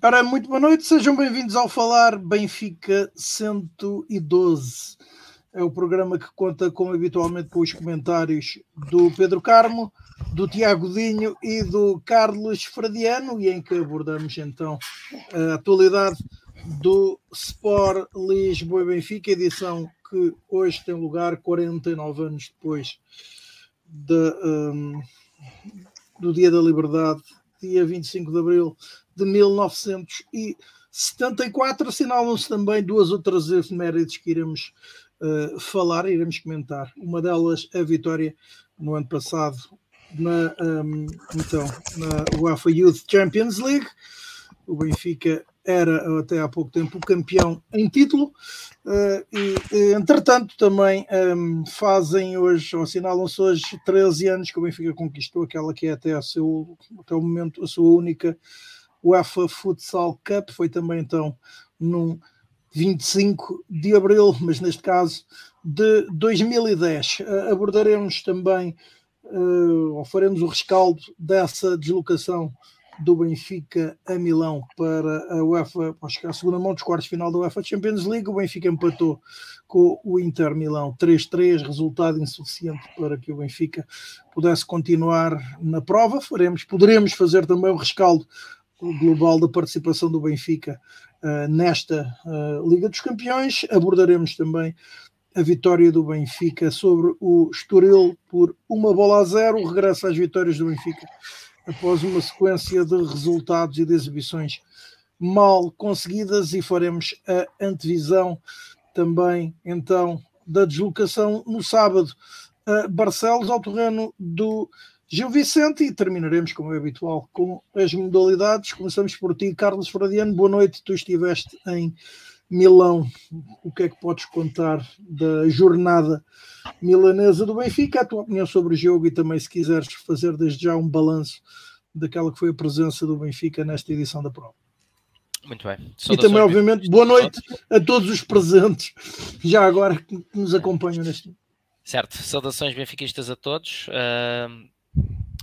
Ora, muito boa noite, sejam bem-vindos ao Falar Benfica 112. É o programa que conta, como habitualmente, com os comentários do Pedro Carmo, do Tiago Dinho e do Carlos Fradiano, e em que abordamos então a atualidade do Sport Lisboa e Benfica, edição que hoje tem lugar 49 anos depois de, um, do Dia da Liberdade, dia 25 de Abril de 1974. Assinalam-se também duas outras efemérides que iremos uh, falar, iremos comentar. Uma delas, a vitória no ano passado na, um, então, na UEFA Youth Champions League. O Benfica era até há pouco tempo o campeão em título uh, e, entretanto, também um, fazem hoje, ou assinalam-se hoje 13 anos que o Benfica conquistou aquela que é até, seu, até o momento a sua única UEFA Futsal Cup, foi também então num 25 de abril, mas neste caso de 2010. Uh, abordaremos também, uh, ou faremos o rescaldo dessa deslocação do Benfica a Milão para a UEFA, acho que a segunda mão dos quartos final da UEFA Champions League. O Benfica empatou com o Inter Milão 3-3, resultado insuficiente para que o Benfica pudesse continuar na prova. Faremos, poderemos fazer também o rescaldo global da participação do Benfica uh, nesta uh, Liga dos Campeões. Abordaremos também a vitória do Benfica sobre o Estoril por uma bola a zero, regresso às vitórias do Benfica após uma sequência de resultados e de exibições mal conseguidas e faremos a antevisão também então da deslocação no sábado a Barcelos ao terreno do Gil Vicente e terminaremos, como é habitual, com as modalidades. Começamos por ti, Carlos Fradiano. Boa noite, tu estiveste em Milão. O que é que podes contar da jornada milanesa do Benfica? A tua opinião sobre o jogo e também, se quiseres, fazer desde já um balanço daquela que foi a presença do Benfica nesta edição da prova. Muito bem. E também, obviamente, boa noite a todos os presentes, já agora que nos acompanham neste. Certo, saudações benfiquistas a todos. Uh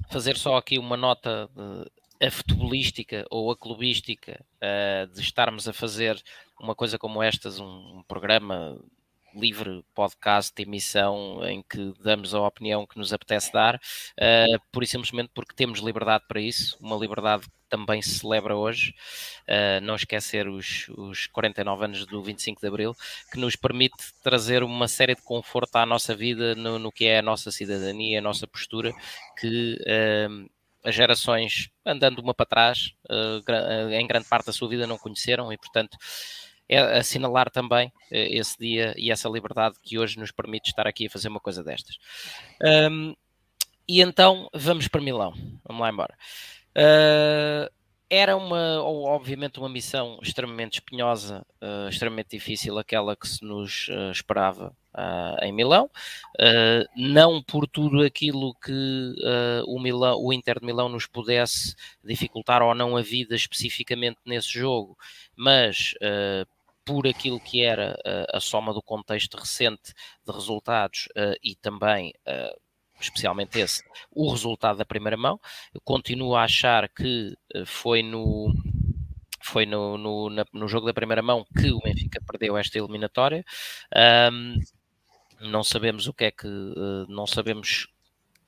fazer só aqui uma nota de, a futebolística ou a clubística uh, de estarmos a fazer uma coisa como estas, um, um programa livre podcast, emissão em que damos a opinião que nos apetece dar, uh, pura e simplesmente porque temos liberdade para isso, uma liberdade que também se celebra hoje, uh, não esquecer os, os 49 anos do 25 de Abril, que nos permite trazer uma série de conforto à nossa vida no, no que é a nossa cidadania, a nossa postura, que uh, as gerações andando uma para trás, em grande parte da sua vida não conheceram e, portanto, é assinalar também eh, esse dia e essa liberdade que hoje nos permite estar aqui a fazer uma coisa destas. Um, e então vamos para Milão. Vamos lá embora. Uh, era uma, obviamente, uma missão extremamente espinhosa, uh, extremamente difícil, aquela que se nos uh, esperava em Milão. não por tudo aquilo que o, Milão, o Inter de Milão nos pudesse dificultar ou não a vida especificamente nesse jogo, mas por aquilo que era uh, a soma do contexto recente de resultados uh, e também, uh, especialmente esse, o resultado da primeira mão. Eu continuo a achar que foi no. Foi no, no, na, no, jogo da primeira mão que o Benfica perdeu esta eliminatória. Um, não sabemos o que é que. não sabemos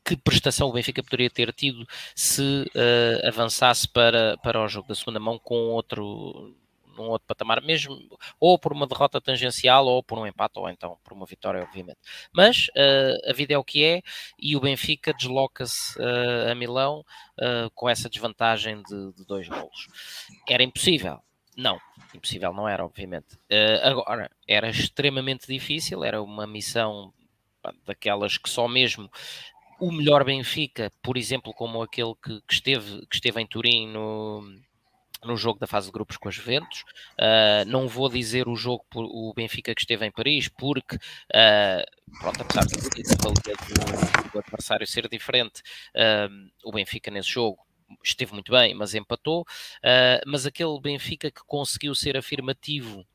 que prestação o Benfica poderia ter tido se uh, avançasse para, para o jogo da segunda mão com outro num outro patamar, mesmo ou por uma derrota tangencial, ou por um empate, ou então por uma vitória, obviamente. Mas uh, a vida é o que é e o Benfica desloca-se uh, a Milão uh, com essa desvantagem de, de dois golos. Era impossível? Não, impossível não era, obviamente. agora, era extremamente difícil, era uma missão daquelas que só mesmo o melhor Benfica, por exemplo, como aquele que, que, esteve, que esteve em Turim no, no jogo da fase de grupos com a Juventus. Uh, não vou dizer o jogo por o Benfica que esteve em Paris, porque uh, pronto, apesar de do, do adversário ser diferente, uh, o Benfica nesse jogo esteve muito bem, mas empatou. mas aquele Benfica que conseguiu ser afirmativo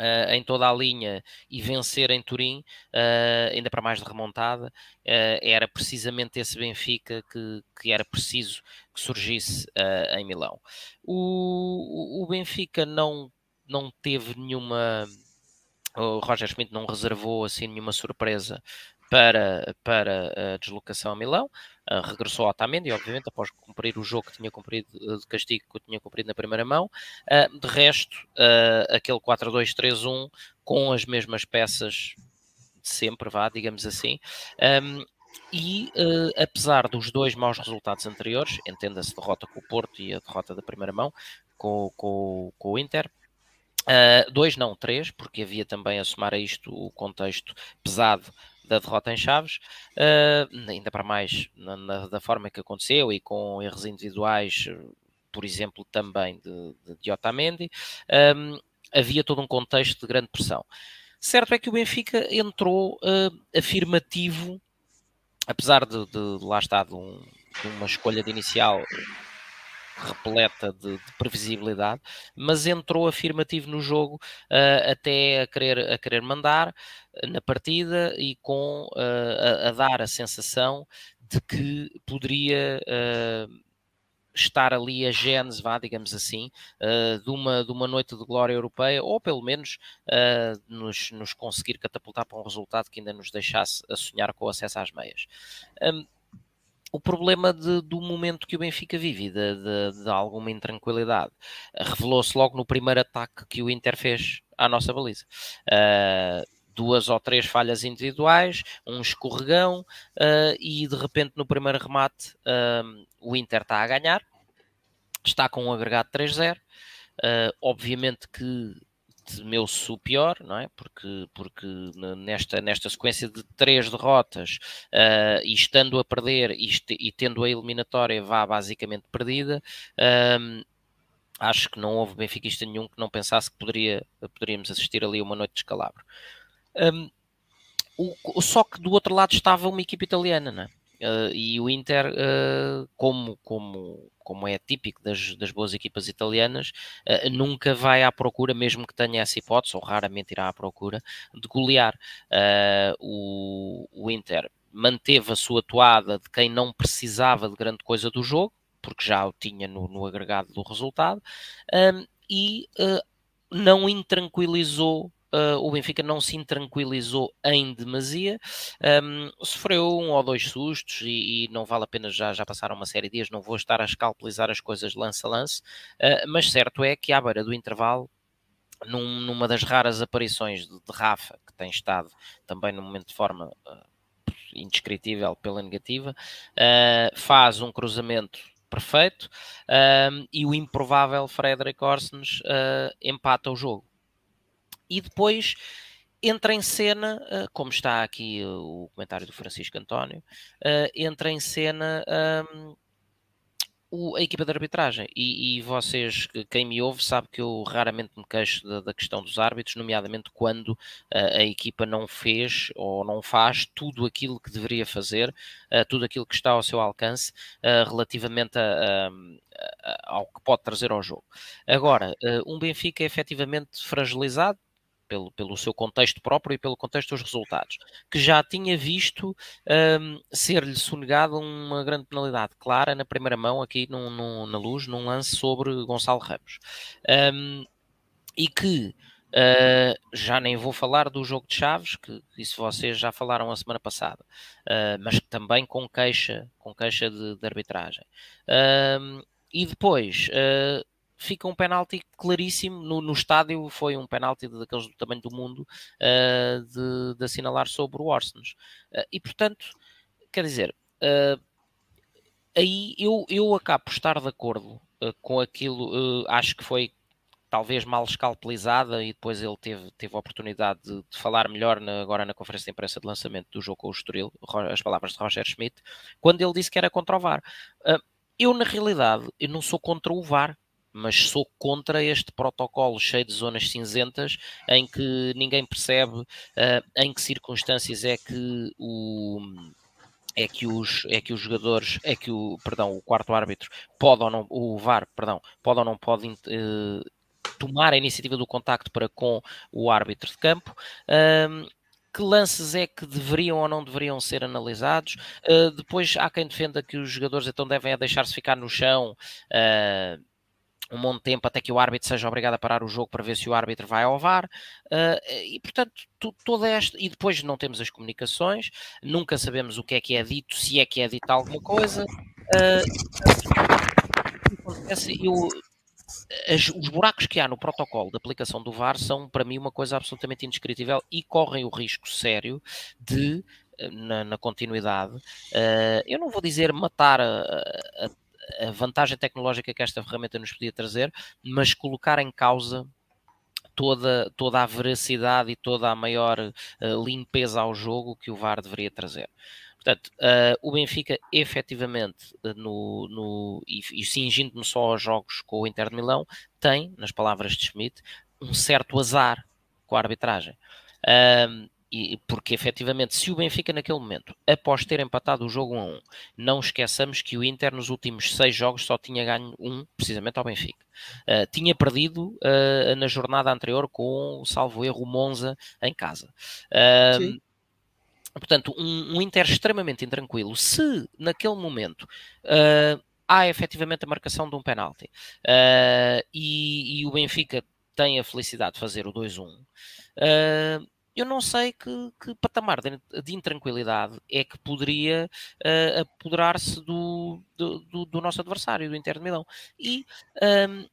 Uh, em toda a linha e vencer em Turim, uh, ainda para mais de remontada, uh, era precisamente esse Benfica que, que era preciso que surgisse em Milão. O, o Benfica não, não teve nenhuma. O Roger Schmidt não reservou assim nenhuma surpresa para, para a deslocação a Milão. Uh, regressou ao Otamendi, obviamente, após cumprir o jogo que tinha cumprido uh, de castigo que tinha cumprido na primeira mão. Uh, de resto, aquele 4-2-3-1 com as mesmas peças de sempre, vá, digamos assim. Um, e apesar dos dois maus resultados anteriores, entenda-se derrota com o Porto e a derrota da primeira mão com, com, com o Inter, Uh, dois, não, três, porque havia também a somar a isto o contexto pesado da derrota em Chaves, uh, ainda para mais na, na, da forma que aconteceu e com erros individuais, por exemplo, também de, de, de Otamendi, um, havia todo um contexto de grande pressão. Certo é que o Benfica entrou uh, afirmativo, apesar de, de lá estar de, um, de uma escolha de inicial repleta de, de, previsibilidade, mas entrou afirmativo no jogo uh, até a querer, a querer mandar uh, na partida e com uh, a, a, dar a sensação de que poderia estar ali a gênese, vá, digamos assim, de, uma, de uma noite de glória europeia, ou pelo menos nos, nos conseguir catapultar para um resultado que ainda nos deixasse a sonhar com o acesso às meias. Um, o problema de, do momento que o Benfica vive, de, de, de alguma intranquilidade, revelou-se logo no primeiro ataque que o Inter fez à nossa baliza. Uh, duas ou três falhas individuais, um escorregão uh, e de repente no primeiro remate uh, o Inter está a ganhar, está com um agregado 3-0. obviamente que temeu-se o pior, não é? Porque, porque nesta, nesta sequência de três derrotas uh, e estando a perder e, e, tendo a eliminatória vá basicamente perdida, uh, acho que não houve benfiquista nenhum que não pensasse que poderia, poderíamos assistir ali uma noite de escalabro. Um, o, só que do outro lado estava uma equipe italiana, não é? Uh, e o Inter, uh, como, como, como é típico das, das boas equipas italianas, uh, nunca vai à procura, mesmo que tenha essa hipótese, ou raramente irá à procura, de golear. o, o Inter manteve a sua toada de quem não precisava de grande coisa do jogo, porque já o tinha no, no agregado do resultado, um, e não intranquilizou uh, o Benfica não se intranquilizou em demasia, um, sofreu um ou dois sustos e, e, não vale a pena já, já passaram uma série de dias, não vou estar a escalpelizar as coisas lance a lance, uh, mas certo é que à beira do intervalo num, numa das raras aparições de, de, Rafa, que tem estado também num momento de forma uh, indescritível pela negativa, uh, faz um cruzamento perfeito e o improvável Frederick Orsens empata o jogo e depois entra em cena, uh, como está aqui uh, o comentário do Francisco António, uh, entra em cena a equipa de arbitragem. E, e, vocês, quem me ouve, sabe que eu raramente me queixo da, da questão dos árbitros, nomeadamente quando a equipa não fez ou não faz tudo aquilo que deveria fazer, tudo aquilo que está ao seu alcance relativamente a, a, ao que pode trazer ao jogo. Agora, um Benfica efetivamente fragilizado, pelo, pelo seu contexto próprio e pelo contexto dos resultados, que já tinha visto um, ser-lhe sonegada uma grande penalidade clara na primeira mão, aqui num, na luz, num lance sobre Gonçalo Ramos. Um, e que Uh, já nem vou falar do jogo de Chaves, que isso vocês já falaram a semana passada, uh, mas também com queixa, com queixa de, de arbitragem. Uh, e depois, uh, fica um penalti claríssimo no, no estádio, foi um penalti daqueles do tamanho do mundo uh, de, de, assinalar sobre o Orsens. Uh, e portanto, quer dizer, uh, aí eu, eu acabo por estar de acordo com aquilo, acho que foi talvez mal escalpelizada e depois ele teve, teve a oportunidade de, de falar melhor na, agora na conferência de imprensa de lançamento do jogo com o Estoril, as palavras de Roger Schmidt, quando ele disse que era contra o VAR. eu, na realidade, eu não sou contra o VAR, mas sou contra este protocolo cheio de zonas cinzentas em que ninguém percebe uh, em que circunstâncias é que o é que os é que os jogadores é que o perdão o quarto árbitro pode ou não o VAR perdão pode ou não pode uh, tomar a iniciativa do contacto para com o árbitro de campo. Um, que lances é que deveriam ou não deveriam ser analisados. Uh, depois há quem defenda que os jogadores então devem deixar-se ficar no chão. Uh, um monte de tempo até que o árbitro seja obrigado a parar o jogo para ver se o árbitro vai ao VAR uh, e portanto toda esta e depois não temos as comunicações nunca sabemos o que é que é dito se é que é dito alguma coisa uh, eu, as, os buracos que há no protocolo de aplicação do VAR são para mim uma coisa absolutamente indescritível e correm o risco sério de na, na continuidade, uh, eu não vou dizer matar a, a, a vantagem tecnológica que esta ferramenta nos podia trazer, mas colocar em causa toda, toda a veracidade e toda a maior uh, limpeza ao jogo que o VAR deveria trazer. Portanto, uh, o Benfica efetivamente, uh, no, no, e, e cingindo-me só aos jogos com o Inter de Milão, tem, nas palavras de Schmidt, um certo azar com a arbitragem. Uh, e porque efetivamente, se o Benfica naquele momento, após ter empatado o jogo 1 a 1, não esqueçamos que o Inter nos últimos seis jogos só tinha ganho um, precisamente ao Benfica. Uh, tinha perdido uh, na jornada anterior com, salvo erro, Monza em casa. Uh, portanto, um, um, Inter extremamente intranquilo. Se naquele momento há efetivamente a marcação de um penalti e, e, o Benfica tem a felicidade de fazer o 2-1 eu não sei que, que patamar de, de, intranquilidade é que poderia uh, apoderar-se do, do, do, nosso adversário, do Inter de Milão. E um,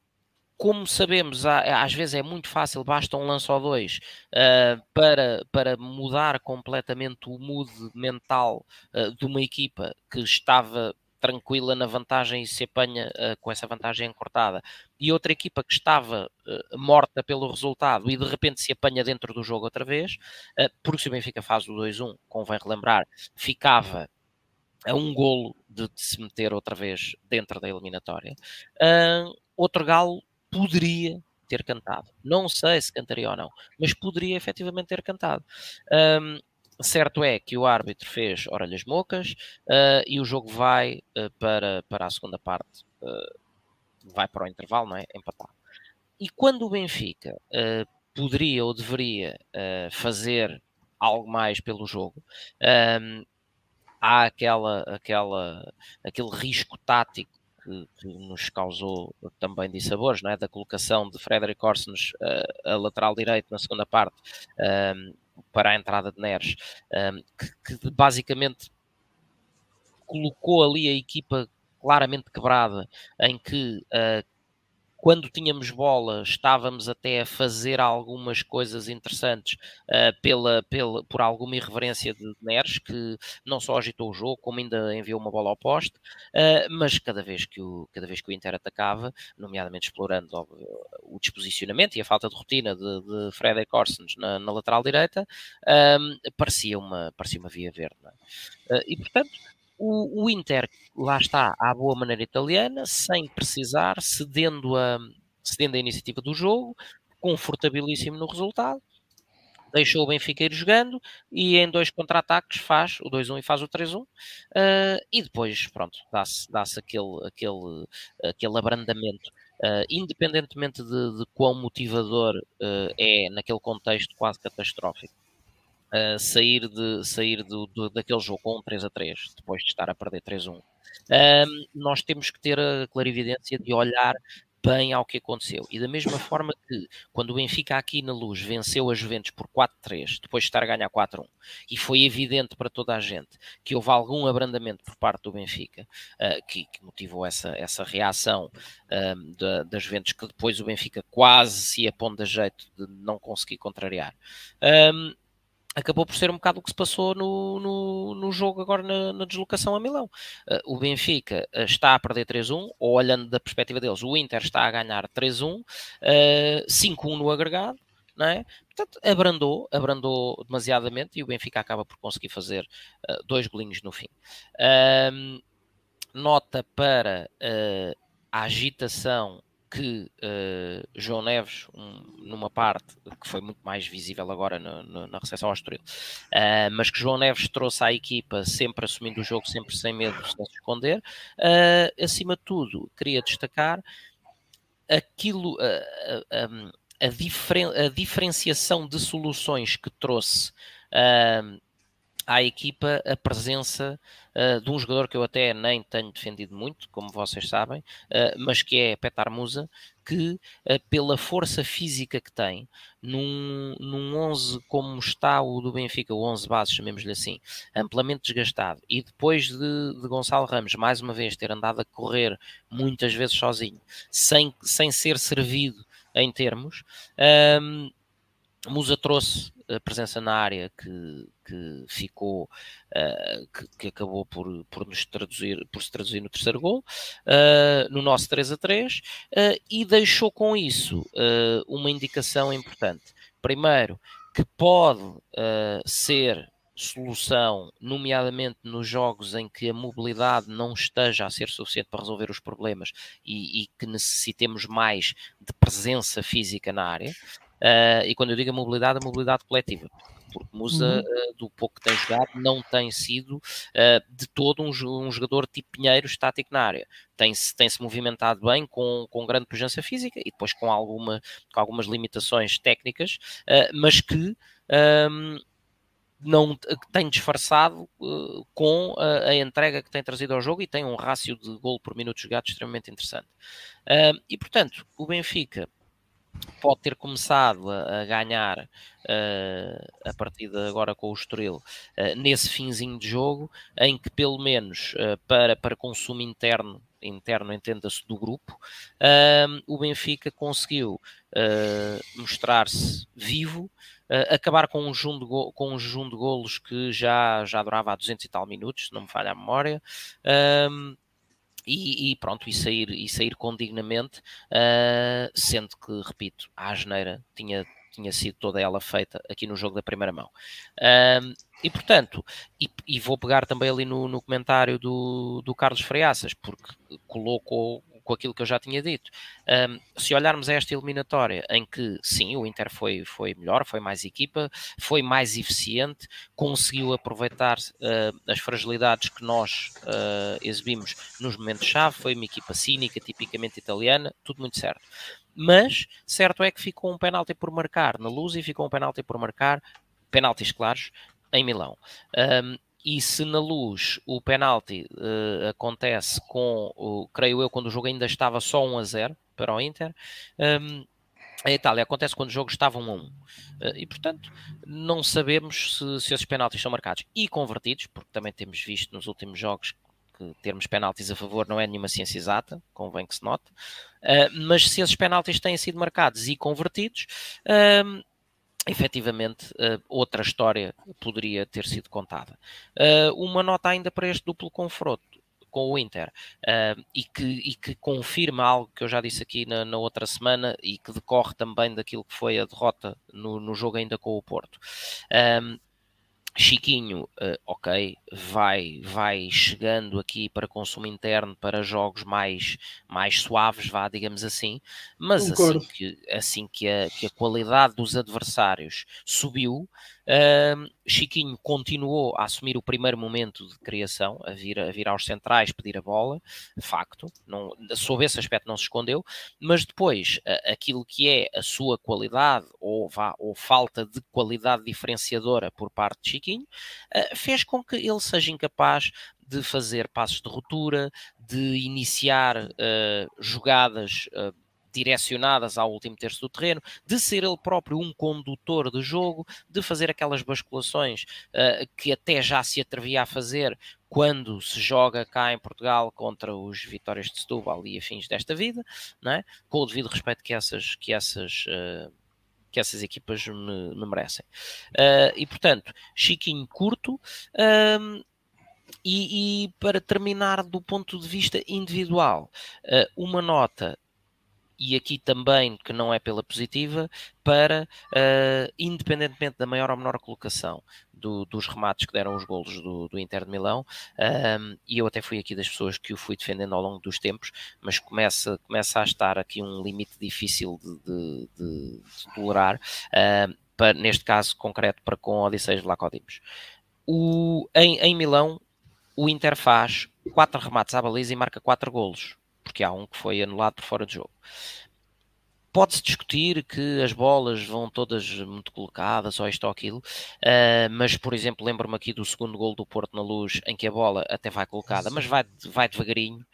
como sabemos, às vezes é muito fácil, basta um lance ou dois uh, para, para mudar completamente o mood mental uh, de uma equipa que estava tranquila na vantagem e se apanha uh, com essa vantagem encurtada. E outra equipa que estava uh, morta pelo resultado e de repente se apanha dentro do jogo outra vez, uh, porque se o Benfica faz o 2-1, convém relembrar, ficava a um golo de, de, se meter outra vez dentro da eliminatória. outro galo poderia ter cantado. Não sei se cantaria ou não, mas poderia efetivamente ter cantado. Um, Certo é que o árbitro fez orelhas mocas uh, e o jogo vai uh, para, para a segunda parte, uh, vai para o intervalo, não é? Empatado. E quando o Benfica poderia ou deveria fazer algo mais pelo jogo, um, há aquela, aquela, aquele risco tático que, nos causou também dissabores, não é? Da colocação de Frederic Orsens uh, a lateral direito na segunda parte, um, para a entrada de Neres, um, que, que basicamente colocou ali a equipa claramente quebrada, em que uh, quando tínhamos bola, estávamos até a fazer algumas coisas interessantes uh, pela, pela, por alguma irreverência de Neres, que não só agitou o jogo, como ainda enviou uma bola ao poste, uh, mas cada vez, que o, cada vez que o Inter atacava, nomeadamente explorando o, o disposicionamento e a falta de rotina de, de Frederic Orsens na, na lateral direita, parecia, uma, parecia uma via verde. É? Uh, e portanto, o, o, Inter, lá está, à boa maneira italiana, sem precisar, cedendo a, cedendo a iniciativa do jogo, confortabilíssimo no resultado, deixou o Benfica ir jogando e em dois contra-ataques faz o 2-1 e faz o 3-1 uh, eh, e depois, pronto, dá-se dá aquele, aquele, aquele abrandamento. Uh, independentemente de, de quão motivador uh, é naquele contexto quase catastrófico uh, sair, de, sair do, do, daquele jogo com um 3 a 3, depois de estar a perder 3 a 1. Um, nós temos que ter a clarividência de olhar bem ao que aconteceu. E da mesma forma que quando o Benfica aqui na luz venceu a Juventus por 4-3, depois de estar a ganhar 4-1, e foi evidente para toda a gente que houve algum abrandamento por parte do Benfica, uh, que, que, motivou essa, essa reação uh, da, da Juventus, que depois o Benfica quase se ia pondo a jeito de não conseguir contrariar. Um, acabou por ser um bocado o que se passou no, no, no jogo agora na, na, deslocação a Milão. Uh, o Benfica uh, está a perder 3-1, ou olhando da perspectiva deles, o Inter está a ganhar 3-1, uh, 5-1 no agregado, não é? Portanto, abrandou, abrandou demasiadamente e o Benfica acaba por conseguir fazer uh, dois golinhos no fim. nota para a agitação que uh, João Neves, um, numa parte que foi muito mais visível agora no, no, na recepção ao Estoril, uh, mas que João Neves trouxe à equipa sempre assumindo o jogo, sempre sem medo de se esconder. Uh, acima de tudo, queria destacar aquilo, a, a, diferen, a, diferenciação de soluções que trouxe uh, à equipa a presença uh, de um jogador que eu até nem tenho defendido muito, como vocês sabem, uh, mas que é Petar Musa, que uh, pela força física que tem, num, num 11 como está o do Benfica, o 11 bases, chamemos-lhe assim, amplamente desgastado, e depois de, de Gonçalo Ramos, mais uma vez, ter andado a correr muitas vezes sozinho, sem, sem ser servido em termos, um, Musa trouxe a presença na área que, que ficou, uh, que, que, acabou por, por nos traduzir, por se traduzir no terceiro gol, uh, no nosso 3 a 3, uh, eh, e deixou com isso uma indicação importante. Primeiro, que pode ser solução, nomeadamente nos jogos em que a mobilidade não esteja a ser suficiente para resolver os problemas e, e que necessitemos mais de presença física na área. Uh, e quando eu digo a mobilidade, a mobilidade coletiva. Porque Musa, uhum. uh, do pouco que tem jogado, não tem sido uh, de todo um, um, jogador tipo Pinheiro estático na área. Tem-se tem -se movimentado bem, com, com grande presença física e depois com, alguma, com algumas limitações técnicas, mas que. Um, não tem disfarçado uh, com a, a, entrega que tem trazido ao jogo e tem um rácio de gol por minuto jogado extremamente interessante. Uh, e portanto, o Benfica pode ter começado a, a ganhar uh, a partir de agora com o Estoril uh, nesse finzinho de jogo, em que pelo menos uh, para, para consumo interno, interno entenda-se do grupo, o Benfica conseguiu mostrar-se vivo, acabar com um, jejum de com um de golos que já, já durava há 200 e tal minutos, se não me falha a memória, e, e, pronto, e sair, e sair com dignamente, uh, sendo que, repito, a asneira tinha, tinha sido toda ela feita aqui no jogo da primeira mão. Uh, e portanto, e, e, vou pegar também ali no, no comentário do, do Carlos Freaças, porque colocou com aquilo que eu já tinha dito. Um, se olharmos a esta eliminatória, em que sim, o Inter foi, foi melhor, foi mais equipa, foi mais eficiente, conseguiu aproveitar uh, as fragilidades que nós uh, exibimos nos momentos-chave, foi uma equipa cínica, tipicamente italiana, tudo muito certo. Mas certo é que ficou um penalti por marcar na luz e ficou um penalti por marcar, penaltis claros, em Milão. Um, e se na luz o penalti uh, acontece com, uh, creio eu, quando o jogo ainda estava só 1 a 0 para o Inter, um, ehm, a Itália acontece quando o jogo estava 1 a 1. Uh, e portanto, não sabemos se, se esses penaltis são marcados e convertidos, porque também temos visto nos últimos jogos que termos penaltis a favor não é nenhuma ciência exata, convém que se note, uh, mas se esses penaltis têm sido marcados e convertidos, uh, efetivamente uh, outra história poderia ter sido contada. Uh, uma nota ainda para este duplo confronto com o Inter uh, e, que, e que confirma algo que eu já disse aqui na, na, outra semana e que decorre também daquilo que foi a derrota no, no jogo ainda com o Porto. Chiquinho, uh, ok, vai, vai chegando aqui para consumo interno para jogos mais, mais suaves, vá, digamos assim, mas assim que, assim que, a, que a qualidade dos adversários subiu, Uh, Chiquinho continuou a assumir o primeiro momento de criação, a vir, a vir aos centrais, pedir a bola, facto, não, sob esse aspecto não se escondeu, mas depois uh, aquilo que é a sua qualidade ou, vá, ou falta de qualidade diferenciadora por parte de Chiquinho uh, fez com que ele seja incapaz de fazer passos de ruptura, de iniciar ah, jogadas direcionadas ao último terço do terreno, de ser ele próprio um condutor de jogo, de fazer aquelas basculações uh, que até já se atrevia a fazer quando se joga cá em Portugal contra os Vitórias de Setúbal e afins desta vida, não é? com o devido respeito que essas, que essas, uh, que essas equipas me, me merecem. Uh, e portanto, Chiquinho curto. Uh, e, e, para terminar do ponto de vista individual, uma nota e aqui também, que não é pela positiva, para, uh, independentemente da maior ou menor colocação do, dos remates que deram os golos do, do Inter de Milão, um, e eu até fui aqui das pessoas que o fui defendendo ao longo dos tempos, mas começa, começa a estar aqui um limite difícil de, de, de, de tolerar, uh, para, neste caso concreto para com Odisseias de Lacodimos. O, em, em Milão, o Inter faz quatro remates à baliza e marca quatro golos porque há um que foi anulado por fora de jogo. Pode-se discutir que as bolas vão todas muito colocadas, ou isto ou aquilo, uh, mas, por exemplo, lembro-me aqui do segundo gol do Porto na Luz, em que a bola até vai colocada, mas vai, vai devagarinho.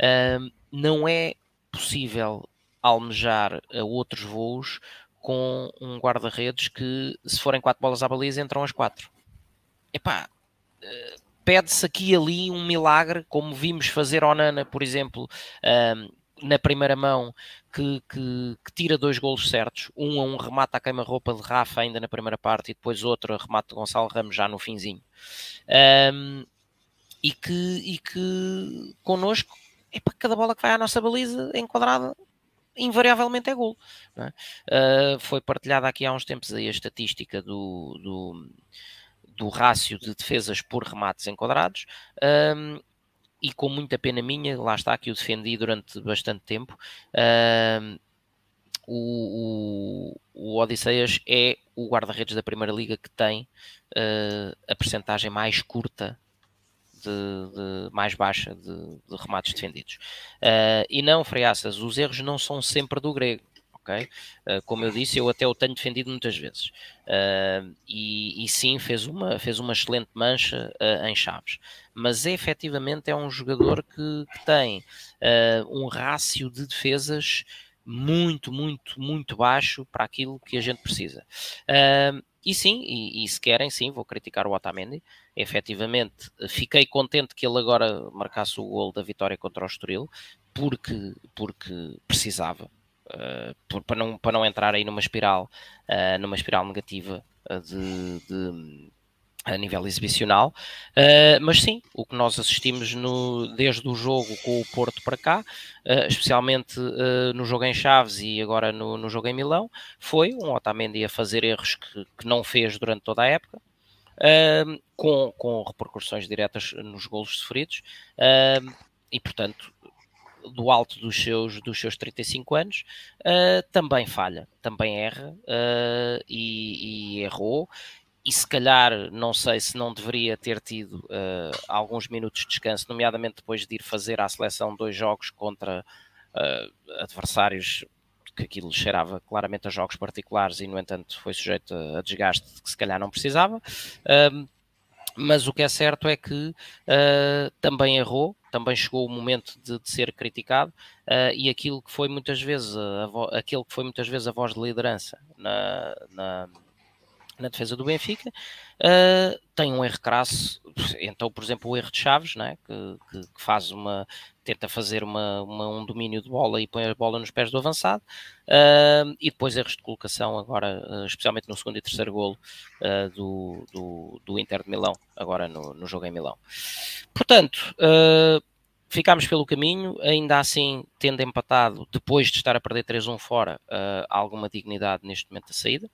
Uh, não é possível almejar a outros voos com um guarda-redes que, se forem quatro bolas à baliza, entram as quatro. Epá, uh, pede-se aqui e ali um milagre, como vimos fazer ao Nana, por exemplo, na primeira mão que, que, que, tira dois golos certos, um a um remata a queima-roupa de Rafa ainda na primeira parte e depois outro a remata de Gonçalo Ramos já no finzinho. Um, e que, e que connosco, é para cada bola que vai à nossa baliza enquadrada, invariavelmente é gol. É? Uh, foi partilhada aqui há uns tempos a estatística do, do, do rácio de defesas por remates enquadrados. Um, e com muita pena minha, lá está que o defendi durante bastante tempo. Uh, o, o, o, Odisseias é o guarda-redes da Primeira Liga que tem uh, a percentagem mais curta, de, de mais baixa de, de remates defendidos. Uh, e não, Freiaças, os erros não são sempre do grego ok? Uh, como eu disse, eu até o tenho defendido muitas vezes. Uh, e, e, sim, fez uma, fez uma excelente mancha uh, em Chaves. Mas é, efetivamente é um jogador que, que tem um rácio de defesas muito, muito, muito baixo para aquilo que a gente precisa. e sim, e, e, se querem, sim, vou criticar o Otamendi. Efetivamente, fiquei contente que ele agora marcasse o gol da vitória contra o Estoril, porque, porque precisava uh, para, não, para não entrar aí numa espiral, uh, numa espiral negativa uh, de, de, a nível exibicional. mas sim, o que nós assistimos no, desde o jogo com o Porto para cá, especialmente no jogo em Chaves e agora no, no jogo em Milão, foi um Otamendi a fazer erros que, que não fez durante toda a época. Uh, com, com repercussões diretas nos golos sofridos, uh, e portanto do alto dos seus, dos seus 35 anos, uh, também falha, também erra uh, e, e, errou. E se calhar, não sei se não deveria ter tido uh, alguns minutos de descanso, nomeadamente depois de ir fazer à seleção dois jogos contra adversários que aquilo cheirava claramente a jogos particulares e, no entanto, foi sujeito a, desgaste que se calhar não precisava mas o que é certo é que uh, também errou, também chegou o momento de, de ser criticado uh, e aquilo que foi muitas vezes a, aquele que foi muitas vezes a voz de liderança na, na, na defesa do Benfica uh, tem um erro crasso então por exemplo o erro de Chaves né, que, que, que faz uma tenta fazer uma, uma, um domínio de bola e põe a bola nos pés do avançado, uh, e depois erros de colocação agora, uh, especialmente no segundo e terceiro golo uh, do, do, do, Inter de Milão, agora no, no jogo em Milão. Portanto, ficámos pelo caminho, ainda assim, tendo empatado, depois de estar a perder 3-1 fora, alguma dignidade neste momento da saída,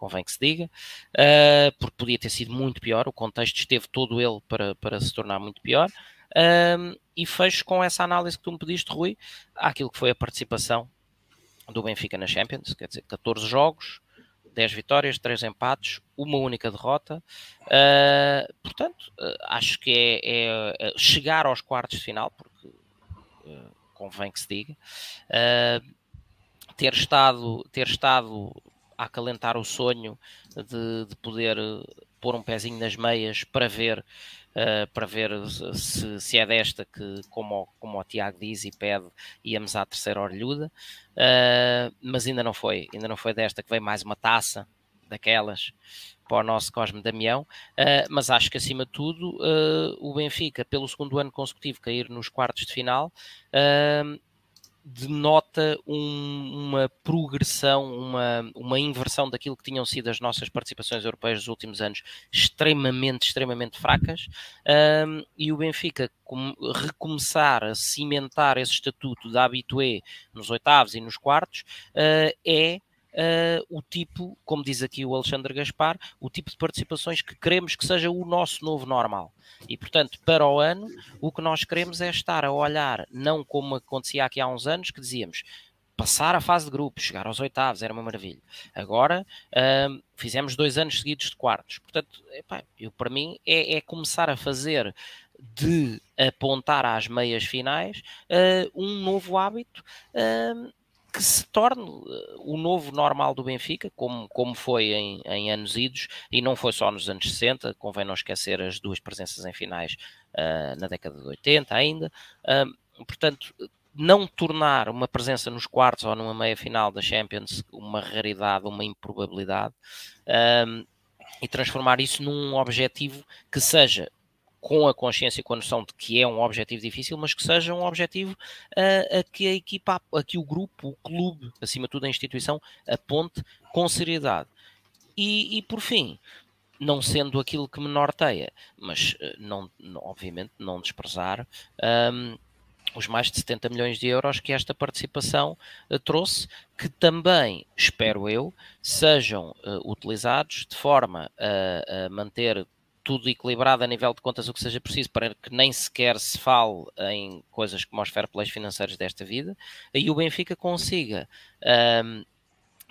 convém que se diga, uh, porque podia ter sido muito pior, o contexto esteve todo ele para, para se tornar muito pior. Um, e fecho com essa análise que tu me pediste, Rui, àquilo que foi a participação do Benfica na Champions, quer dizer, 14 jogos, 10 vitórias, 3 empates, uma única derrota. Uh, portanto, uh, acho que é, é, é, chegar aos quartos de final, porque uh, convém que se diga, ter, estado, ter estado acalentar o sonho de, de poder pôr um pezinho nas meias para ver uh, para ver se, se, é desta que, como, como o Tiago diz e pede, íamos à terceira orelhuda, uh, mas ainda não foi, ainda não foi desta que veio mais uma taça daquelas para o nosso Cosme Damião, uh, mas acho que acima de tudo o Benfica, pelo segundo ano consecutivo, cair nos quartos de final, denota um, uma progressão, uma, uma inversão daquilo que tinham sido as nossas participações europeias nos últimos anos, extremamente, extremamente fracas, um, e o Benfica com, recomeçar a cimentar esse estatuto da habitué nos oitavos e nos quartos uh, é uh, o tipo, como diz aqui o Alexandre Gaspar, o tipo de participações que queremos que seja o nosso novo normal. E, portanto, para o ano, o que nós queremos é estar a olhar, não como acontecia aqui há uns anos, que dizíamos passar a fase de grupos, chegar aos oitavos, era uma maravilha. Agora uh, fizemos dois anos seguidos de quartos. Portanto, epá, eu, para mim é, é, começar a fazer de apontar às meias finais uh, um novo hábito uh, que se torne eh, o novo normal do Benfica, como, como foi em, em, anos idos, e não foi só nos anos 60, convém não esquecer as duas presenças em finais uh, na década de 80 ainda. Uh, portanto, não tornar uma presença nos quartos ou numa meia final da Champions uma raridade, uma improbabilidade, e transformar isso num objetivo que seja com a consciência e com a noção de que é um objetivo difícil, mas que seja um objetivo a, a que a equipa, a que o grupo, o clube, acima de tudo a instituição, aponte com seriedade. E, e por fim, não sendo aquilo que me norteia, mas eh, não, obviamente não desprezar um, os mais de 70 milhões de euros que esta participação uh, trouxe, que também, espero eu, sejam uh, utilizados de forma a, a manter tudo equilibrado a nível de contas o que seja preciso para que nem sequer se fale em coisas como os fair plays financeiros desta vida, e o Benfica consiga um,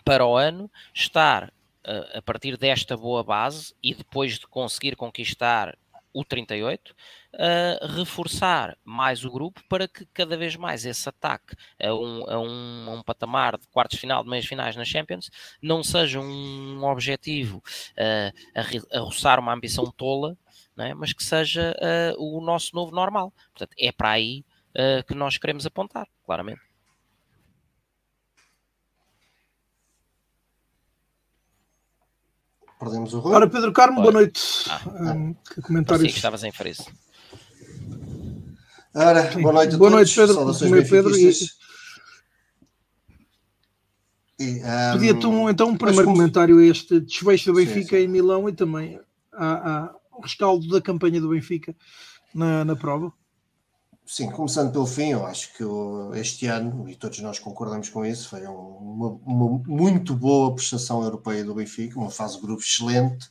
para o ano estar uh, a partir desta boa base e depois de conseguir conquistar o 38, uh, reforçar mais o grupo para que cada vez mais esse ataque a um, a um, a um patamar de quartos de final, de meias finais na Champions, não seja um objetivo uh, a, a roçar uma ambição tola, é? mas que seja uh, o nosso novo normal. Portanto, é para aí uh, que nós queremos apontar, claramente. Perdemos o Rui. Ora, Pedro Carmo, boa noite. Ah, um, que comentários? Sim, que estavas em Farice. Ora, boa noite a boa todos. noite, Pedro. Saudações Meu Pedro e... E, um, Pedia-te um, então um primeiro comentário a este desfecho do Benfica sim, sim. em Milão e também a, a, o rescaldo da campanha do Benfica na, na prova. Sim, começando pelo fim, eu acho que este ano, e todos nós concordamos com isso, foi uma, uma muito boa prestação europeia do Benfica, uma fase de grupo excelente,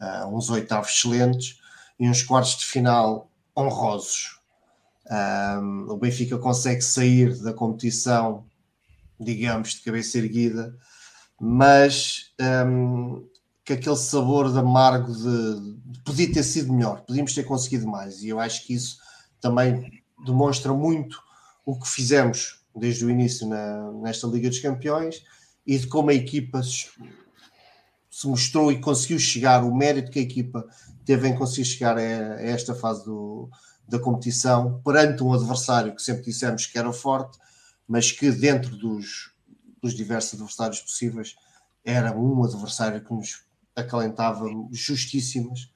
uh, uns oitavos excelentes e uns quartos de final honrosos. Um, o Benfica consegue sair da competição, digamos, de cabeça erguida, mas um, que aquele sabor de amargo de, de podia ter sido melhor, podíamos ter conseguido mais, e eu acho que isso também demonstra muito o que fizemos desde o início na, nesta Liga dos Campeões e de como a equipa se, se, mostrou e conseguiu chegar, o mérito que a equipa teve em conseguir chegar a, a esta fase do, da competição perante um adversário que sempre dissemos que era forte, mas que dentro dos, dos diversos adversários possíveis era um adversário que nos acalentava justíssimas,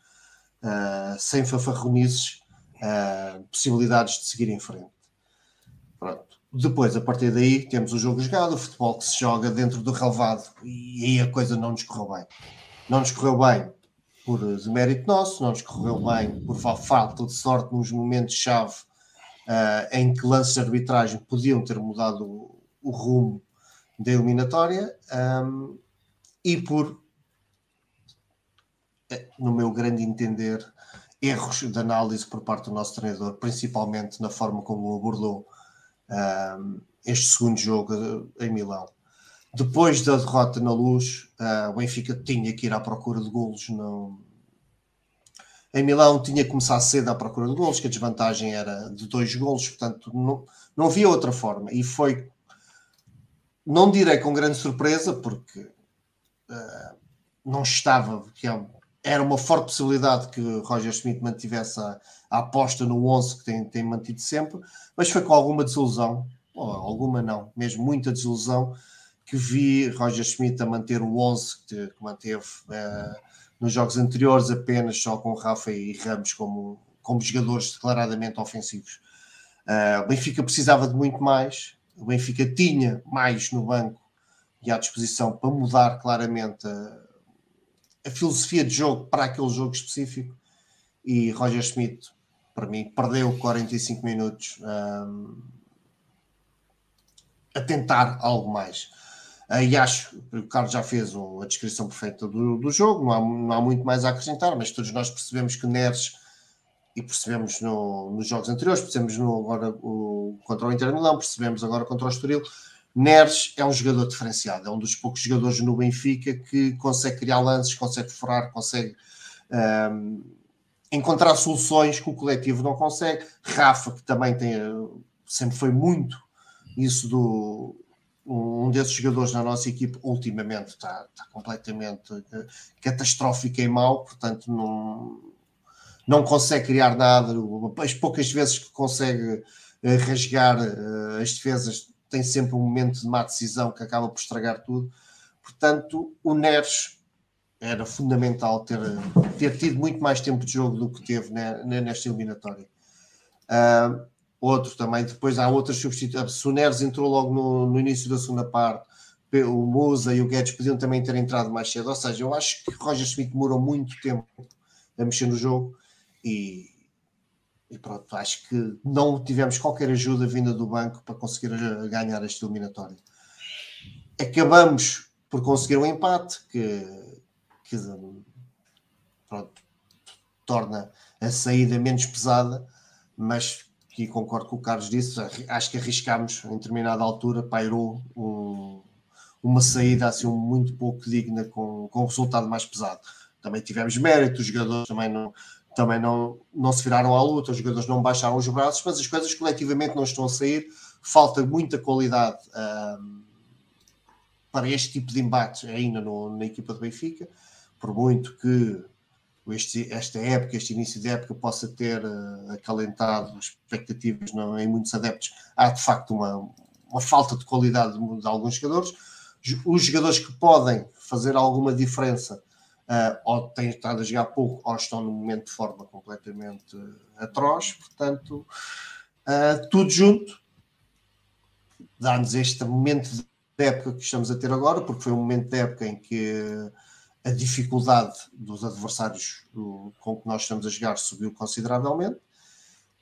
uh, sem fanfarronices uh, possibilidades de seguir em frente. Pronto. Depois, a partir daí, temos o jogo jogado, o futebol que se joga dentro do relevado e aí a coisa não nos correu bem. Não nos correu bem por demérito nosso, não nos correu bem por falta de sorte nos momentos-chave uh, em que lances de arbitragem podiam ter mudado o, o rumo da eliminatória um, e por, eh, no meu grande entender, erros de análise por parte do nosso treinador, principalmente na forma como abordou um, este segundo jogo em Milão. Depois da derrota na luz, uh, o Benfica tinha que ir à procura de golos. No... Em Milão tinha que começar cedo à procura de golos, que a desvantagem era de dois golos, portanto não, não havia outra forma. E foi, não direi com grande surpresa, porque uh, não estava, é era uma forte possibilidade que Roger Schmidt mantivesse a, a aposta no 11 que tem, tem mantido sempre, mas foi com alguma desilusão, ou alguma não, mesmo muita desilusão, que vi Roger Schmidt a manter o 11 que, que manteve uh, nos jogos anteriores, apenas só com Rafa e Ramos como, como jogadores declaradamente ofensivos. Uh, o Benfica precisava de muito mais, o Benfica tinha mais no banco e à disposição para mudar claramente a a filosofia de jogo para aquele jogo específico e Roger Schmidt, para mim, perdeu 45 minutos um, a tentar algo mais. Uh, e acho que o Carlos já fez a descrição perfeita do, do jogo, não há, não há, muito mais a acrescentar, mas todos nós percebemos que Neres, e percebemos no, nos jogos anteriores, percebemos no, agora o, contra o Inter Milão, percebemos agora contra o Estoril, Neres é um jogador diferenciado, é um dos poucos jogadores no Benfica que consegue criar lances, consegue furar, consegue um, encontrar soluções que o coletivo não consegue. Rafa, que também tem, sempre foi muito isso do, um desses jogadores na nossa equipe ultimamente está, está completamente uh, catastrófico e mau, portanto não, não consegue criar nada. As poucas vezes que consegue uh, rasgar uh, as defesas tem sempre um momento de má decisão que acaba por estragar tudo. Portanto, o Neres era fundamental ter, ter tido muito mais tempo de jogo do que teve nesta eliminatória. Uh, outro também, depois há outras substituições. Se o Neres entrou logo no, no, início da segunda parte, o Musa e o Guedes podiam também ter entrado mais cedo. Ou seja, eu acho que Roger Smith demorou muito tempo a mexer no jogo e, e pronto, acho que não tivemos qualquer ajuda vinda do banco para conseguir ganhar esta eliminatória. Acabamos por conseguir um empate que, que pronto, torna a saída menos pesada, mas que concordo com o Carlos disse, acho que arriscámos em determinada altura, pairou um, uma saída assim muito pouco digna com, com um resultado mais pesado. Também tivemos mérito, os jogadores também não, também não, não se viraram à luta, os jogadores não baixaram os braços, mas as coisas coletivamente não estão a sair, falta muita qualidade um, para este tipo de embates ainda no, na equipa do Benfica, por muito que este, esta época, este início de época, possa ter uh, acalentado expectativas não, em muitos adeptos. Há de facto uma, uma falta de qualidade de, de, alguns jogadores. Os jogadores que podem fazer alguma diferença uh, ou têm estado a jogar pouco ou estão num momento de forma completamente uh, atroz. Portanto, tudo junto dá-nos este momento de época que estamos a ter agora, porque foi um momento de época em que a dificuldade dos adversários com que nós estamos a jogar subiu consideravelmente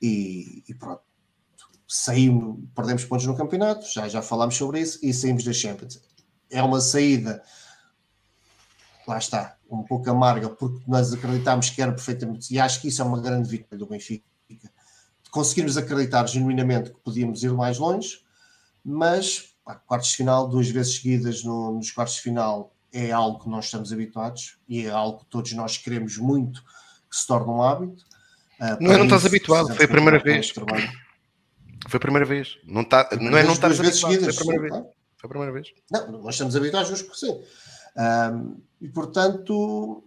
e, e pronto. Saímos, perdemos pontos no campeonato, já, já falámos sobre isso, e saímos da Champions. É uma saída, lá está, um pouco amarga, porque nós acreditámos que era perfeitamente, e acho que isso é uma grande vitória do Benfica, de conseguirmos acreditar genuinamente que podíamos ir mais longe, mas pá, quartos de final, duas vezes seguidas no, nos quartos de final, é algo que nós estamos habituados e é algo que todos nós queremos muito que se torne um hábito. Uh, não, não estás habituado, foi a primeira vez. Foi a primeira vez. Não, tá, não é não estás habituado, seguidas, foi a primeira sim, vez. Foi a primeira vez. Não, nós estamos habituados, que sim. Um, e portanto,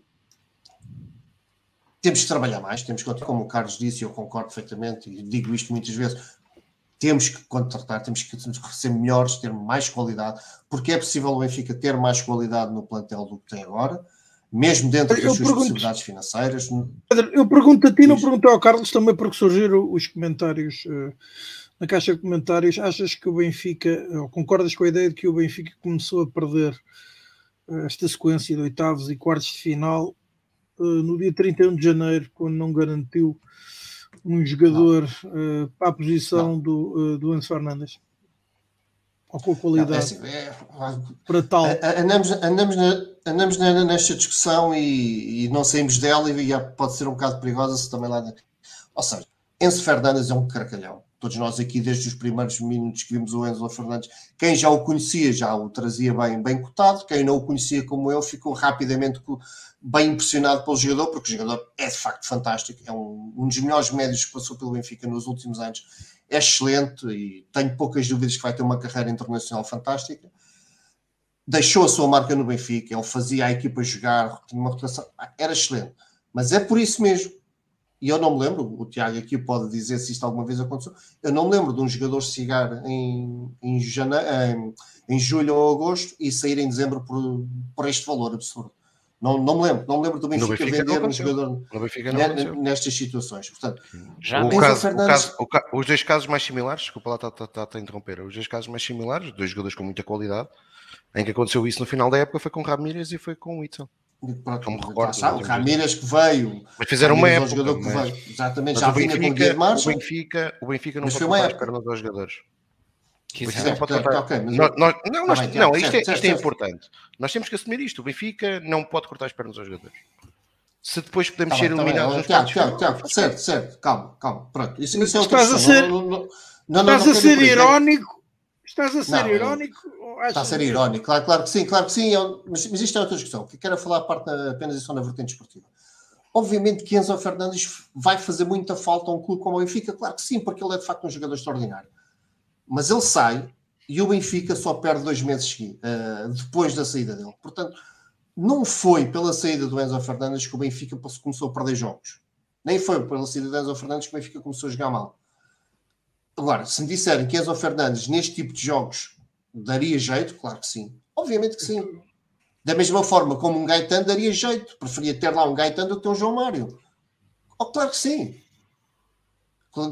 temos que trabalhar mais, temos que, como o Carlos disse, eu concordo perfeitamente, e digo isto muitas vezes, temos que contratar, temos que ser melhores, ter mais qualidade, porque é possível o Benfica ter mais qualidade no plantel do que tem agora, mesmo dentro das suas possibilidades financeiras. Pedro, eu pergunto a ti, não pergunto ao Carlos também, porque surgiram os comentários uh, na caixa de comentários. Achas que o Benfica, ou concordas com a ideia de que o Benfica começou a perder uh, esta sequência de oitavos e quartos de final uh, no dia 31 de janeiro, quando não garantiu um jogador uh, para a posição do, uh, do Enzo Fernandes? Ou com a qualidade não, é assim, é, para tal? Andamos, andamos, na, andamos nesta discussão e, e, não saímos dela e pode ser um bocado perigosa se também lá. Ou seja, Enzo Fernandes é um caracalhão. Todos nós aqui, desde os primeiros minutos que vimos o Enzo Fernandes, quem já o conhecia já o trazia bem, bem cotado, quem não o conhecia como eu ficou rapidamente bem impressionado pelo jogador, porque o jogador é de facto fantástico, é um, um dos melhores médios que passou pelo Benfica nos últimos anos, é excelente e tenho poucas dúvidas que vai ter uma carreira internacional fantástica. Deixou a sua marca no Benfica, ele fazia a equipa jogar, tinha uma rotação, era excelente, mas é por isso mesmo. E eu não me lembro, o Tiago aqui pode dizer se isto alguma vez aconteceu. Eu não me lembro de um jogador chegar em, em, jane... em, em julho ou agosto e sair em dezembro por, por este valor absurdo. Não, não me lembro, não me lembro do Benfica, Benfica vender um jogador nestas situações. Portanto, Já o, caso, Fernandes... o caso, o, os dois casos mais similares, desculpa lá, está tá, tá, tá a interromper, os dois casos mais similares, dois jogadores com muita qualidade, em que aconteceu isso no final da época foi com Ramírez e foi com o Pronto, me recordo, já, o Ramírez que veio, mas fizeram uma época, um jogador que veio, exatamente, já vinha com o Marcha. O Benfica, o Benfica não pode colocar as pernas aos jogadores. não, isto, é, isto é importante. Nós temos que assumir isto. O Benfica não pode cortar as pernas aos jogadores. Se depois podemos tá ser bem, eliminados tá Tiago, Tiago, certo, certo, calma, calma, pronto. Isso, isso é estás a ser, não, não, não, estás a ser irónico. Estás a ser irónico? Está a ser irónico, claro, claro que sim, claro que sim. Eu, mas, mas, isto é outra discussão. Que quero falar a parte apenas e só na vertente esportiva. Obviamente que Enzo Fernandes vai fazer muita falta a um clube como o Benfica, claro que sim, porque ele é de facto um jogador extraordinário mas ele sai e o Benfica só perde dois meses uh, depois da saída dele. Portanto, não foi pela saída do Enzo Fernandes que o Benfica começou a perder jogos. Nem foi pela saída do Enzo Fernandes que o Benfica começou a jogar mal. Agora, se me disserem que Enzo Fernandes neste tipo de jogos daria jeito, claro que sim. Obviamente que sim. Da mesma forma como um Gaetano daria jeito. Preferia ter lá um Gaetano do que um João Mário. Oh, claro que sim.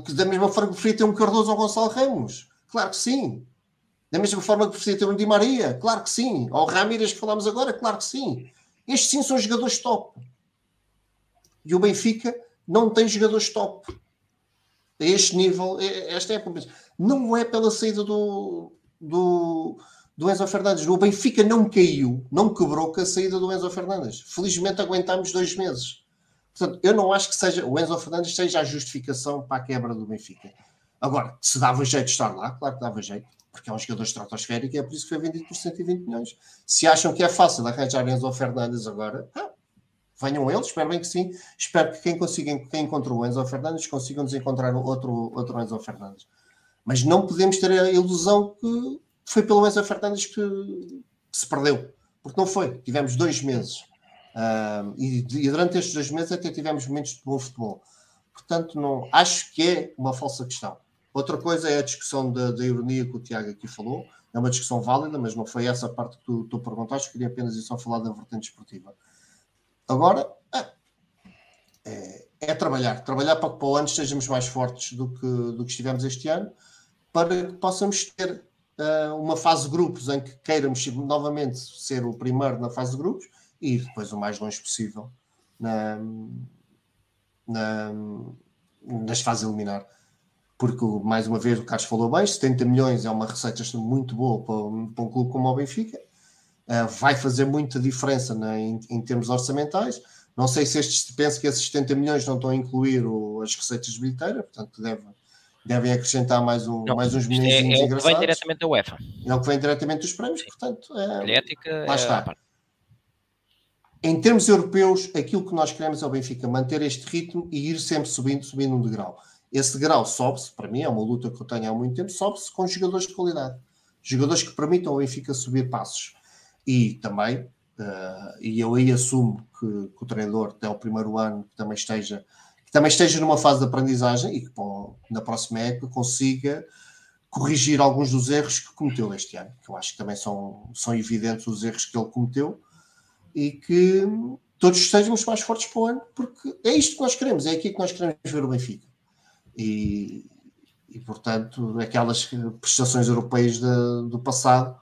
Da mesma forma que preferia ter um Cardoso ou Gonçalo Ramos. Claro que sim. Da mesma forma que preferia ter um Di Maria. Claro que sim. Ou o Ramírez que falamos agora. Claro que sim. Estes sim são jogadores top. E o Benfica não tem jogadores top. A este nível, esta é a Não é pela saída do, do, do Enzo Fernandes. O Benfica não caiu, não quebrou com a saída do Enzo Fernandes. Felizmente aguentámos dois meses. Portanto, eu não acho que seja o Enzo Fernandes seja a justificação para a quebra do Benfica. Agora, se dava jeito de estar lá, claro que dava jeito, porque é um jogador estratosférico e é por isso que foi vendido por 120 milhões. Se acham que é fácil arranjar Enzo Fernandes agora, ah, venham eles, espero bem que sim. Espero que quem consiga, quem encontrou o Enzo Fernandes consigam nos encontrar outro, outro Enzo Fernandes. Mas não podemos ter a ilusão que foi pelo Enzo Fernandes que, que se perdeu, porque não foi. Tivemos dois meses. Uh, e, e, durante estes dois meses até tivemos momentos de bom futebol. Portanto, não, acho que é uma falsa questão. Outra coisa é a discussão da, da ironia que o Tiago aqui falou. É uma discussão válida, mas não foi essa a parte que tu, tu perguntaste. Queria apenas ir só falar da vertente esportiva. Agora, é, é, é, trabalhar. Trabalhar para que para o ano estejamos mais fortes do que, do que estivemos este ano, para que possamos ter uh, uma fase de grupos em que queiramos novamente ser o primeiro na fase de grupos e depois o mais longe possível na, na, nas fases eliminar. Porque, mais uma vez, o Carlos falou bem: 70 milhões é uma receita muito boa para, para um clube como o Benfica. Uh, vai fazer muita diferença né, em, em, termos orçamentais. Não sei se estes, penso que esses 70 milhões não estão a incluir o, as receitas de bilheteira, portanto, deve, devem acrescentar mais, um, não, mais uns milhões é, é o que vem diretamente da UEFA. É o que vem diretamente dos prémios, Sim. portanto, é, Atlética, lá está. É em termos europeus, aquilo que nós queremos é o Benfica manter este ritmo e ir sempre subindo, subindo um degrau. Esse degrau sobe-se, para mim é uma luta que eu tenho há muito tempo, sobe-se com jogadores de qualidade. Jogadores que permitam ao Benfica subir passos. E também, uh, e eu aí assumo que, que, o treinador, até o primeiro ano, que também esteja, que também esteja numa fase de aprendizagem e que na próxima época consiga corrigir alguns dos erros que cometeu este ano, que eu acho que também são, são evidentes os erros que ele cometeu e que todos estejamos mais fortes para o ano, porque é isto que nós queremos, é aqui que nós queremos ver o Benfica. E, e portanto, aquelas prestações europeias de, do passado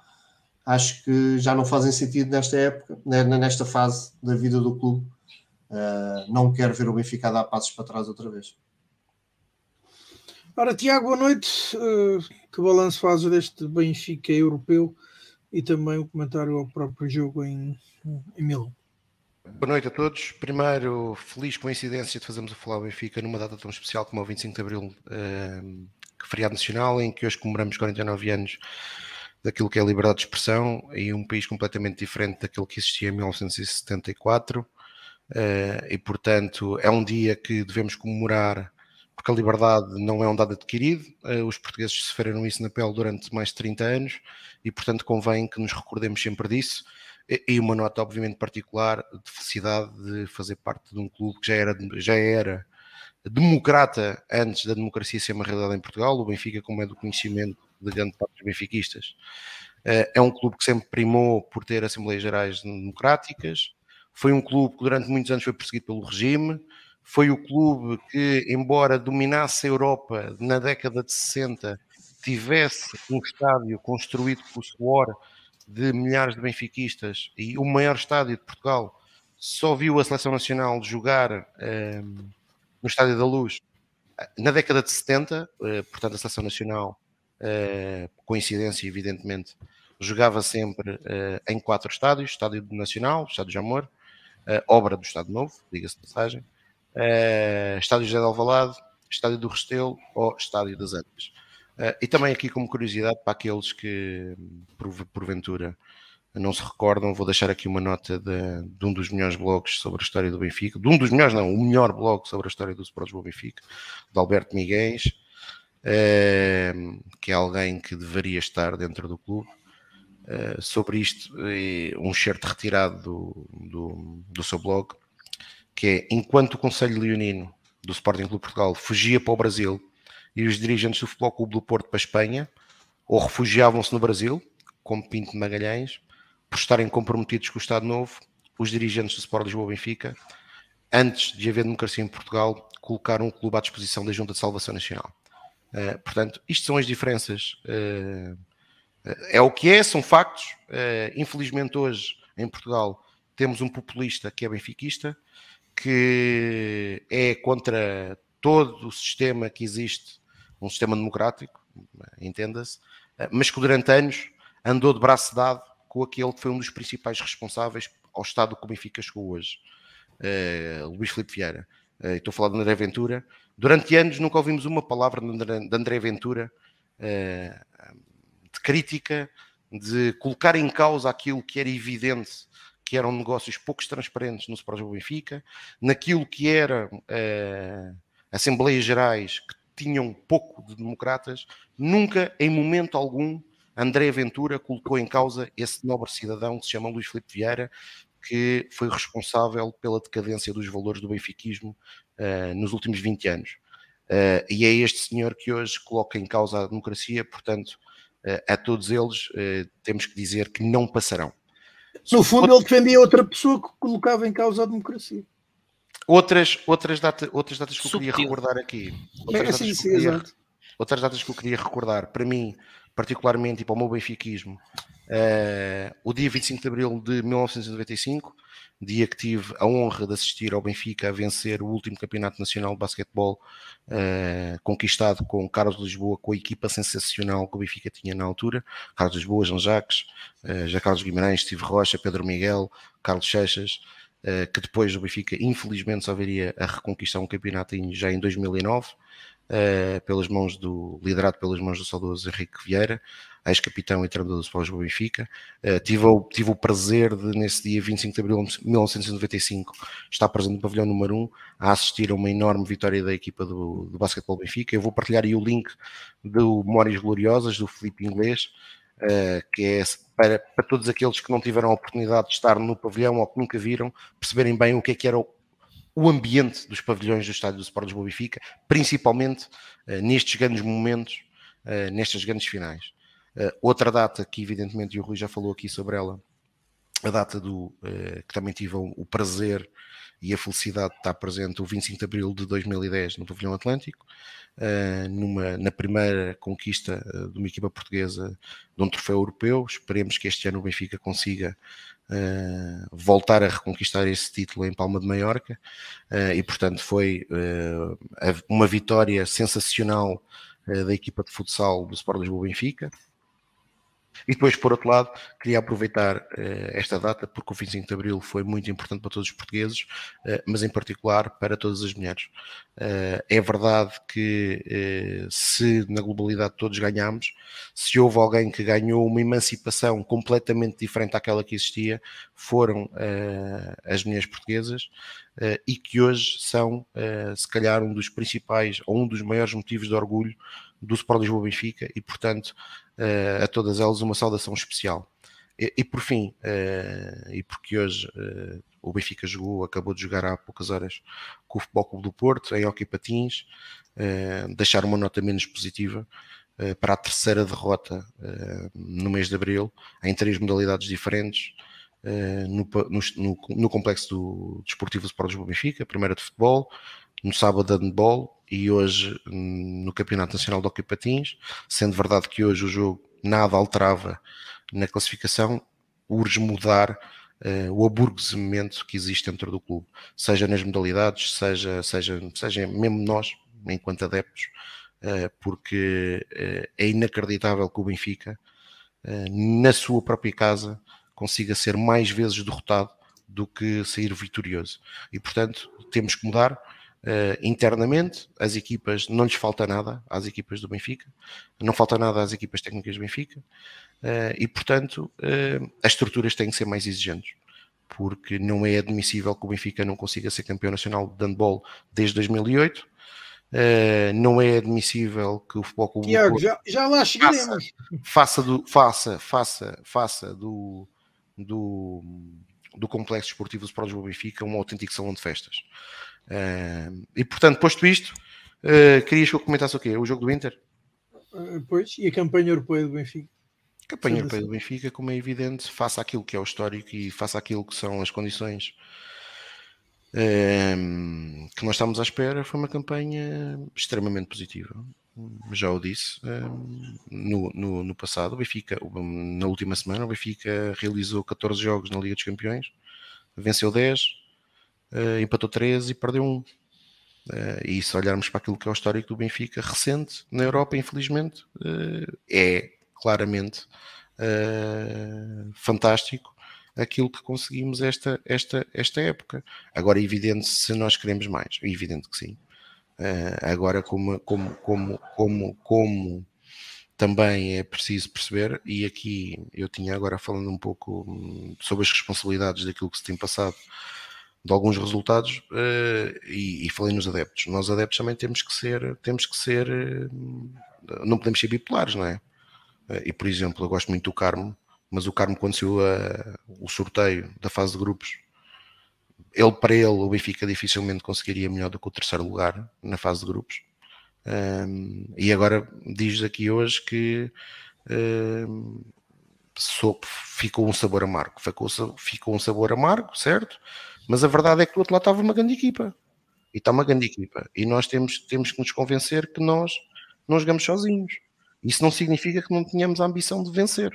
acho que já não fazem sentido nesta época, né, nesta fase da vida do clube. Uh, não quero ver o Benfica dar passos para trás outra vez. Ora, Tiago, boa noite. Uh, que balanço fazes deste Benfica europeu e também o comentário ao próprio jogo em, em Milão? Boa noite a todos. Primeiro, feliz coincidência de fazermos a falar o Benfica numa data tão especial como o 25 de Abril, uh, feriado nacional, em que hoje comemoramos 49 anos daquilo que é a liberdade de expressão e um país completamente diferente daquilo que existia em 1974. Uh, eh, e, portanto, é um dia que devemos comemorar porque a liberdade não é um dado adquirido. Uh, os portugueses sofreram isso na pele durante mais de 30 anos e, portanto, convém que nos recordemos sempre disso. E, e uma nota, obviamente, particular de felicidade de fazer parte de um clube que já era, já era democrata antes da democracia ser uma realidade em Portugal. O Benfica, como é do conhecimento de grande parte dos benfiquistas, eh, é um clube que sempre primou por ter Assembleias Gerais democráticas. Foi um clube que durante muitos anos foi perseguido pelo regime. Foi o clube que, embora dominasse a Europa na década de 60, tivesse um estádio construído pelo suor de milhares de benfiquistas e o maior estádio de Portugal só viu a seleção nacional jogar um, eh, no Estádio da Luz na década de 70, eh, portanto a seleção nacional coincidência, evidentemente, jogava sempre uh, em quatro estádios: Estádio Nacional, Estádio de Amor, uh, obra do Estado Novo, diga-se de passagem, Estádio José de Alvalade, Estádio do Restelo ou Estádio das Antas. e também aqui como curiosidade para aqueles que porventura não se recordam, vou deixar aqui uma nota de, de, um dos melhores blogs sobre a história do Benfica, de um dos melhores, não, o melhor blog sobre a história do Sports do Benfica, de Alberto Miguel, que é alguém que deveria estar dentro do clube. sobre isto, um certo retirado do, do, do seu blog, que é enquanto o Conselho Leonino do Sporting Clube Portugal fugia para o Brasil e os dirigentes do Futebol Clube do Porto para a Espanha, ou refugiavam-se no Brasil, como Pinto de Magalhães, por estarem comprometidos com o Estado Novo, os dirigentes do Sport Lisboa Benfica, antes de haver democracia em Portugal, colocaram o clube à disposição da Junta de Salvação Nacional. Uh, portanto, isto são as diferenças. Uh, é o que é, são factos. Uh, infelizmente, hoje em Portugal temos um populista que é benfiquista, que é contra todo o sistema que existe, um sistema democrático, entenda-se, mas que durante anos andou de braço dado com aquele que foi um dos principais responsáveis ao estado que o Benfica chegou hoje, Luís Filipe Vieira. Estou a falar de André. Durante anos nunca ouvimos uma palavra de André, Ventura uh, de crítica, de colocar em causa aquilo que era evidente que eram negócios poucos transparentes no Sport Benfica, naquilo que era uh, Assembleias Gerais que tinham pouco de democratas, nunca, em momento algum, André Ventura colocou em causa esse nobre cidadão que se chama Luís Filipe Vieira, que foi responsável pela decadência dos valores do benfiquismo uh, nos últimos 20 anos. Uh, e é este senhor que hoje coloca em causa a democracia, portanto, uh, a todos eles temos que dizer que não passarão. No fundo, ele defendia outra pessoa que colocava em causa a democracia. Outras, outras, data, outras datas que eu queria recordar aqui. Outras, é, sim, sim, queria, outras datas que eu queria recordar, para mim, particularmente e para o meu benfiquismo, uh, o dia 25 de abril de 1995, dia que tive a honra de assistir ao Benfica a vencer o último campeonato nacional de basquetebol uh, conquistado com Carlos Lisboa, com a equipa sensacional que o Benfica tinha na altura, Carlos Lisboa, João Jacques, uh, José Carlos Guimarães, Steve Rocha, Pedro Miguel, Carlos Seixas, uh, que depois o Benfica infelizmente só viria a reconquistar um campeonato em, já em 2009, uh, pelas mãos do, liderado pelas mãos do saudoso Henrique Vieira, ex-capitão e treinador do Sport Benfica. Uh, tive, o, tive o prazer de, nesse dia 25 de abril de 1995, estar presente no pavilhão número 1, a assistir a uma enorme vitória da equipa do, do Basquetebol Benfica. Eu vou partilhar aí o link do Memórias Gloriosas, do Felipe Inglês, uh, que é para, para todos aqueles que não tiveram a oportunidade de estar no pavilhão ou que nunca viram, perceberem bem o que é que era o o ambiente dos pavilhões do estádio do Sport Lisboa Benfica, principalmente uh, nestes grandes momentos, uh, nestas grandes finais. Uh, outra data que evidentemente o Rui já falou aqui sobre ela, a data do que também tive o prazer e a felicidade de estar presente o 25 de abril de 2010 no Pavilhão Atlântico, numa, na primeira conquista de uma equipa portuguesa de um troféu europeu. Esperemos que este ano o Benfica consiga uh, voltar a reconquistar esse título em Palma de Maiorca uh, e portanto foi uh, uma vitória sensacional da equipa de futsal do Sport Lisboa Benfica e depois, por outro lado, queria aproveitar uh, esta data porque o 25 de Abril foi muito importante para todos os portugueses, uh, mas em particular para todas as mulheres. Uh, é verdade que se na globalidade todos ganhamos, se houve alguém que ganhou uma emancipação completamente diferente daquela que existia, foram as mulheres portuguesas. e que hoje são, se calhar, um dos principais ou um dos maiores motivos de orgulho do Sport Lisboa Benfica e, portanto, a todas elas uma saudação especial. E, e por fim, uh, e porque hoje uh, o Benfica jogou, acabou de jogar há poucas horas com o Futebol Clube do Porto, em Hockey Patins, deixar uma nota menos positiva para a terceira derrota no mês de Abril, em três modalidades diferentes, no, no, no, complexo do Desportivo Sport Lisboa Benfica, primeira de futebol, no sábado de handball e hoje hum, no Campeonato Nacional de Hockey Patins, sendo verdade que hoje o jogo nada alterava na classificação, urge mudar uh, o aburguesamento que existe dentro do clube, seja nas modalidades, seja, seja, seja mesmo nós, enquanto adeptos, uh, porque uh, é inacreditável que o Benfica, na sua própria casa, consiga ser mais vezes derrotado do que sair vitorioso. E portanto, temos que mudar Uh, internamente, as equipas não lhes falta nada às equipas do Benfica, não falta nada às equipas técnicas do Benfica, uh, e portanto uh, as estruturas têm que ser mais exigentes, porque não é admissível que o Benfica não consiga ser campeão nacional de handball desde 2008, Uh, não é admissível que o Futebol Clube Tiago, já, já lá chegaremos. Faça, do, faça, faça, faça do, do, do complexo esportivo do Sport do Benfica um autêntico salão de festas. Uh, e portanto, posto isto, uh, querias que eu comentasse o quê? O jogo do Inter? Uh, pois, e a campanha europeia do Benfica? A campanha europeia do Benfica, como é evidente, faça aquilo que é o histórico e faça aquilo que são as condições que nós estamos à espera, foi uma campanha extremamente positiva. Já o disse um, no, no, no, passado, o Benfica, na última semana, o Benfica realizou 14 jogos na Liga dos Campeões, venceu 10, uh, eh, empatou 13 e perdeu 1. Uh, e se olharmos para aquilo que é o histórico do Benfica recente na Europa, infelizmente, uh, é claramente fantástico aquilo que conseguimos esta, esta, esta época. Agora é evidente se nós queremos mais, é evidente que sim. Uh, agora, como, como, como, como, como também é preciso perceber, e aqui eu tinha agora falando um pouco hum, sobre as responsabilidades daquilo que se tem passado, de alguns resultados, uh, e, e, falei nos adeptos. Nós adeptos também temos que ser, temos que ser, uh, não podemos ser bipolares, não é? e por exemplo, eu gosto muito do Carmo, mas o Carmo quando saiu a, o sorteio da fase de grupos, ele para ele, o Benfica dificilmente conseguiria melhor do que o terceiro lugar na fase de grupos. Um, e agora diz aqui hoje que um, ficou um sabor amargo. Ficou, ficou um sabor amargo, certo? Mas a verdade é que do outro lado estava uma grande equipa. E está uma grande equipa. E nós temos, temos que nos convencer que nós não jogamos sozinhos. Isso não significa que não tenhamos a ambição de vencer.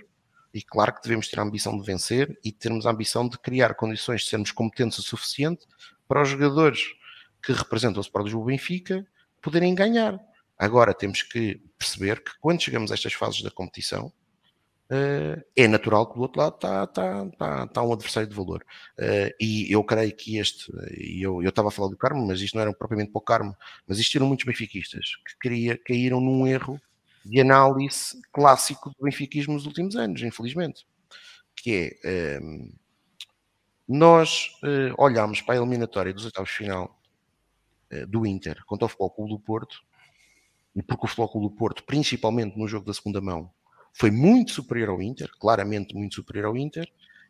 E claro que devemos ter a ambição de vencer e termos a ambição de criar condições de sermos competentes o suficiente para os jogadores que representam o Sport do Benfica poderem ganhar. Agora temos que perceber que quando chegamos a estas fases da competição, Uh, é natural que do outro lado está, está, está, está um adversário de valor. Uh, e eu creio que este, eu, eu estava a falar do Carmo, mas isto não era propriamente para o Carmo, mas existiram muitos benfiquistas que queria, caíram num erro de análise clássico do benfiquismo nos últimos anos, infelizmente, que é um, ehm, nós uh, olhamos para a eliminatória dos oitavos de final uh, do Inter contra o Futebol Clube do Porto, e porque o Futebol Clube do Porto, principalmente no jogo da segunda mão, foi muito superior ao Inter, claramente muito superior ao Inter,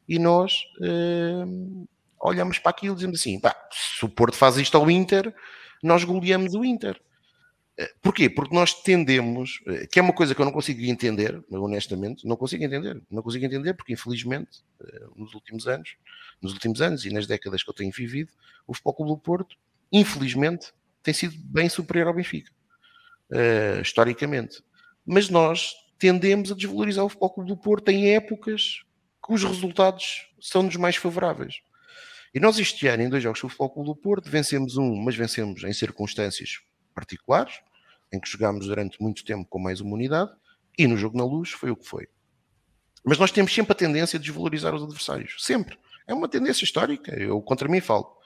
e nós uh, olhamos para aquilo e dizemos assim: se o Porto faz isto ao Inter, nós goleamos o Inter. Porquê? Porque nós tendemos, eh, que é uma coisa que eu não consigo entender, honestamente, não consigo entender, não consigo entender porque infelizmente eh, nos últimos anos, nos últimos anos e nas décadas que eu tenho vivido, o Futebol Clube do Porto, infelizmente, tem sido bem superior ao Benfica, historicamente. Mas nós tendemos a desvalorizar o Futebol Clube do Porto em épocas que os resultados são dos mais favoráveis. E nós este ano, em dois jogos com o Futebol Clube do Porto, vencemos um, mas vencemos em circunstâncias particulares, em que jogámos durante muito tempo com mais uma unidade, e no jogo na luz foi o que foi. Mas nós temos sempre a tendência de desvalorizar os adversários. Sempre. É uma tendência histórica. Eu contra mim falo.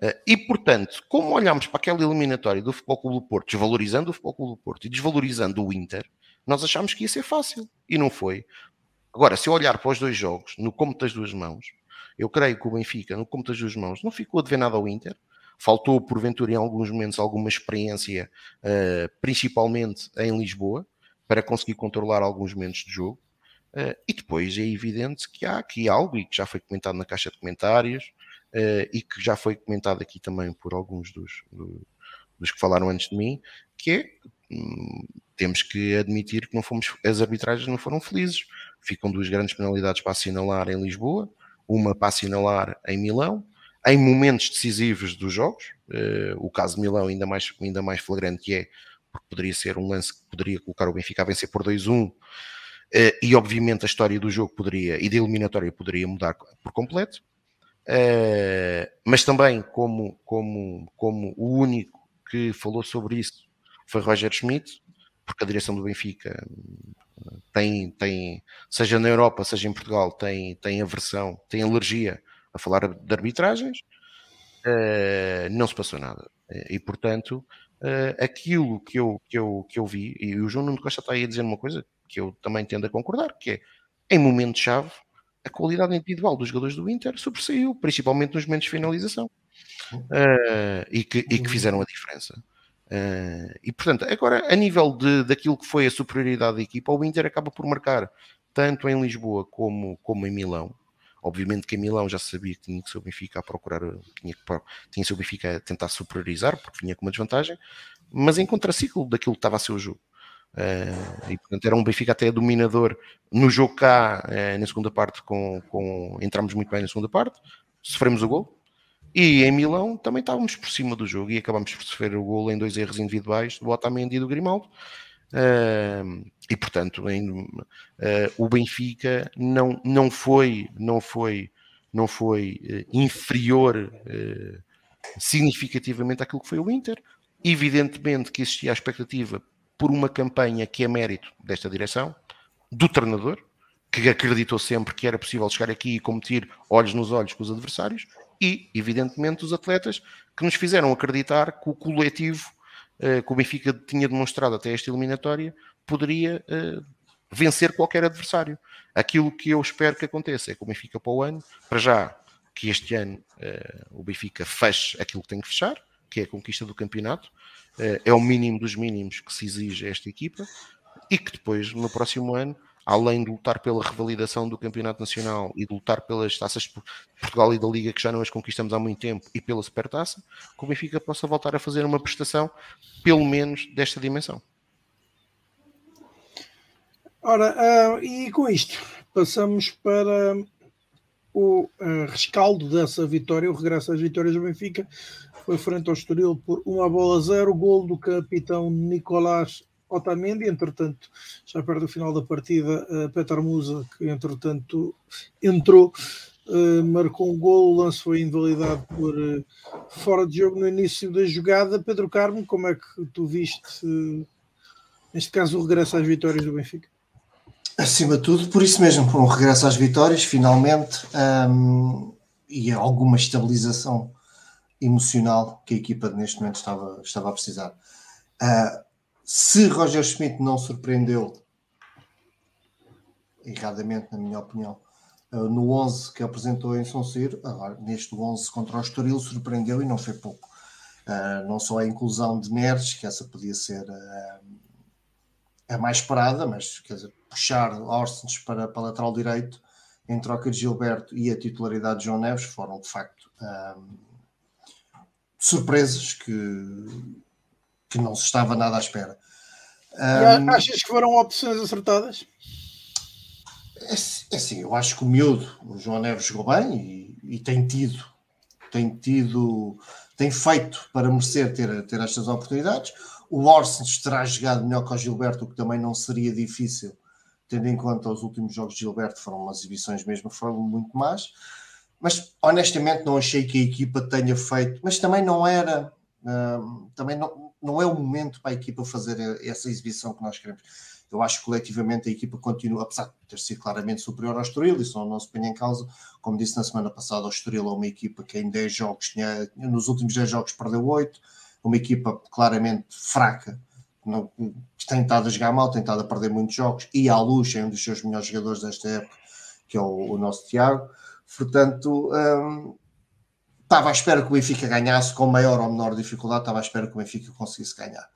Eh, e, portanto, como olhamos para aquela eliminatória do Futebol Clube do Porto, desvalorizando o Futebol Clube do Porto e desvalorizando o Inter, nós achámos que ia ser fácil. E não foi. Agora, se eu olhar para os dois jogos, no cômodo das duas mãos, eu creio que o Benfica, no cômodo das duas mãos, não ficou a dever nada ao Inter. Faltou, porventura, em alguns momentos, alguma experiência, uh, principalmente em Lisboa, para conseguir controlar alguns momentos de jogo. Uh, e depois é evidente que há aqui algo, e que já foi comentado na caixa de comentários, uh, e que já foi comentado aqui também por alguns dos, do, dos que falaram antes de mim, que é hum, temos que admitir que não fomos, as arbitragens não foram felizes. Ficam duas grandes penalidades para assinalar em Lisboa, uma para assinalar em Milão, em momentos decisivos dos jogos. Uh, o caso de Milão ainda mais, ainda mais flagrante é, porque poderia ser um lance que poderia colocar o Benfica a vencer por 2-1, uh, eh, e obviamente a história do jogo poderia, e da eliminatória poderia mudar por completo. Uh, mas também como, como, como o único que falou sobre isso foi Roger Schmidt, porque a direção do Benfica tem, tem seja na Europa, seja em Portugal, tem, tem aversão, tem alergia a falar de arbitragens, uh, não se passou nada. E, portanto, uh, aquilo que eu, que, eu, que eu vi, e o João Nuno Costa está aí a dizer uma coisa que eu também tendo a concordar, que é, em momento-chave, a qualidade individual dos jogadores do Inter sobressaiu, principalmente nos momentos de finalização, uh, e, que, e que fizeram a diferença. Uh, e portanto, agora a nível de, daquilo que foi a superioridade da equipa, o Inter acaba por marcar tanto em Lisboa como, como em Milão. Obviamente que em Milão já sabia que tinha que ser o Benfica a procurar, tinha que, tinha que ser o Benfica a tentar superiorizar, porque vinha com uma desvantagem, mas em contraciclo daquilo que estava a ser o jogo. Uh, e portanto era um Benfica até dominador no jogo cá, uh, na segunda parte, com, com, entramos muito bem na segunda parte, sofremos o gol, e em Milão também estávamos por cima do jogo e acabamos por sofrer o gol em dois erros individuais do Otamendi e do Grimaldo. E portanto em, uh, o Benfica não, não foi não foi não foi uh, inferior significativamente àquilo que foi o Inter. Evidentemente que existia a expectativa por uma campanha que é mérito desta direção do treinador que acreditou sempre que era possível chegar aqui e competir olhos nos olhos com os adversários e, evidentemente, os atletas que nos fizeram acreditar que o coletivo que o Benfica tinha demonstrado até esta eliminatória poderia uh, vencer qualquer adversário. Aquilo que eu espero que aconteça é que o Benfica para o ano, para já, que este ano uh, o Benfica feche aquilo que tem que fechar, que é a conquista do campeonato, é o mínimo dos mínimos que se exige a esta equipa, e que depois, no próximo ano, além de lutar pela revalidação do Campeonato Nacional e de lutar pelas taças de Portugal e da Liga, que já não as conquistamos há muito tempo, e pela Supertaça, que o Benfica possa voltar a fazer uma prestação, pelo menos desta dimensão. Ora, uh, e com isto, passamos para o uh, rescaldo dessa vitória, o regresso às vitórias do Benfica. Foi frente ao Estoril por uma bola a zero, gol do capitão Nicolás Otamendi, entretanto, já perto do final da partida, uh, Petar Musa, que entretanto entrou, uh, marcou um gol, o lance foi invalidado por uh, fora de jogo no início da jogada. Pedro Carmo, como é que tu viste, neste caso, o regresso às vitórias do Benfica? Acima de tudo, por isso mesmo, com o regresso às vitórias, finalmente, um, e alguma estabilização emocional que a equipa neste momento estava, estava a precisar. Uh, se Roger Schmidt não surpreendeu, erradamente, na minha opinião, eh, no 11 que apresentou em São Ciro, agora neste 11 contra o Estoril surpreendeu e não foi pouco. Uh, não só a inclusão de Neres, que essa podia ser uh, a mais esperada, mas quer dizer, puxar Orsens para, para lateral direito em troca de Gilberto e a titularidade de João Neves foram de facto uh, surpresas que que não se estava nada à espera. Um, achas que foram opções acertadas? É, é assim, eu acho que o miúdo, o João Neves jogou bem e, e, tem tido, tem tido, tem feito para merecer ter, ter estas oportunidades. O Orsens terá jogado melhor que o Gilberto, o que também não seria difícil, tendo em conta os últimos jogos de Gilberto foram umas exibições mesmo, foram muito más. Mas honestamente não achei que a equipa tenha feito, mas também não era, um, também não, não é o momento para a equipa fazer essa exibição que nós queremos. Eu acho que coletivamente a equipa continua, apesar de ter sido claramente superior ao Estoril, isso não, se põe em causa. Como disse na semana passada, o Estoril é uma equipa que em 10 jogos, tinha, nos últimos 10 jogos perdeu 8, uma equipa claramente fraca, não, tem estado a jogar mal, tem estado a perder muitos jogos, e à luz é um dos seus melhores jogadores desta época, que é o, o nosso Tiago. Portanto, hum, estava à espera que o Benfica ganhasse com maior ou menor dificuldade, estava à espera que o Benfica conseguisse ganhar.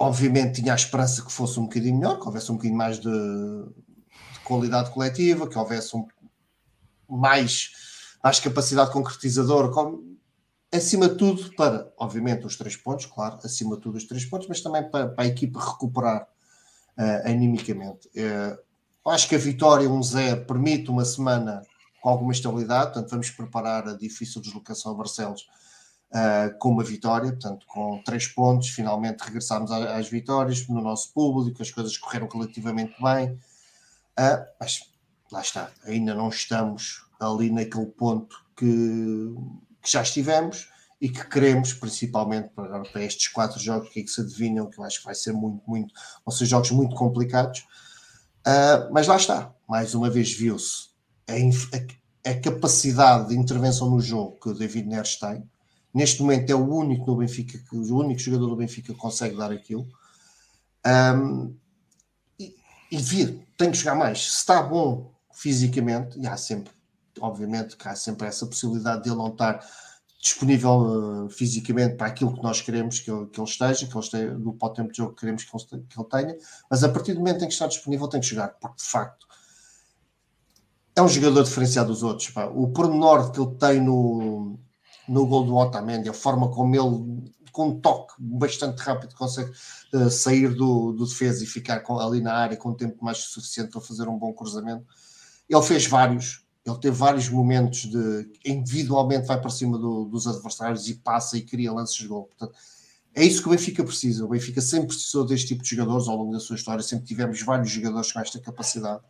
Obviamente tinha a esperança que fosse um bocadinho melhor, que houvesse um bocadinho mais de, de qualidade coletiva, que houvesse um, mais, mais capacidade concretizadora, acima de tudo para, obviamente, os três pontos, claro, acima de tudo os três pontos, mas também para, para a equipa recuperar uh, animicamente. Uh, acho que a vitória 1-0 permite uma semana alguma estabilidade, portanto vamos preparar a difícil deslocação a Barcelos uh, com uma vitória, portanto com três pontos, finalmente regressámos às vitórias no nosso público, as coisas correram relativamente bem, uh, mas lá está, ainda não estamos ali naquele ponto que, que já estivemos e que queremos, principalmente para, para, estes quatro jogos que, é que se adivinham, que eu acho que vai ser muito, muito, vão ser jogos muito complicados, uh, mas lá está, mais uma vez viu-se a, a, a, capacidade de intervenção no jogo que o David Neres tem. Neste momento é o único no Benfica, o único jogador do Benfica que consegue dar aquilo. Um, e, e vir, tem que jogar mais. Se está bom fisicamente, e há sempre, obviamente, que há sempre essa possibilidade de ele não estar disponível uh, fisicamente para aquilo que nós queremos que ele, que ele esteja, que ele esteja no para o tempo de jogo que queremos que ele, que ele tenha, mas a partir do momento em que está disponível tem que jogar, porque de facto é um jogador diferenciado dos outros. Pá. O pormenor que ele tem no, no gol do Otamendi, a forma como ele, com um toque bastante rápido, consegue uh, sair do, do defesa e ficar com, ali na área com tempo mais suficiente para fazer um bom cruzamento. Ele fez vários, ele teve vários momentos de individualmente vai para cima do, dos adversários e passa e cria lances de gol. Portanto, é isso que o Benfica precisa. O Benfica sempre precisou deste tipo de jogadores ao longo da sua história, sempre tivemos vários jogadores com esta capacidade.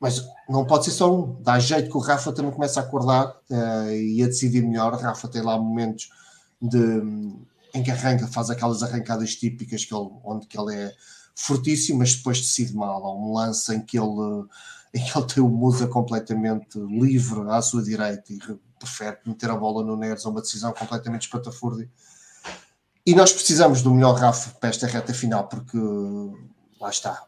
Mas não pode ser só um. Dá jeito que o Rafa também começa a acordar uh, e a decidir melhor. O Rafa tem lá momentos de, em que arranca, faz aquelas arrancadas típicas que ele, onde que ele é fortíssimo, mas depois decide mal. Há um lance em que ele, em que ele tem o Musa completamente livre à sua direita e prefere meter a bola no Neres a uma decisão completamente espatafúrdia. E nós precisamos do melhor Rafa para esta reta final, porque lá está,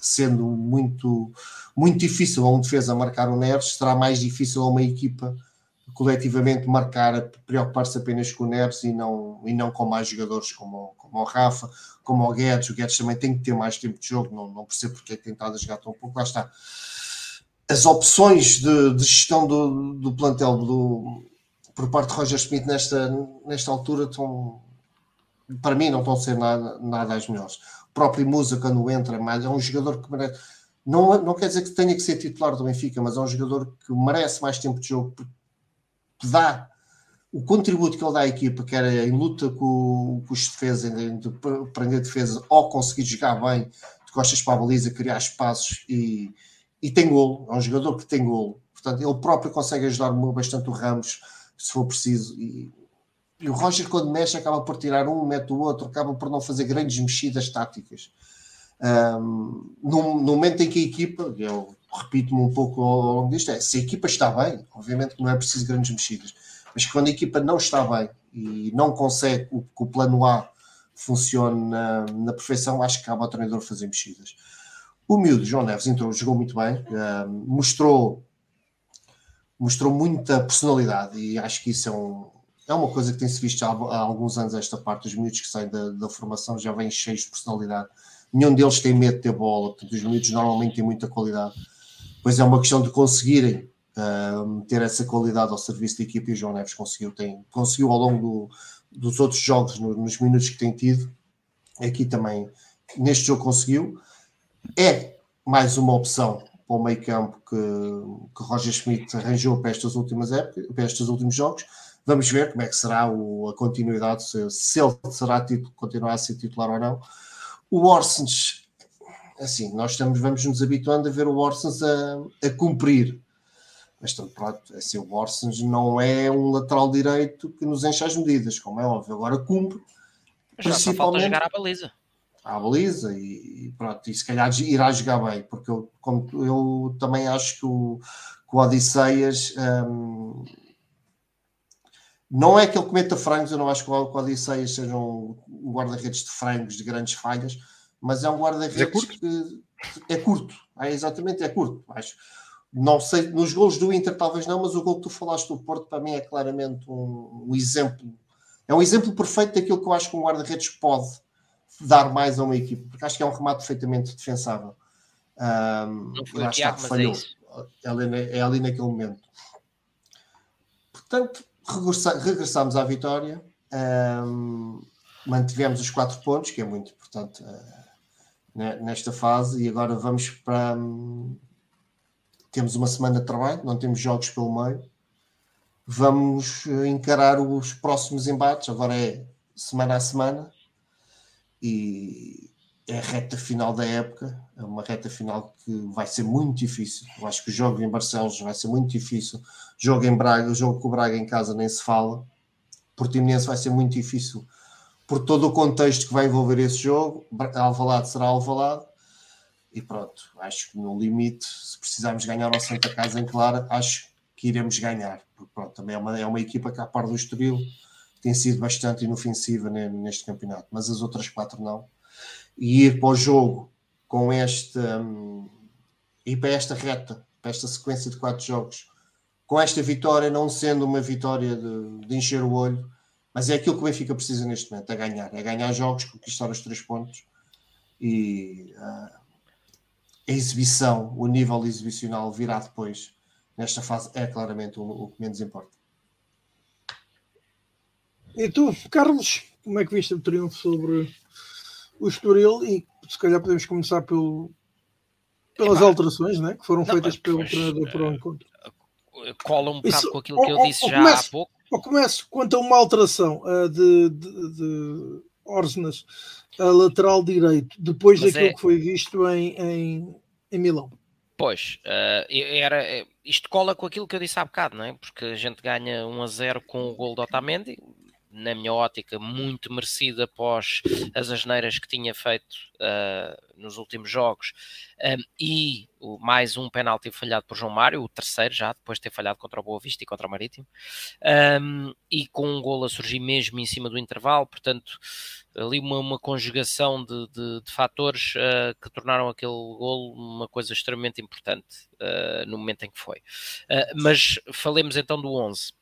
sendo muito, muito difícil a um defesa marcar o Neres, será mais difícil a uma equipa coletivamente marcar, preocupar-se apenas com o Neres e não, e não com mais jogadores como, como o Rafa, como o Guedes. O Guedes também tem que ter mais tempo de jogo, não, não percebo porque é estado a jogar tão pouco. Lá está. As opções de, de gestão do, do plantel do, por parte de Roger Smith nesta, nesta altura estão, para mim, não estão a ser nada, nada as melhores próprio Musa, quando entra, mas é um jogador que merece. Não, não quer dizer que tenha que ser titular do Benfica, mas é um jogador que merece mais tempo de jogo, que dá o contributo que ele dá à equipa, que era em luta com, com os defesas, de prender defesa, ou conseguir jogar bem, de costas para a baliza, criar espaços e, e tem golo. É um jogador que tem golo. Portanto, ele próprio consegue ajudar bastante o Ramos, se for preciso. E e o Roger, quando mexe, acaba por tirar um, mete o outro, acaba por não fazer grandes mexidas táticas. Um, no, no, momento em que a equipa, eu repito-me um pouco ao longo disto, é se a equipa está bem, obviamente que não é preciso grandes mexidas, mas quando a equipa não está bem e não consegue que o plano A funcione na, na perfeição, acho que cabe ao treinador fazer mexidas. O miúdo, João Neves, entrou, jogou muito bem, um, mostrou, mostrou muita personalidade e acho que isso é um, é uma coisa que tem-se visto há, há, alguns anos esta parte, os miúdos que saem da, da, formação já vêm cheios de personalidade. Nenhum deles tem medo de ter bola, portanto, os miúdos normalmente têm muita qualidade. Pois é uma questão de conseguirem uh, ter essa qualidade ao serviço da equipe e o João Neves conseguiu, tem, conseguiu ao longo do, dos outros jogos, no, nos minutos que tem tido, aqui também, neste jogo conseguiu. É mais uma opção para o meio campo que, que Roger Schmidt arranjou para estas últimas épocas, para estes últimos jogos Vamos ver como é que será o, a continuidade, se, se ele será título, continuar a ser titular ou não. O Orsens, assim, nós estamos, vamos nos habituando a ver o Orsens a, a cumprir. Mas pronto, assim, o Orsens não é um lateral direito que nos enche as medidas, como é óbvio. Agora cumpre. Mas já só falta jogar à baliza. À baliza e, pronto, e se calhar irá jogar bem, porque eu, como, eu também acho que o, que o Odisseias. Hum, não é que ele cometa frangos, eu não acho que o Odisseias seja um guarda-redes de frangos, de grandes falhas, mas é um guarda-redes é que é curto. É, exatamente, é curto, acho. Não sei, nos gols do Inter talvez não, mas o gol que tu falaste do Porto para mim é claramente um, um exemplo. É um exemplo perfeito daquilo que eu acho que um guarda-redes pode dar mais a uma equipe, porque acho que é um remate perfeitamente defensável. Um, não foi está, falhou. É, ali, é ali naquele momento. Portanto, regressa, regressámos à vitória, um, mantivemos os quatro pontos, que é muito importante uh, nesta fase, e agora vamos para. Um, temos uma semana de trabalho, não temos jogos pelo meio. Vamos eh, encarar os próximos embates, agora é semana a semana, e é a reta final da época, é uma reta final que vai ser muito difícil. Eu acho que o jogo em Barcelos vai ser muito difícil. Jogo em Braga, o jogo com o Braga em casa nem se fala. Portimonense vai ser muito difícil por todo o contexto que vai envolver esse jogo. Alvalade será Alvalade. E pronto, acho que no limite, se precisarmos ganhar ao Santa Casa em Clara, acho que iremos ganhar. Porque pronto, também é uma, é uma equipa que, a par do Estoril, tem sido bastante inofensiva neste campeonato, mas as outras quatro não e ir para o jogo com esta um, e para esta reta, para esta sequência de quatro jogos. Com esta vitória, não sendo uma vitória de, de, encher o olho, mas é aquilo que o Benfica precisa neste momento, é ganhar, é ganhar jogos, conquistar os três pontos e uh, a exibição, o nível exibicional virá depois, nesta fase, é claramente o, o que menos importa. E tu, Carlos, como é que viste o triunfo sobre o Estoril? E se calhar podemos começar pelo, pelas alterações né, que foram não, feitas pelo treinador para o encontro. Cola um bocado Isso, com aquilo que eu disse já há pouco. Ou começo quanto a uma alteração uh, de, de, de Orsnas a lateral direito, depois Mas daquilo é... que foi visto em, em, em Milão. Pois, uh, era, eh, isto cola com aquilo que eu disse há bocado, não é? Porque a gente ganha 1 a 0 com o gol do Otamendi, na minha ótica, muito merecido após as asneiras que tinha feito uh, nos últimos jogos um, e o, mais um penalti falhado por João Mário, o terceiro já, depois de ter falhado contra o Boa Vista e contra o Marítimo, um, e com um gol a surgir mesmo em cima do intervalo, portanto, ali uma, uma conjugação de, de, de fatores uh, que tornaram aquele gol uma coisa extremamente importante uh, no momento em que foi. mas falemos então do 11.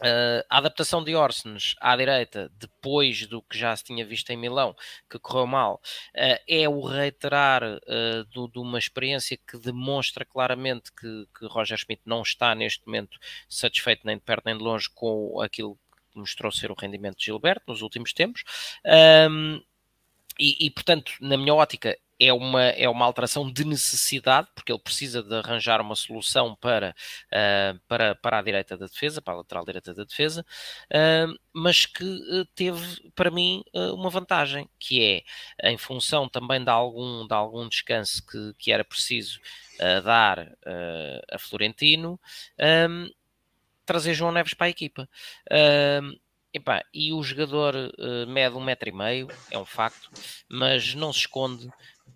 Uh, a adaptação de Orsens à direita, depois do que já se tinha visto em Milão, que correu mal, uh, é o reiterar uh, do, de uma experiência que demonstra claramente que, que Roger Schmidt não está neste momento satisfeito nem de perto nem de longe com aquilo que mostrou ser o rendimento de Gilberto nos últimos tempos. Um, e, e, portanto, na minha ótica, é uma, é uma alteração de necessidade, porque ele precisa de arranjar uma solução para, uh, para, para a direita da defesa, para a lateral direita da defesa, uh, mas que uh, teve, para mim, uma vantagem, que é, em função também de algum, de algum descanso que, que era preciso dar a Florentino, um, trazer João Neves para a equipa. Epá, e o jogador uh, mede um metro e meio, é um facto, mas não se esconde,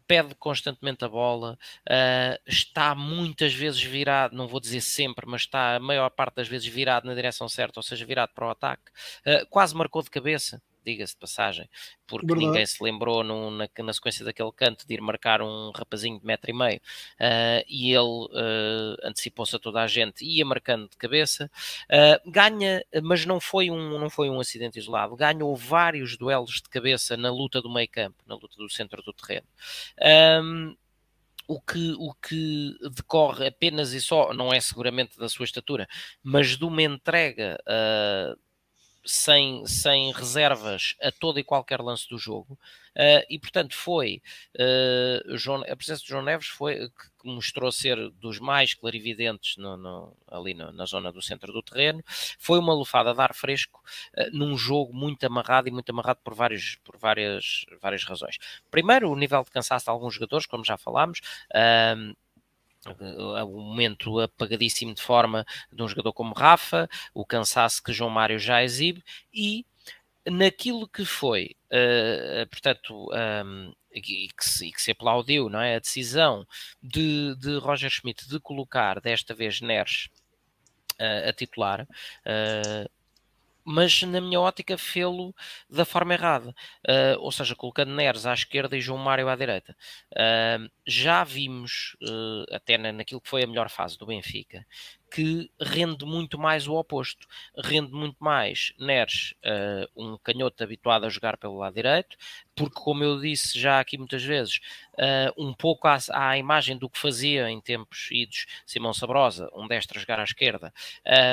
pede constantemente a bola, uh, está muitas vezes virado, não vou dizer sempre, mas está a maior parte das vezes virado na direção certa, ou seja, virado para o ataque, uh, quase marcou de cabeça diga-se de passagem, porque Verdade. ninguém se lembrou na, na, sequência daquele canto de ir marcar um rapazinho de metro e meio uh, e ele uh, antecipou-se a toda a gente e ia marcando de cabeça. Uh, ganha, mas não foi, um, não foi um acidente isolado, ganhou vários duelos de cabeça na luta do meio campo, na luta do centro do terreno. Um, o que, o que decorre apenas e só, não é seguramente da sua estatura, mas de uma entrega uh, sem, sem reservas a todo e qualquer lance do jogo. Uh, e portanto foi uh, João, a presença de João Neves foi que mostrou ser dos mais clarividentes no, no, ali no, na zona do centro do terreno. Foi uma lufada de ar fresco uh, num jogo muito amarrado e muito amarrado por, vários, por várias, várias razões. Primeiro, o nível de cansaço de alguns jogadores, como já falámos o momento apagadíssimo de forma de um jogador como Rafa, o cansaço que João Mário já exibe e naquilo que foi, uh, portanto, um, e, que se, e, que se, aplaudiu, não é? A decisão de, de Roger Schmidt de colocar desta vez Neres uh, a titular, uh, mas na minha ótica fê-lo da forma errada, uh, ou seja, colocando Neres à esquerda e João Mário à direita. Uh, já vimos, uh, até na, naquilo que foi a melhor fase do Benfica, que rende muito mais o oposto. Rende muito mais Neres, uh, um canhoto habituado a jogar pelo lado direito, porque, como eu disse já aqui muitas vezes, uh, um pouco à, à, imagem do que fazia em tempos idos Simão Sabrosa, um destro a jogar à esquerda.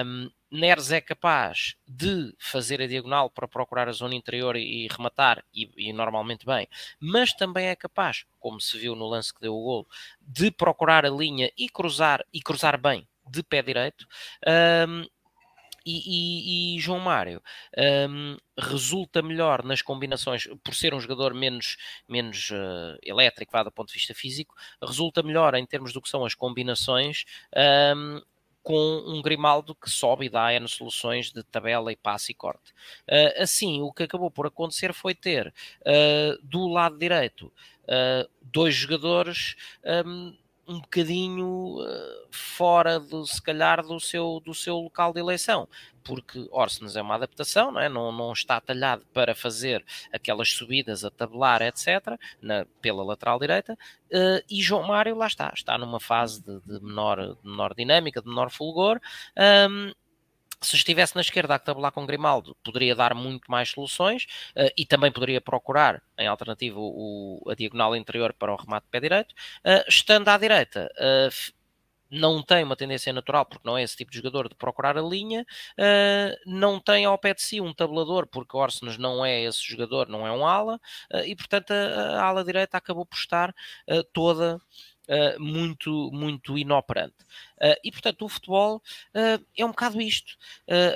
Um, Neres é capaz de fazer a diagonal para procurar a zona interior e, e rematar, e, e, normalmente bem, mas também é capaz, como se viu no lance que deu o golo, de procurar a linha e cruzar, e cruzar bem de pé direito. Um, e, e, e, João Mário um, resulta melhor nas combinações, por ser um jogador menos, menos uh, elétrico, vá do ponto de vista físico, resulta melhor em termos do que são as combinações um, com um Grimaldo que sobe e dá N soluções de tabela e passe e corte. Uh, assim, o que acabou por acontecer foi ter uh, do lado direito dois jogadores um, um bocadinho uh, fora do, se calhar, do seu, do seu local de eleição, porque Orsnes é uma adaptação, não, é? não, não está talhado para fazer aquelas subidas a tabelar, etc., na, pela lateral direita, uh, e João Mário lá está, está numa fase de, de menor, de menor dinâmica, de menor fulgor, um, se estivesse na esquerda a tabular com Grimaldo, poderia dar muito mais soluções uh, e também poderia procurar, em alternativa, o, a diagonal interior para o remate de pé direito. Uh, estando à direita, uh, não tem uma tendência natural, porque não é esse tipo de jogador de procurar a linha, não tem ao pé de si um tabulador, porque Orsnes não é esse jogador, não é um ala, e portanto a, a ala direita acabou por estar toda uh, muito, muito inoperante. Uh, e, portanto, o futebol uh, é um bocado isto,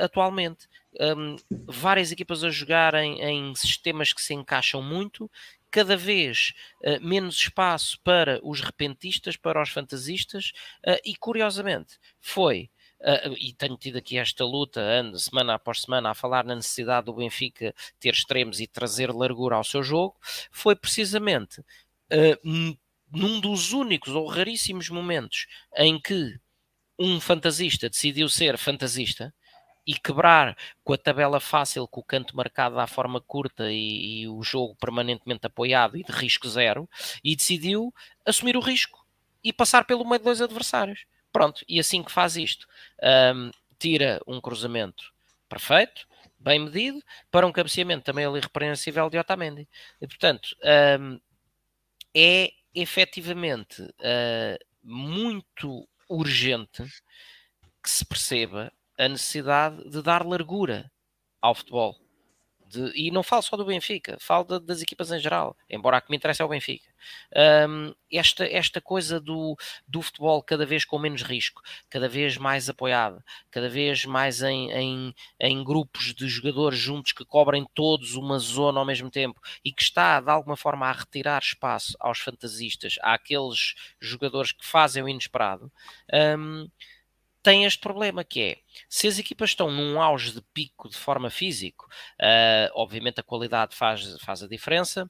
atualmente. Um, várias equipas a jogarem em sistemas que se encaixam muito, cada vez uh, menos espaço para os repentistas, para os fantasistas, uh, e curiosamente foi. Uh, e tenho tido aqui esta luta ando, semana após semana a falar na necessidade do Benfica ter extremos e trazer largura ao seu jogo, foi precisamente num dos únicos ou raríssimos momentos em que um fantasista decidiu ser fantasista e quebrar com a tabela fácil, com o canto marcado à forma curta e, e, o jogo permanentemente apoiado e de risco zero, e decidiu assumir o risco e passar pelo meio de dois adversários. Pronto, e assim que faz isto, um, tira um cruzamento perfeito, bem medido, para um cabeceamento também ali irrepreensível de Otamendi. E, portanto, um, é efetivamente uh, muito urgente que se perceba a necessidade de dar largura ao futebol. De, e não falo só do Benfica, falo de, das equipas em geral, embora a que me interessa é o Benfica. Um, esta, esta coisa do, do futebol cada vez com menos risco, cada vez mais apoiado, cada vez mais em, em, em grupos de jogadores juntos que cobrem todos uma zona ao mesmo tempo e que está de alguma forma a retirar espaço aos fantasistas, àqueles jogadores que fazem o inesperado. Um, tem este problema que é, se as equipas estão num auge de pico de forma físico, uh, obviamente a qualidade faz, faz a diferença,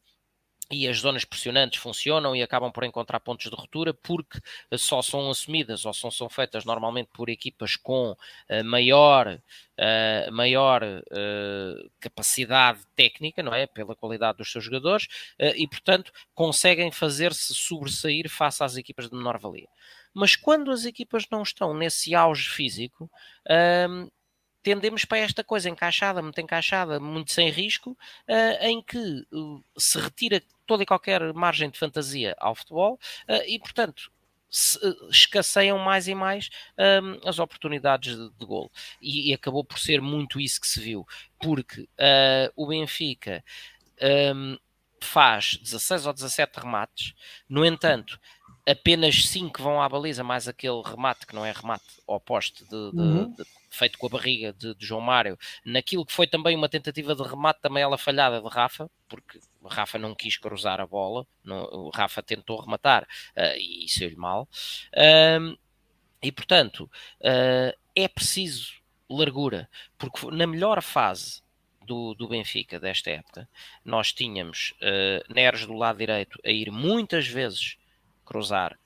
e as zonas pressionantes funcionam e acabam por encontrar pontos de ruptura porque só são assumidas ou são, são feitas normalmente por equipas com uh, maior, uh, maior uh, capacidade técnica, não é? Pela qualidade dos seus jogadores e, portanto, conseguem fazer-se sobressair face às equipas de menor valia. Mas quando as equipas não estão nesse auge físico, tendemos para esta coisa encaixada, muito encaixada, muito sem risco, uh, em que uh, se retira toda e qualquer margem de fantasia ao futebol uh, e, portanto, se, escasseiam mais e mais um, as oportunidades de, de gol. E, e, acabou por ser muito isso que se viu, porque o Benfica. Um, faz 16 ou 17 remates, no entanto, apenas 5 vão à baliza, mais aquele remate que não é remate ao poste de, de, uhum. de, feito com a barriga de, João Mário, naquilo que foi também uma tentativa de remate, também ela falhada de Rafa, porque Rafa não quis cruzar a bola, não, o Rafa tentou rematar uh, e saiu-lhe mal. Uh, e portanto, uh, é preciso largura, porque na melhor fase do, do, Benfica desta época, nós tínhamos uh, Neres do lado direito a ir muitas vezes cruzar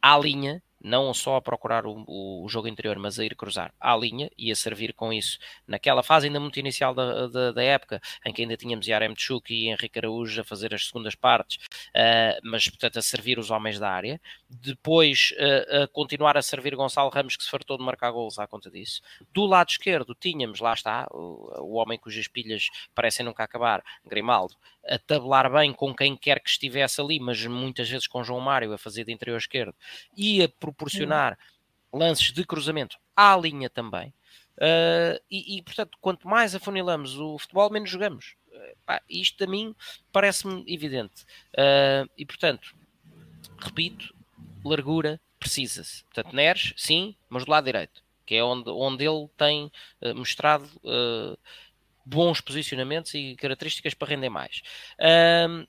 à linha não só a procurar o, o, jogo interior, mas a ir cruzar à linha e a servir com isso naquela fase ainda muito inicial da, da, da época, em que ainda tínhamos Yarem Tchuk e Henrique Araújo a fazer as segundas partes, uh, mas portanto a servir os homens da área. Depois uh, a continuar a servir Gonçalo Ramos, que se fartou de marcar gols à conta disso. Do lado esquerdo tínhamos, lá está, o, o homem cujas pilhas parecem nunca acabar, Grimaldo, a tabelar bem com quem quer que estivesse ali, mas muitas vezes com João Mário a fazer de interior esquerdo e a proporcionar hum. lances de cruzamento à linha também. Uh, e, e, portanto, quanto mais afunilamos o futebol, menos jogamos. Uh, pá, isto a mim parece-me evidente. Uh, e portanto, repito, largura precisa-se. Portanto, Neres, sim, mas do lado direito, que é onde, onde ele tem mostrado bons posicionamentos e características para render mais. Um,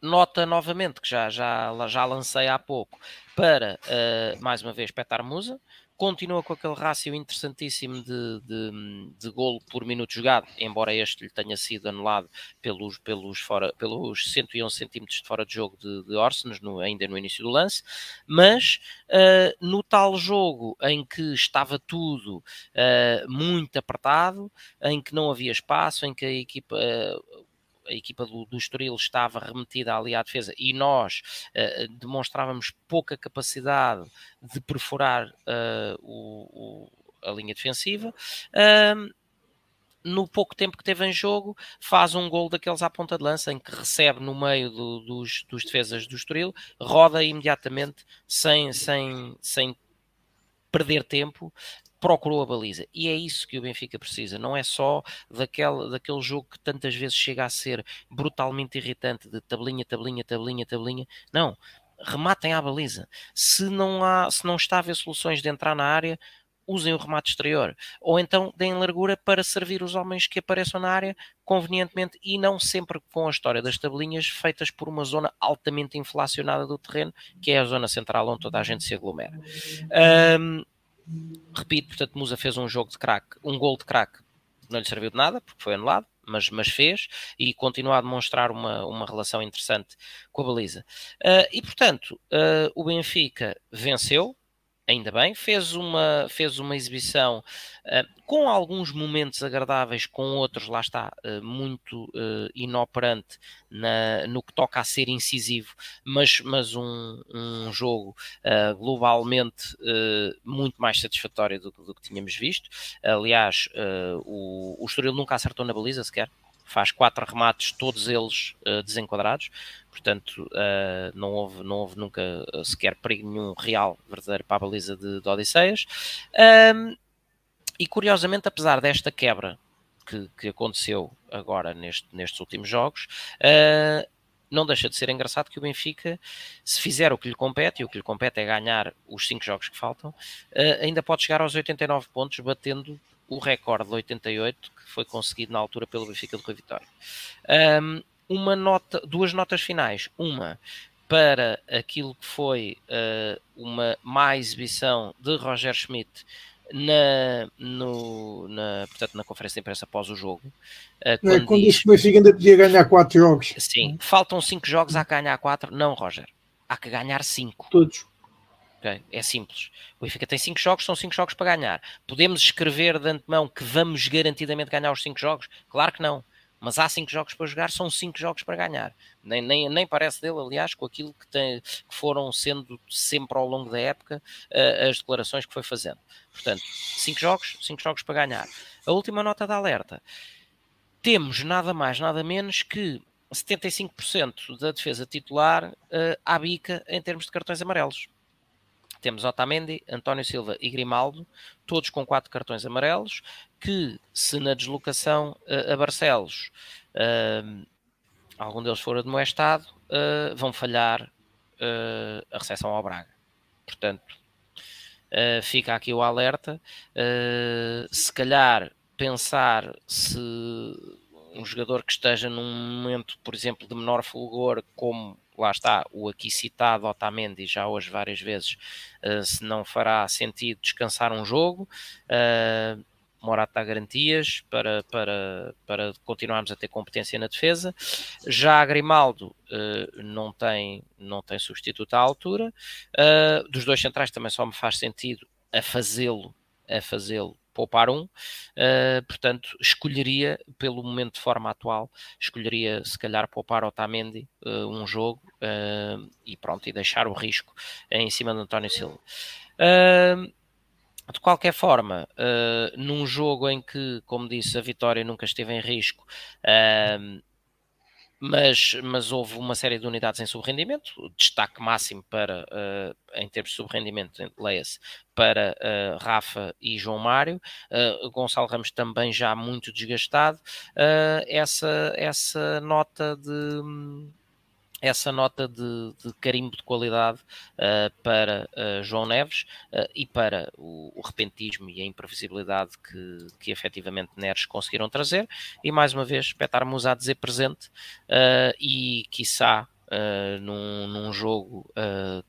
nota novamente, que já, já, já lancei há pouco, para, uh, mais uma vez, Petar Musa, continua com aquele rácio interessantíssimo de, de, de golo por minuto jogado, embora este lhe tenha sido anulado pelos, pelos, fora, pelos 111 centímetros de fora de jogo de, de Orsens, no, ainda no início do lance, mas uh, no tal jogo em que estava tudo uh, muito apertado, em que não havia espaço, em que a equipa... Uh, a equipa do, do Estoril estava remetida ali à defesa e nós uh, demonstrávamos pouca capacidade de perfurar uh, o, o, a linha defensiva. No pouco tempo que teve em jogo, faz um gol daqueles à ponta de lança, em que recebe no meio do, dos, dos defesas do Estoril, roda imediatamente, sem, sem, sem perder tempo, procurou a baliza. E é isso que o Benfica precisa, não é só daquele, daquele jogo que tantas vezes chega a ser brutalmente irritante, de tabelinha, tabelinha, tabelinha, tabelinha. Não, rematem à baliza. Se não, há, se não está a haver soluções de entrar na área, usem o remate exterior. Ou então deem largura para servir os homens que apareçam na área convenientemente e não sempre com a história das tabelinhas feitas por uma zona altamente inflacionada do terreno, que é a zona central onde toda a gente se aglomera. Um, Repito, portanto, Musa fez um jogo de crack, um gol de crack, não lhe serviu de nada, porque foi anulado, mas, mas fez e continua a demonstrar uma, uma relação interessante com a baliza. Uh, e portanto, uh, o Benfica venceu, ainda bem, fez uma, fez uma exibição uh, com alguns momentos agradáveis, com outros, lá está, uh, muito uh, inoperante na, no que toca a ser incisivo, mas, mas um, um jogo globalmente muito mais satisfatório do, do, que tínhamos visto. Aliás, o, o Estoril nunca acertou na baliza sequer faz quatro remates, todos eles uh, desenquadrados, portanto uh, não, houve, não houve nunca uh, sequer perigo nenhum real, verdadeiro para a baliza de, de Odisseias. Um, e curiosamente, apesar desta quebra que, que aconteceu agora neste, nestes últimos jogos, não deixa de ser engraçado que o Benfica, se fizer o que lhe compete, e o que lhe compete é ganhar os cinco jogos que faltam, ainda pode chegar aos 89 pontos, batendo o recorde de 88 que foi conseguido na altura pelo Benfica de Rui Vitória. Um, uma nota, duas notas finais. Uma para aquilo que foi uh, uma má exibição de Roger Schmidt na, no, na, portanto, na conferência de imprensa após o jogo. Uh, quando, é, quando diz, disse que o Benfica ainda podia ganhar 4 jogos. Sim, faltam 5 jogos, há que ganhar 4. Não, Roger, há que ganhar 5. Todos. É simples. O Benfica tem 5 jogos, são 5 jogos para ganhar. Podemos escrever de antemão que vamos garantidamente ganhar os 5 jogos? Claro que não. Mas há 5 jogos para jogar, são 5 jogos para ganhar. Nem, nem, nem parece dele, aliás, com aquilo que, tem, que foram sendo sempre ao longo da época uh, as declarações que foi fazendo. Portanto, 5 jogos, 5 jogos para ganhar. A última nota de alerta. Temos nada mais, nada menos que 75% da defesa titular uh, à bica em termos de cartões amarelos temos Otamendi, António Silva e Grimaldo, todos com quatro cartões amarelos, que se na deslocação uh, a Barcelos uh, algum deles for admoestado, uh, vão falhar a recepção ao Braga. Portanto, fica aqui o alerta. se calhar pensar se um jogador que esteja num momento, por exemplo, de menor fulgor, como lá está, o aqui citado Otamendi já hoje várias vezes, uh, se não fará sentido descansar um jogo. Uh, Morata dá garantias para, para, para continuarmos a ter competência na defesa. Já a Grimaldo uh, não, tem, não tem substituto à altura. Dos dois centrais também só me faz sentido a fazê-lo a fazê-lo poupar um, uh, portanto, escolheria, pelo momento de forma atual, escolheria se calhar poupar Otamendi uh, um jogo uh, e pronto, e deixar o risco em cima de António Silva. de qualquer forma, num jogo em que, como disse, a vitória nunca esteve em risco, mas, mas houve uma série de unidades em subrendimento, destaque máximo para, uh, em termos de subrendimento, leia-se, para uh, Rafa e João Mário, uh, Gonçalo Ramos também já muito desgastado, essa, essa nota de essa nota de, de carimbo de qualidade uh, para uh, João Neves uh, e para o, o, repentismo e a imprevisibilidade que, que efetivamente Neres conseguiram trazer. E mais uma vez, espetarmos a dizer presente e, quiçá, num, num jogo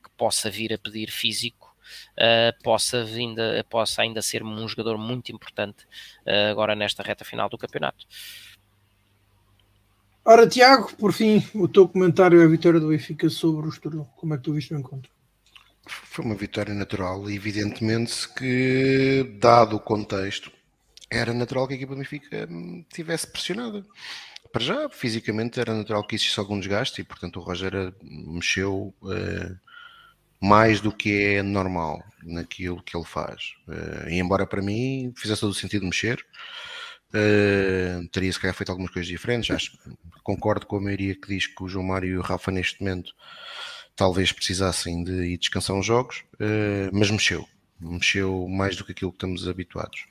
que possa vir a pedir físico, uh, possa, vinda, possa ainda ser um jogador muito importante uh, agora nesta reta final do campeonato. Ora, Tiago, por fim, o teu comentário à vitória do Benfica sobre o Estoril. Como é que tu viste o encontro? Foi uma vitória natural, evidentemente que, dado o contexto, era natural que a equipa do Benfica tivesse pressionada. Para já, fisicamente, era natural que existisse algum desgaste e, portanto, o Roger mexeu uh, mais do que é normal naquilo que ele faz. Uh, e, embora para mim fizesse todo o sentido mexer, uh, teria se calhar feito algumas coisas diferentes. Acho, concordo com a maioria que diz que o João Mário e o Rafa, neste momento, talvez precisassem de ir descansar uns jogos, mas mexeu. Mexeu mais do que aquilo que estamos habituados.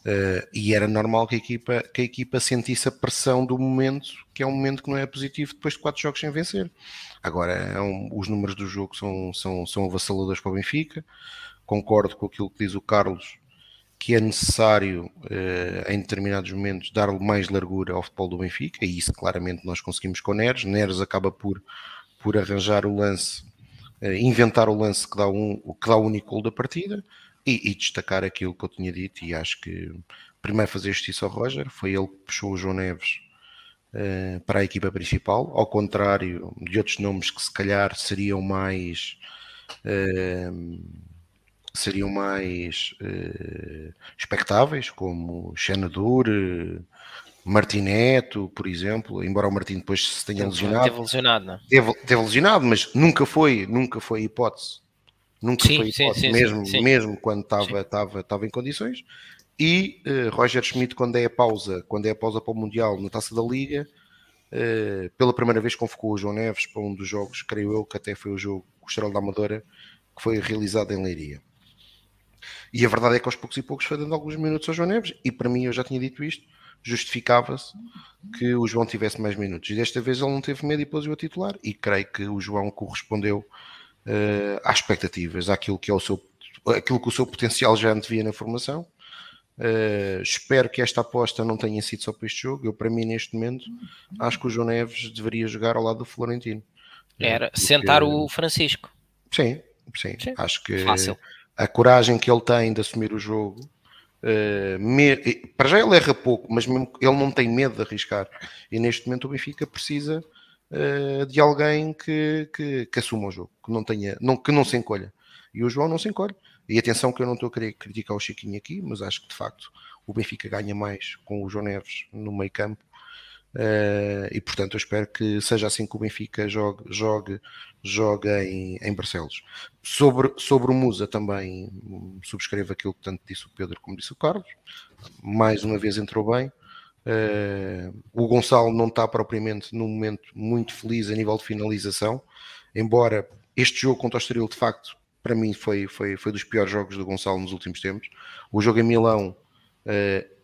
Uh, e era normal que a, equipa, que a equipa sentisse a pressão do momento, que é um momento que não é positivo depois de quatro jogos sem vencer. Agora, é um, os números do jogo são, são, são avassaladores para o Benfica. Concordo com aquilo que diz o Carlos, que é necessário, uh, em determinados momentos, dar mais largura ao futebol do Benfica, e isso claramente nós conseguimos com Neres. Neres acaba por, por arranjar o lance, uh, inventar o lance que dá, um, que dá o único gol da partida e, e, destacar aquilo que eu tinha dito, e acho que primeiro fazer justiça ao Roger, foi ele que puxou o João Neves uh, para a equipa principal, ao contrário de outros nomes que se calhar seriam mais uh, seriam mais uh, expectáveis, como Xenador, Martineto, por exemplo, embora o Martin depois se tenha lesionado. Teve lesionado, não? É? Teve, teve lesionado, mas nunca foi, nunca foi hipótese Nunca sim, foi hipótese, sim, mesmo, sim, mesmo quando estava, estava, estava em condições. E uh, Roger Schmidt, quando é a pausa, quando é a pausa para o Mundial na Taça da Liga, uh, pela primeira vez convocou o João Neves para um dos jogos, creio eu, que até foi o jogo o Estrela da Amadora, que foi realizado em Leiria. E a verdade é que aos poucos e poucos foi dando alguns minutos ao João Neves, e para mim, eu já tinha dito isto, justificava-se que o João tivesse mais minutos. E desta vez ele não teve medo e pôs-o a titular, e creio que o João correspondeu uh, às expectativas, àquilo que é o seu, aquilo que o seu potencial já antevia na formação. Uh, espero que esta aposta não tenha sido só para este jogo. Eu, para mim, neste momento, acho que o João Neves deveria jogar ao lado do Florentino. Era Porque... sentar o Francisco. Sim, sim. sim. Acho que Fácil. A coragem que ele tem de assumir o jogo. Uh, me... Para já ele erra pouco, mas mesmo ele não tem medo de arriscar. E neste momento o Benfica precisa uh, de alguém que, que, que, assuma o jogo, que não, tenha, não, que não se encolha. E o João não se encolhe. E atenção que eu não estou a querer criticar o Chiquinho aqui, mas acho que de facto o Benfica ganha mais com o João Neves no meio campo. Uh, e portanto eu espero que seja assim que o Benfica jogue, jogue, jogue em, em Barcelos. Sobre, sobre o Musa também subscrevo aquilo que tanto disse o Pedro como disse o Carlos. Mais uma vez entrou bem. Uh, o Gonçalo não está propriamente num momento muito feliz a nível de finalização, embora este jogo contra o Estoril, de facto, para mim foi, foi, foi dos piores jogos do Gonçalo nos últimos tempos. O jogo em Milão uh,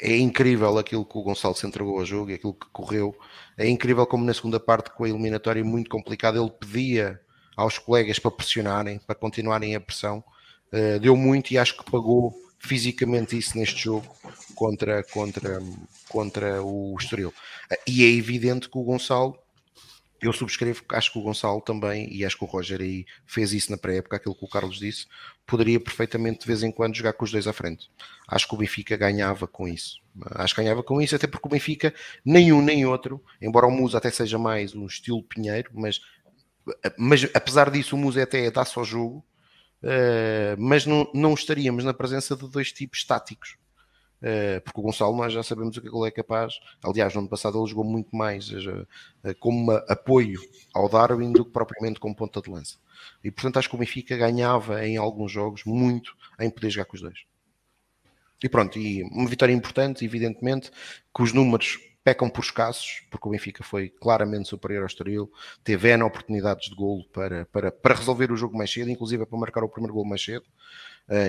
é incrível aquilo que o Gonçalo se entregou ao jogo e aquilo que correu. É incrível como na segunda parte, com a eliminatória muito complicada, ele pedia aos colegas para pressionarem, para continuarem a pressão. Uh, deu muito e acho que pagou fisicamente isso neste jogo contra, contra, contra o Estoril. E é evidente que o Gonçalo, eu subscrevo, acho que o Gonçalo também, e acho que o Roger aí fez isso na pré-época, aquilo que o Carlos disse, poderia perfeitamente de vez em quando jogar com os dois à frente. Acho que o Benfica ganhava com isso. Acho que ganhava com isso, até porque o Benfica, nem um nem outro, embora o Musa até seja mais um estilo Pinheiro, mas, mas apesar disso, o Musa até dá-se ao jogo, Uh, mas não, não estaríamos na presença de dois tipos estáticos. Uh, porque o Gonçalo nós já sabemos o que ele é capaz. Aliás, no ano passado ele jogou muito mais uh, como apoio ao Darwin do que propriamente como ponta de lança. E portanto acho que o Benfica ganhava em alguns jogos muito em poder jogar com os dois. E pronto, e uma vitória importante, evidentemente, que os números pecam por escassos, porque o Benfica foi claramente superior ao Estoril, teve N oportunidades de golo para, para, para resolver o jogo mais cedo, inclusive para marcar o primeiro golo mais cedo,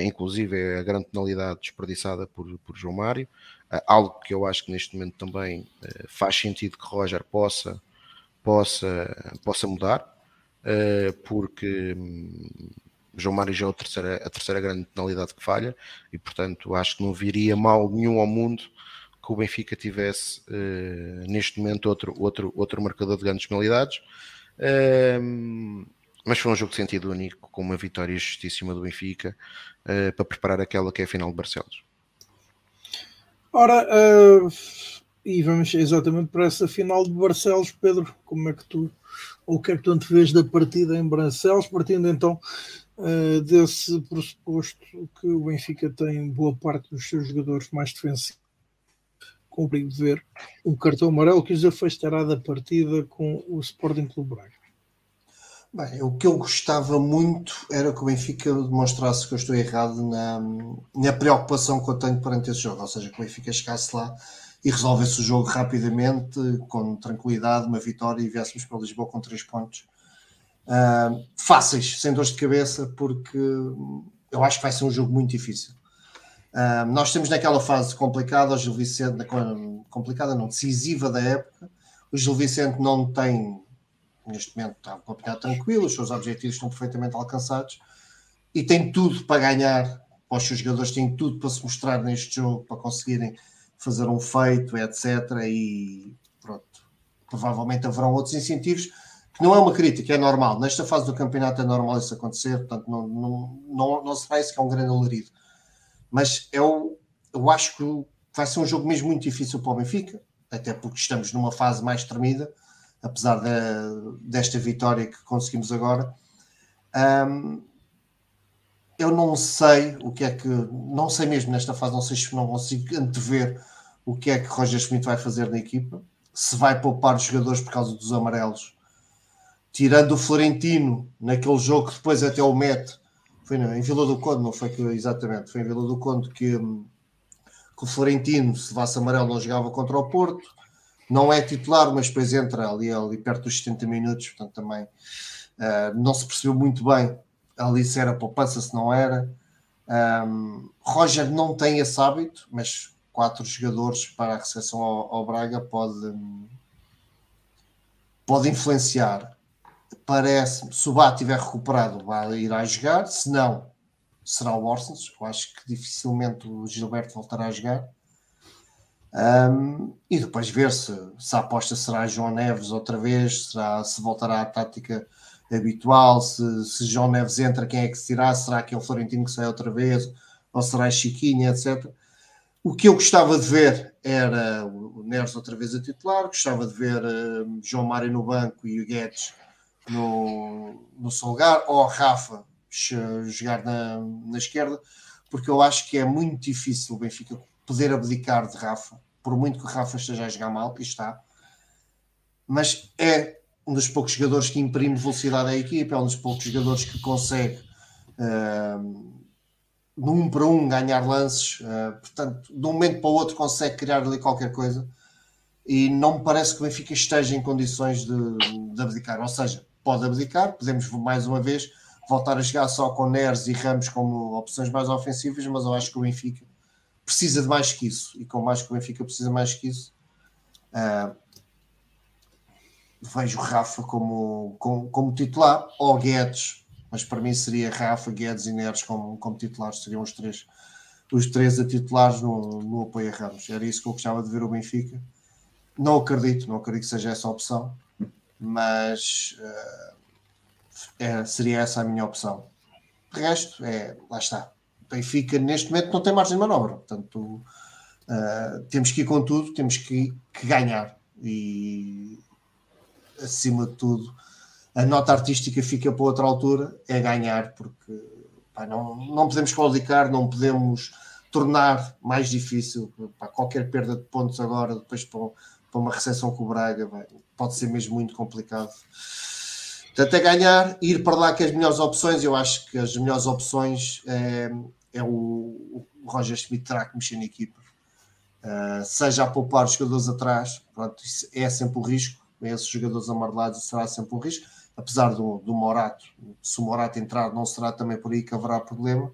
inclusive a grande penalidade desperdiçada por, por João Mário, uh, algo que eu acho que neste momento também uh, faz sentido que Roger possa, possa, possa mudar, porque hum, João Mário já é a terceira, a terceira grande penalidade que falha, e portanto acho que não viria mal nenhum ao mundo que o Benfica tivesse neste momento outro, outro, outro marcador de grandes penalidades. Mas foi um jogo de sentido único, com uma vitória justíssima do Benfica, uh, para preparar aquela que é a final de Barcelos. Ora, uh, e vamos exatamente para essa final de Barcelos, Pedro, como é que tu, ou o que é que tu antevês da partida em Barcelos, partindo então uh, desse pressuposto que o Benfica tem boa parte dos seus jogadores mais defensivos, com o perigo de ver um cartão amarelo que os afastará da partida com o Sporting Clube Braga. Bem, o que eu gostava muito era que o Benfica demonstrasse que eu estou errado na, na preocupação que eu tenho perante esse jogo, ou seja, que o Benfica chegasse lá e resolvesse o jogo rapidamente, com tranquilidade, uma vitória e viéssemos para Lisboa com três pontos. Uh, fáceis, sem dores de cabeça, porque eu acho que vai ser um jogo muito difícil. Uh, nós temos naquela fase complicada, o Gil Vicente, complicada não, decisiva da época, o Gil Vicente não tem neste momento está um campeonato tranquilo, os seus objetivos estão perfeitamente alcançados e tem tudo para ganhar. Os seus jogadores têm tudo para se mostrar neste jogo, para conseguirem fazer um feito, etc. E pronto, provavelmente haverão outros incentivos que não é uma crítica, é normal. Nesta fase do campeonato é normal isso acontecer, portanto, não, não, não, não se faz que é um grande alarido. Mas eu, eu acho que vai ser um jogo mesmo muito difícil para o Benfica, até porque estamos numa fase mais tremida apesar de, desta vitória que conseguimos agora. Um, eu não sei o que é que, não sei mesmo nesta fase, não sei se não consigo antever o que é que Roger Schmidt vai fazer na equipa, se vai poupar os jogadores por causa dos amarelos, tirando o Florentino naquele jogo que depois até o mete, foi em Vila do Conde, não foi que exatamente, foi em Vila do Conde que, que o Florentino, se levasse amarelo, não jogava contra o Porto não é titular, mas depois entra ali, ali perto dos 70 minutos, portanto também uh, não se percebeu muito bem ali se era poupança, se não era. Um, Roger não tem esse hábito, mas quatro jogadores para a recepção ao, ao Braga pode, pode influenciar. Parece-me, se o Bá estiver recuperado, vai ir a jogar, se não, será o Orsens. Eu acho que dificilmente o Gilberto voltará a jogar. Um, e depois ver se, se a aposta será João Neves outra vez, será, se voltará à tática habitual, se, se João Neves entra, quem é que se tirar? Será aquele Florentino que sai outra vez? Ou será Chiquinha, etc. O que eu gostava de ver era o Neves outra vez a titular, gostava de ver João Mário no banco e o Guedes no, no seu lugar, ou Rafa jogar na, na esquerda, porque eu acho que é muito difícil o Benfica poder abdicar de Rafa, por muito que o Rafa esteja a jogar mal, e está, mas é um dos poucos jogadores que imprime velocidade à equipe, é um dos poucos jogadores que consegue uh, de um para um ganhar lances, uh, portanto, de um momento para o outro consegue criar ali qualquer coisa. E não me parece que o Benfica esteja em condições de, de abdicar, ou seja, pode abdicar, podemos mais uma vez voltar a jogar só com Neres e Ramos como opções mais ofensivas, mas eu acho que o Benfica precisa de mais que isso, e com mais que o Benfica precisa mais que isso, uh, vejo Rafa como, como, como, titular, ou Guedes, mas para mim seria Rafa, Guedes e Neres como, como titulares, seriam os três, os três a titulares no, no apoio a Ramos. Era isso que eu gostava de ver o Benfica. Não acredito, não acredito que seja essa a opção, mas uh, é, seria essa a minha opção. De resto, é, lá está. Benfica neste momento não tem margem de manobra, portanto uh, temos que ir com tudo, temos que, que, ganhar e acima de tudo a nota artística fica para outra altura, é ganhar, porque pá, não, não podemos qualificar, não podemos tornar mais difícil pá, qualquer perda de pontos agora, depois para, para uma recepção com o Braga, pode ser mesmo muito complicado. Portanto, é ganhar, ir para lá com as melhores opções. Eu acho que as melhores opções é, é o, o Roger Schmidt terá que mexer na equipa. Uh, seja a poupar os jogadores atrás, pronto, é sempre o risco. Esses jogadores amarelados será sempre um risco, apesar do, do Morato. Se o Morato entrar, não será também por aí que haverá problema.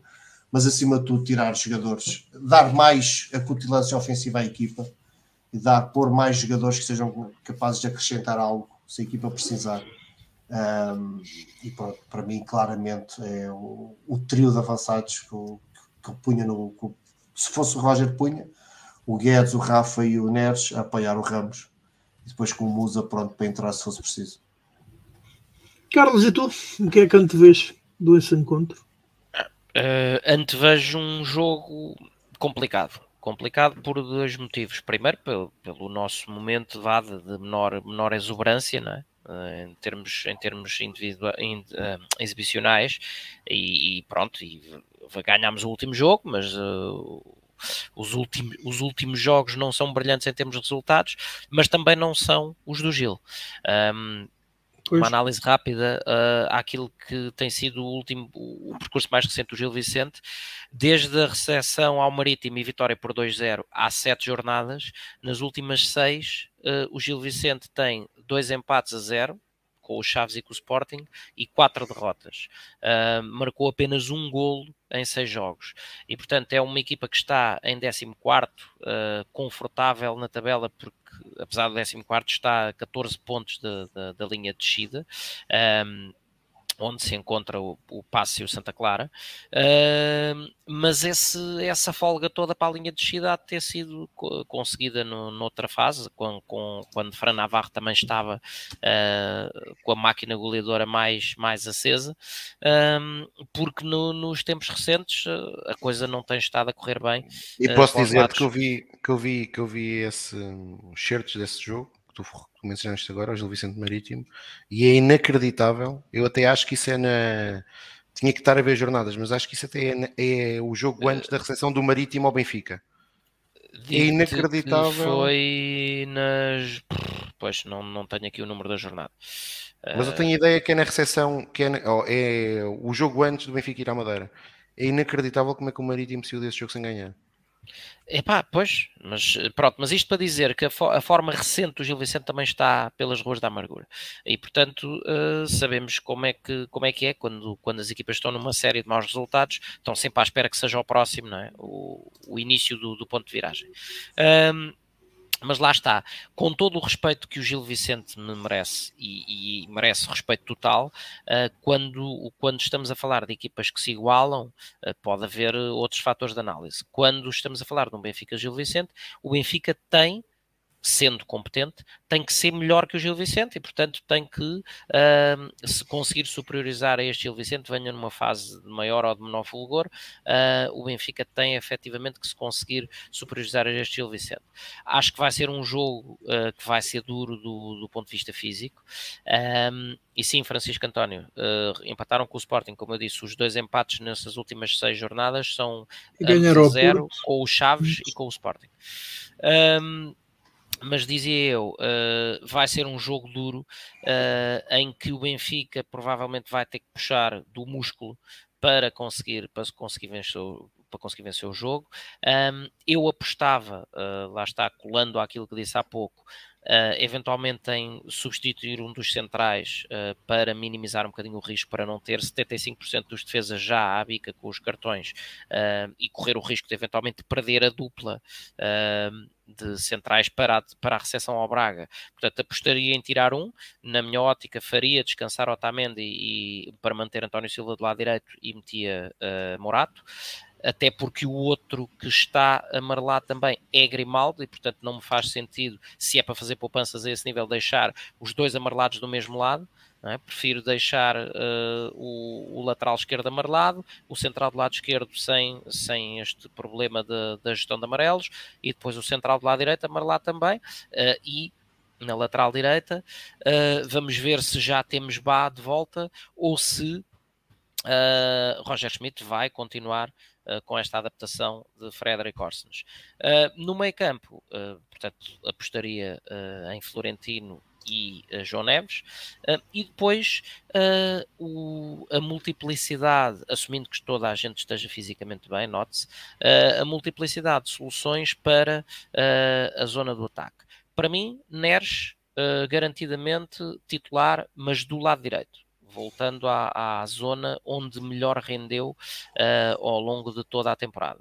Mas acima de tudo, tirar jogadores, dar mais acutilância ofensiva à equipa e dar pôr mais jogadores que sejam capazes de acrescentar algo se a equipa precisar. Um, e pronto, para mim, claramente, é o, o trio de avançados que, que punha no. Que, se fosse o Roger punha, o Guedes, o Rafa e o Neres a apoiar o Ramos e depois com o Musa pronto para entrar se fosse preciso. Carlos, e tu? O que é que antevês desse encontro? Uh, antevejo um jogo complicado. Complicado por dois motivos. Primeiro, pelo, pelo nosso momento dado de menor, menor exuberância, não é? Uh, em termos, em termos individua, in, uh, exibicionais, e, e, pronto, e ganhámos o último jogo, mas uh, os, últimos, os últimos jogos não são brilhantes em termos de resultados, mas também não são os do Gil. Um, uma análise rápida uh, àquilo que tem sido o último o percurso mais recente do Gil Vicente, desde a recepção ao Marítimo e vitória por 2-0 há sete jornadas, nas últimas seis o Gil Vicente tem dois empates a zero, com o Chaves e com o Sporting, e quatro derrotas. Uh, marcou apenas um golo em seis jogos. E, portanto, é uma equipa que está em 14 uh, confortável na tabela, porque, apesar do 14 está a 14 pontos da, da, linha de descida. Um, onde se encontra o, o Passo e o Santa Clara, uh, mas esse, essa folga toda para a linha de descida há de ter sido conseguida no, noutra fase, com, com, quando Fran Navarro também estava uh, com a máquina goleadora mais, mais acesa, uh, porque no, nos tempos recentes a coisa não tem estado a correr bem. E posso dizer que eu vi que eu vi que eu vi esse certos desse jogo tu mencionaste agora, o Gil Vicente Marítimo, e é inacreditável. Eu até acho que isso é na. Tinha que estar a ver jornadas, mas acho que isso até é, é o jogo antes da recepção do Marítimo ao Benfica. É inacreditável. Foi nas. Pois, não, não tenho aqui o número da jornada. Mas eu tenho a ideia que é na recepção, que é, oh, é o jogo antes do Benfica ir à Madeira. É inacreditável como é que o Marítimo saiu desse jogo sem ganhar. Epá, pois, mas pronto, mas isto para dizer que a, fo a, forma recente do Gil Vicente também está pelas ruas da amargura. E portanto uh, sabemos como é, que, como é que é quando, quando as equipas estão numa série de maus resultados, estão sempre à espera que seja o próximo, não é? O, o início do, do ponto de viragem. Um, mas lá está, com todo o respeito que o Gil Vicente me merece e, e merece respeito total, uh, quando, quando estamos a falar de equipas que se igualam, uh, pode haver outros fatores de análise. Quando estamos a falar de um Benfica Gil Vicente, o Benfica tem sendo competente, tem que ser melhor que o Gil Vicente e, portanto, tem que uh, se conseguir superiorizar a este Gil Vicente, venha numa fase de maior ou de menor fulgor, uh, o Benfica tem efetivamente que se conseguir superiorizar a este Gil Vicente. Acho que vai ser um jogo uh, que vai ser duro do, do ponto de vista físico. Um, e sim, Francisco António, empataram com o Sporting, como eu disse, os dois empates nessas últimas seis jornadas são a zero com o Chaves e com o Sporting. Um, mas dizia eu, uh, vai ser um jogo duro uh, em que o Benfica provavelmente vai ter que puxar do músculo para conseguir, para conseguir vencer, para conseguir vencer o jogo. Um, eu apostava, uh, lá está, colando àquilo que disse há pouco, Uh, eventualmente em substituir um dos centrais uh, para minimizar um bocadinho o risco, para não ter 75% dos defesas já à bica com os cartões e correr o risco de eventualmente perder a dupla de centrais para a, para a recepção ao Braga. Portanto, apostaria em tirar um. Na minha ótica, faria descansar Otamendi e, e para manter António Silva do lado direito e metia Morato até porque o outro que está amarelado também é Grimaldo e portanto não me faz sentido, se é para fazer poupanças a esse nível, deixar os dois amarelados do mesmo lado. É? Prefiro deixar uh, o, o, lateral esquerdo amarelado, o central do lado esquerdo sem, sem este problema da gestão de amarelos e depois o central do lado direito amarelado também uh, e na lateral direita uh, vamos ver se já temos Bá de volta ou se Roger Schmidt vai continuar com esta adaptação de Frederic Orsens. No meio campo, portanto, apostaria em Florentino e João Neves, e depois o, a multiplicidade, assumindo que toda a gente esteja fisicamente bem, note-se, a multiplicidade de soluções para a zona do ataque. Para mim, Neres garantidamente titular, mas do lado direito voltando à, à zona onde melhor rendeu uh, ao longo de toda a temporada.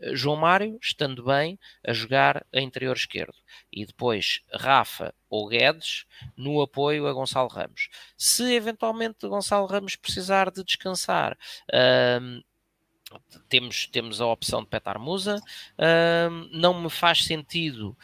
Uh, João Mário, estando bem, a jogar a interior esquerdo. E depois Rafa ou Guedes no apoio a Gonçalo Ramos. Se eventualmente Gonçalo Ramos precisar de descansar, uh, temos, temos a opção de Petar Musa. não me faz sentido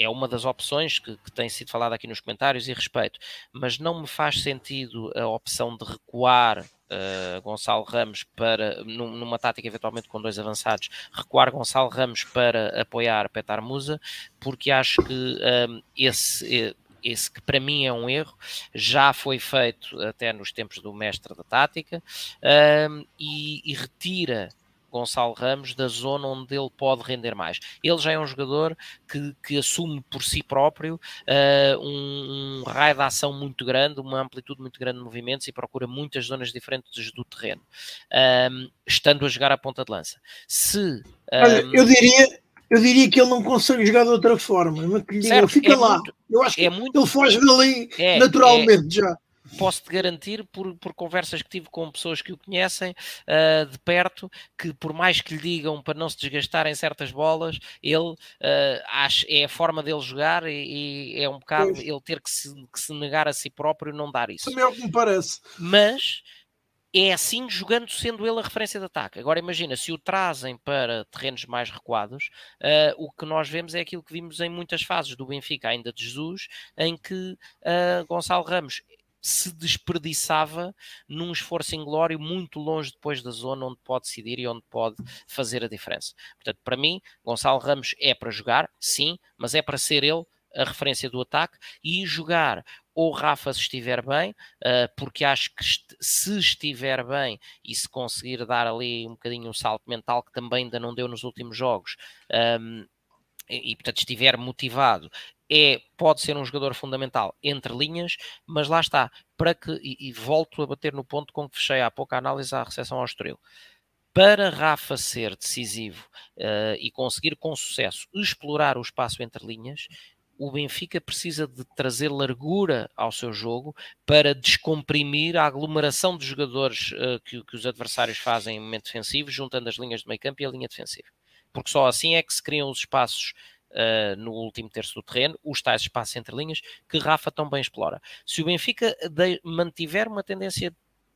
é uma das opções que, que, tem sido falada aqui nos comentários e respeito, mas não me faz sentido a opção de recuar uh, Gonçalo Ramos para, numa tática eventualmente com dois avançados, recuar Gonçalo Ramos para apoiar Petar Musa, porque acho que um, ehm, esse esse que para mim é um erro, já foi feito até nos tempos do mestre da tática um, ehm, e, e, retira Gonçalo Ramos da zona onde ele pode render mais. Ele já é um jogador que, que assume por si próprio uh, um, um, raio de ação muito grande, uma amplitude muito grande de movimentos e procura muitas zonas diferentes do terreno, um, estando a jogar à ponta de lança. Se. Olha, eu diria. Eu diria que ele não consegue jogar de outra forma, mas que lhe diga, fica é lá. Muito, eu acho que é muito, ele foge dali é, naturalmente já posso-te garantir, por, por conversas que tive com pessoas que o conhecem uh, de perto, que por mais que lhe digam para não se desgastar em certas bolas, ele uh, acha, é a forma dele jogar e, e é um bocado pois. ele ter que se, que se, negar a si próprio não dar isso. Também é o que me parece. Mas é assim jogando sendo ele a referência de ataque. Agora imagina, se o trazem para terrenos mais recuados, uh, o que nós vemos é aquilo que vimos em muitas fases do Benfica, ainda de Jesus, em que uh, Gonçalo Ramos se desperdiçava num esforço inglório muito longe depois da zona onde pode decidir e onde pode fazer a diferença. Portanto, para mim, Gonçalo Ramos é para jogar, sim, mas é para ser ele a referência do ataque e jogar ou Rafa se estiver bem, uh, porque acho que se estiver bem e se conseguir dar ali um bocadinho um salto mental que também ainda não deu nos últimos jogos, um, e, e portanto estiver motivado é, pode ser um jogador fundamental entre linhas, mas lá está, para que, e, e volto a bater no ponto com que fechei há pouco a análise à recepção ao Estoril. Para Rafa ser decisivo uh, e conseguir com sucesso explorar o espaço entre linhas, o Benfica precisa de trazer largura ao seu jogo para descomprimir a aglomeração de jogadores uh, que, que, os adversários fazem em momento defensivo, juntando as linhas de meio campo e a linha defensiva. Porque só assim é que se criam os espaços uh, no último terço do terreno, os tais espaços entre linhas, que Rafa tão bem explora. Se o Benfica de, mantiver uma tendência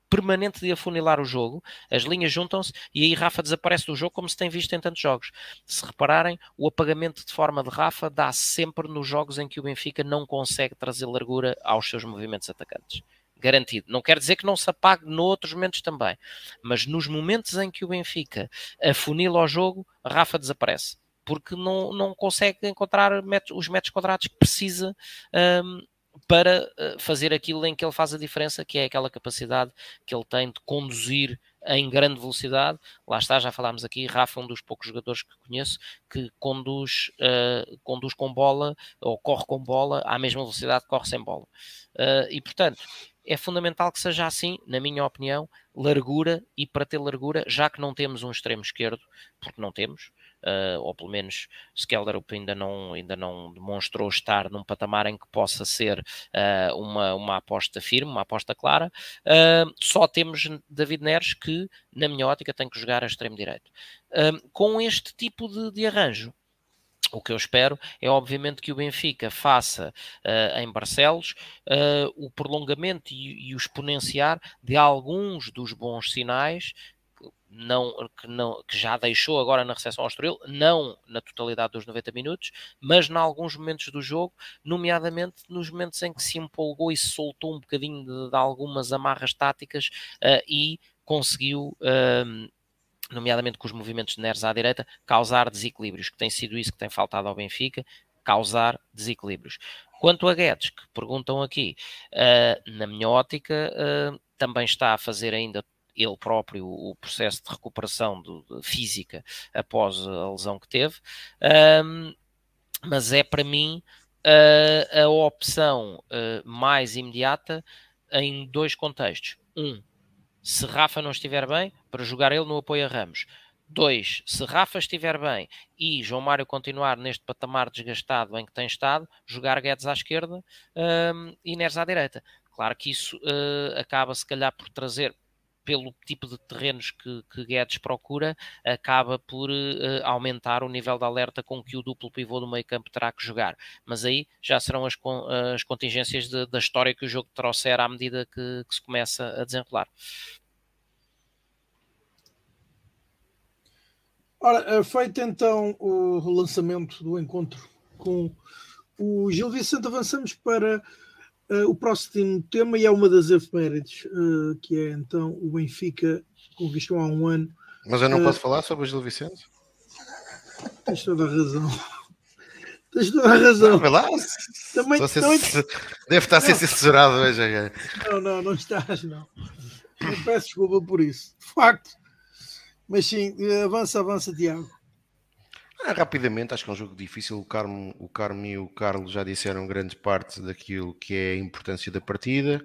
permanente de afunilar o jogo, as linhas juntam-se e aí Rafa desaparece do jogo como se tem visto em tantos jogos. Se repararem, o apagamento de forma de Rafa dá -se sempre nos jogos em que o Benfica não consegue trazer largura aos seus movimentos atacantes. Garantido. Não quer dizer que não se apague noutros momentos também, mas nos momentos em que o Benfica afunila o jogo, Rafa desaparece porque não, não consegue encontrar metros, os metros quadrados que precisa um, para uh, fazer aquilo em que ele faz a diferença, que é aquela capacidade que ele tem de conduzir em grande velocidade. Lá está, já falámos aqui, Rafa um dos poucos jogadores que conheço que conduz, uh, conduz com bola ou corre com bola à mesma velocidade que corre sem bola. Uh, e portanto, é fundamental que seja assim, na minha opinião, largura e para ter largura, já que não temos um extremo esquerdo, porque não temos, uh, ou pelo menos Skelderup ainda não, ainda não demonstrou estar num patamar em que possa ser uh, uma, uma aposta firme, uma aposta clara. Uh, só temos David Neres que, na minha ótica, tem que jogar a extremo direito. com este tipo de, de arranjo, o que eu espero é, obviamente, que o Benfica faça uh, em Barcelos uh, o prolongamento e, e, o exponenciar de alguns dos bons sinais não, que, não, que já deixou agora na recepção ao Estoril, não na totalidade dos 90 minutos, mas em alguns momentos do jogo, nomeadamente nos momentos em que se empolgou e se soltou um bocadinho de, de algumas amarras táticas uh, e conseguiu, uh, nomeadamente com os movimentos de Neres à direita, causar desequilíbrios, que tem sido isso que tem faltado ao Benfica, causar desequilíbrios. Quanto a Guedes, que perguntam aqui, uh, na minha ótica, uh, também está a fazer ainda ele próprio o processo de recuperação do, de física após a lesão que teve, um, mas é para mim uh, a opção uh, mais imediata em dois contextos. Um, se Rafa não estiver bem, para jogar ele no apoio a Ramos. Dois, se Rafa estiver bem e João Mário continuar neste patamar desgastado em que tem estado, jogar Guedes à esquerda um, e Neres à direita. Claro que isso uh, acaba, se calhar, por trazer, pelo tipo de terrenos que, que Guedes procura, acaba por uh, aumentar o nível de alerta com que o duplo pivô do meio campo terá que jogar. Mas aí já serão as, as contingências de, da história que o jogo trouxer à medida que, que se começa a desenrolar. Ora, eh, feito então o lançamento do encontro com o Gil Vicente, avançamos para uh, o próximo tema e é uma das efemérides, uh, que é então o Benfica conquistou há um ano. Mas eu não posso falar sobre o Gil Vicente? Tens toda a razão. Tens toda a razão. Não, lá. Também, ser- também- Deve estar a ser censurado hoje. é. Não, não, não estás, não. Eu peço desculpa por isso. De facto. Mas sim, eh, avança, avança, Tiago. Ah, rapidamente, acho que é um jogo difícil. O Carmo, o Carmo e o Carlos já disseram grande parte daquilo que é a importância da partida.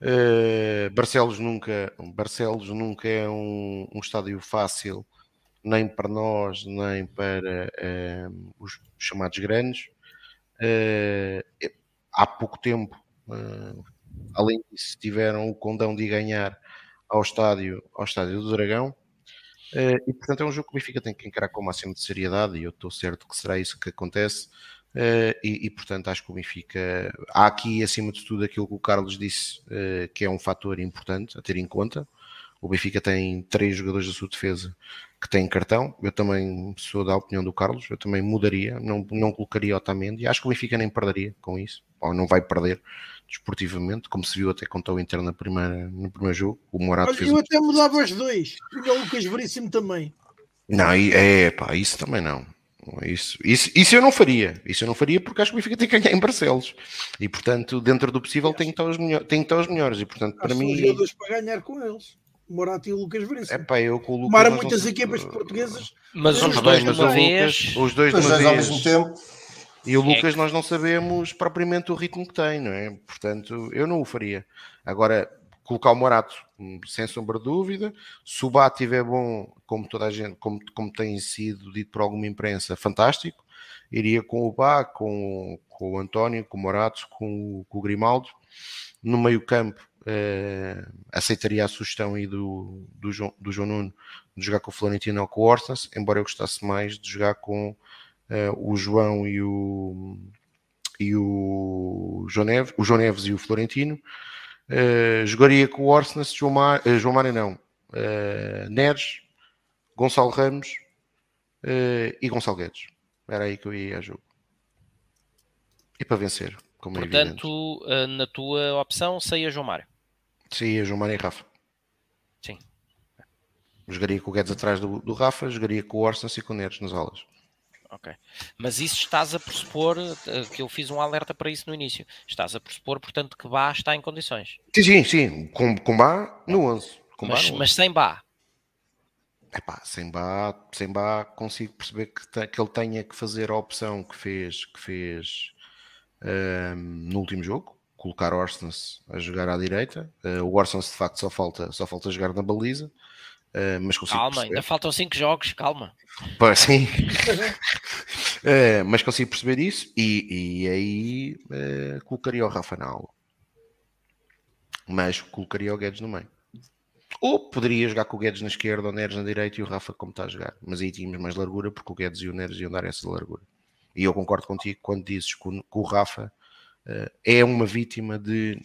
Eh, Barcelos nunca, Barcelos nunca é um, um estádio fácil, nem para nós, nem para eh, os chamados grandes. Eh, há pouco tempo, além disso, tiveram o condão de ganhar ao estádio, ao estádio do Dragão. Eh, e portanto é um jogo que o Benfica tem que encarar com o máximo de seriedade e eu estou certo que será isso que acontece. Eh, e, e, portanto acho que o Benfica há aqui acima de tudo aquilo que o Carlos disse eh, que é um fator importante a ter em conta. O Benfica tem três jogadores da sua defesa que têm cartão. Eu também sou da opinião do Carlos, eu também mudaria, não, não colocaria Otamendi. Acho que o Benfica nem perderia com isso, ou não vai perder desportivamente, como se viu até contra o Inter na primeira, no primeiro jogo. O Morato Olha, fez eu um até mudava os dois. O Lucas Veríssimo também. Não, é pá, isso também não. Isso, isso, isso eu não faria. Isso eu não faria porque acho que o Benfica tem que ganhar em Barcelos. E portanto, dentro do possível, tem que estar os, melhor, tem que estar os melhores. E portanto, para mim, para ganhar com eles. Morato e o Lucas é Veríssimo. pá, eu com o Lucas. Tomaram nós não muitas equipas portuguesas. Mas os dois mas uma o vez. Lucas, os dois dois ao mesmo tempo. E o Lucas, nós não sabemos propriamente o ritmo que tem, não é? Portanto, eu não o faria. Agora, colocar o Morato, hum, sem sombra de dúvida. Se o Bá estiver bom, como toda a gente, como, como tem sido dito por alguma imprensa, fantástico. Iria com o Bá, com, com o António, com o Morato, com com o Grimaldo. No meio-campo, eh, aceitaria a sugestão aí do, do, João, do João Nuno de jogar com o Florentino ou com o Orsens, embora eu gostasse mais de jogar com eh, o João e o e o João Neves, o João Neves e o Florentino. Eh, jogaria com o Orsnes, João, Mar, eh, João Mário não, eh, Neres, Gonçalo Ramos e Gonçalo Guedes. Era aí que eu ia a jogo. E para vencer, como é evidente. Portanto, eh, na tua opção, saia João Mário. Sim, João Mário e Rafa. Sim. Jogaria com o Guedes atrás do, do Rafa, jogaria com o Orsnes e com o Neres nas alas. Ok. Mas isso estás a pressupor, eh, que eu fiz um alerta para isso no início. Estás a pressupor, portanto, que Bá está em condições. Sim, sim, sim. Com, com Bá no 11. Com Bá Mas, no 11. mas sem Bá. Epá, sem Bá, sem Bá consigo perceber que, te- que ele tenha que fazer a opção que fez, que fez ahm, no último jogo, colocar Orsens a jogar à direita. Ah, o Orsens de facto só falta, só falta jogar na baliza, ah, mas consigo Calma, perceber. ainda faltam 5 jogos, calma. Pá, sim. Eh, mas consigo perceber isso e, e aí colocaria o Rafa na aula. Mas colocaria o Guedes no meio. Ou poderia jogar com o Guedes na esquerda, o Neres na direita e o Rafa como está a jogar. Mas aí tínhamos mais largura porque o Guedes e o Neres iam dar essa largura. E eu concordo contigo quando dizes que o, que o Rafa é uma vítima de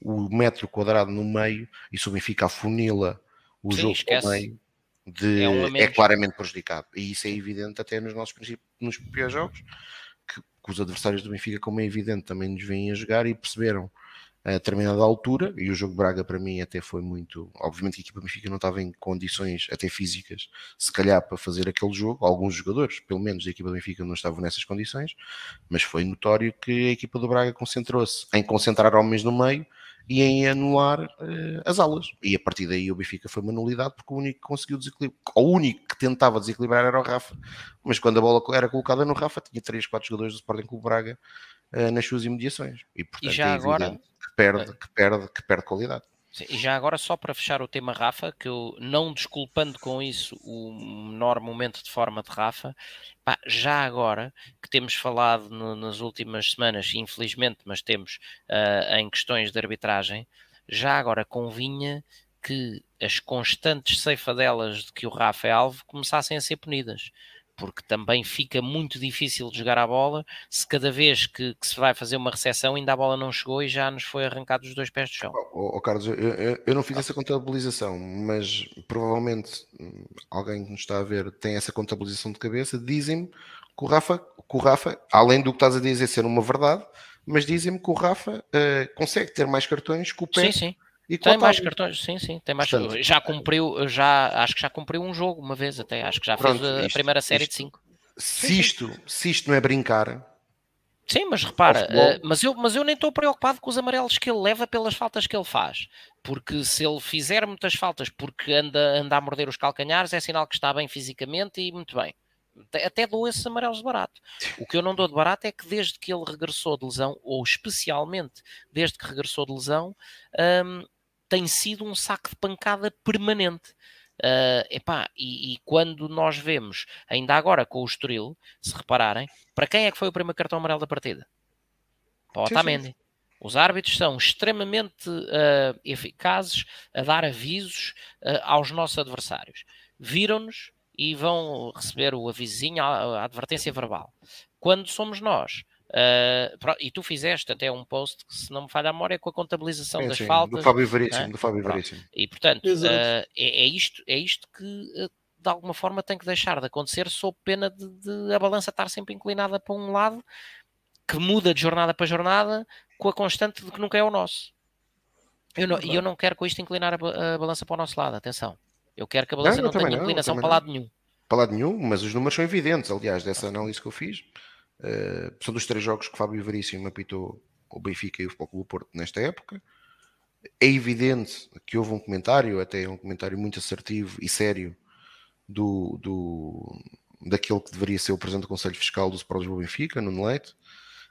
o metro quadrado no meio e o Benfica afunila o Sim, jogo esquece. meio de, É é, claramente prejudicado. E isso é evidente até nos nossos nos piores jogos, que, que os adversários do Benfica, como é evidente, também nos vêm a jogar e perceberam a determinada altura, e o jogo de Braga para mim até foi muito. Obviamente que a equipa do Benfica não estava em condições, até físicas, se calhar para fazer aquele jogo. Alguns jogadores, pelo menos da equipa do Benfica, não estavam nessas condições, mas foi notório que a equipa do Braga concentrou-se em concentrar homens no meio e em anular eh, as alas. E a partir daí o Benfica foi uma nulidade porque o único que conseguiu desequilibrar, o único que tentava desequilibrar era o Rafa, mas quando a bola era colocada no Rafa tinha 3, 4 jogadores do Sporting Clube Braga eh, nas suas imediações. E, portanto, já é agora- evidente perde, que perde, que perde qualidade. Sim, e já agora, só para fechar o tema Rafa, que eu não desculpando com isso o menor momento de forma de Rafa, pá, já agora que temos falado no- nas últimas semanas, infelizmente, mas temos ah, em questões de arbitragem, já agora convinha que as constantes ceifadelas de que o Rafa é alvo começassem a ser punidas. Porque também fica muito difícil de jogar a bola se cada vez que, que se vai fazer uma recepção ainda a bola não chegou e já nos foi arrancado os dois pés do chão. Ó ó, Carlos, eu, eu- eu não fiz essa contabilização, mas provavelmente hum, alguém que nos está a ver tem essa contabilização de cabeça. Dizem-me que o Rafa, que o Rafa, além do que estás a dizer ser uma verdade, mas dizem-me que o Rafa uh, consegue ter mais cartões que o Pep. Sim, sim. E tem mais cartões, sim, sim, tem mais. Portanto, já cumpriu, já acho que já cumpriu um jogo uma vez até, acho que já pronto, fez a, isto, primeira série isto, de cinco. Se isto, se isto não é brincar, Sim, mas repara, uh, mas, eu, mas eu nem estou preocupado com os amarelos que ele leva pelas faltas que ele faz. Porque se ele fizer muitas faltas porque anda, anda a morder os calcanhares, é sinal que está bem fisicamente e muito bem. Até dou esses amarelos de barato. O que eu não dou de barato é que desde que ele regressou de lesão, ou especialmente desde que regressou de lesão, um, tem sido um saco de pancada permanente. Uh, epá, e, e, quando nós vemos, ainda agora com o Estoril, se repararem, para quem é que foi o primeiro cartão amarelo da partida? Para o Otamendi. Os árbitros são extremamente uh, eficazes a dar avisos uh, aos nossos adversários. Viram-nos e vão receber o avisinho, a, a advertência verbal. Quando somos nós Uh, e tu fizeste até um post que, se não me falha a memória, com a contabilização sim, das sim, faltas. Do Fábio Veríssimo, é? do Fábio Veríssimo. E portanto, uh, é, é, isto, é isto que uh, de alguma forma tem que deixar de acontecer, sob pena de, de, a balança estar sempre inclinada para um lado que muda de jornada para jornada com a constante de que nunca é o nosso. Eu não, e eu não quero com isto inclinar a, a, balança para o nosso lado, atenção. Eu quero que a balança não, não tenha inclinação para lado nenhum. Para lado nenhum, mas os números são evidentes, aliás, dessa análise que eu fiz Uh, são dos três jogos que Fábio Veríssimo apitou o Benfica e o Futebol Clube Porto nesta época. É evidente que houve um comentário, até um comentário muito assertivo e sério do, do daquele que deveria ser o presidente do Conselho Fiscal do Sport Lisboa Benfica, Nuno Leite,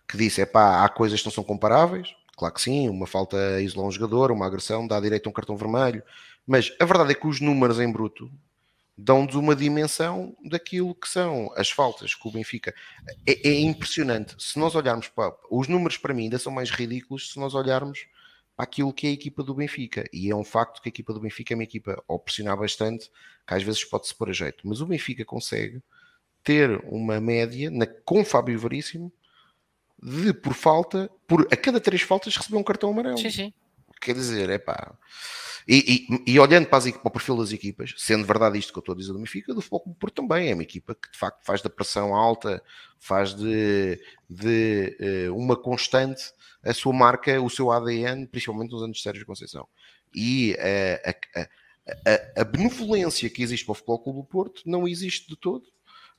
que disse: é pá, há coisas que não são comparáveis. Claro que sim, uma falta a isolar um jogador, uma agressão, dá direito a um cartão vermelho, mas a verdade é que os números em bruto dão-nos uma dimensão daquilo que são as faltas que o Benfica. É, é, impressionante. Se nós olharmos para. Os números para mim ainda são mais ridículos se nós olharmos para aquilo que é a equipa do Benfica. E é um facto que a equipa do Benfica é uma equipa ao pressionar bastante, que às vezes pode-se pôr a jeito. Mas o Benfica consegue ter uma média na, com Fábio Veríssimo de por falta, por a cada três faltas receber um cartão amarelo. Sim, sim. Quer dizer, é pá. E, e, e, olhando para, as, para, o perfil das equipas, sendo verdade isto que eu estou a dizer do Benfica, do Futebol Porto também é uma equipa que de facto faz da pressão alta, faz de, de uh, uma constante a sua marca, o seu ADN, principalmente nos anos de Sérgio Conceição. E uh, a, a, a, benevolência que existe para o Futebol Clube do Porto não existe de todo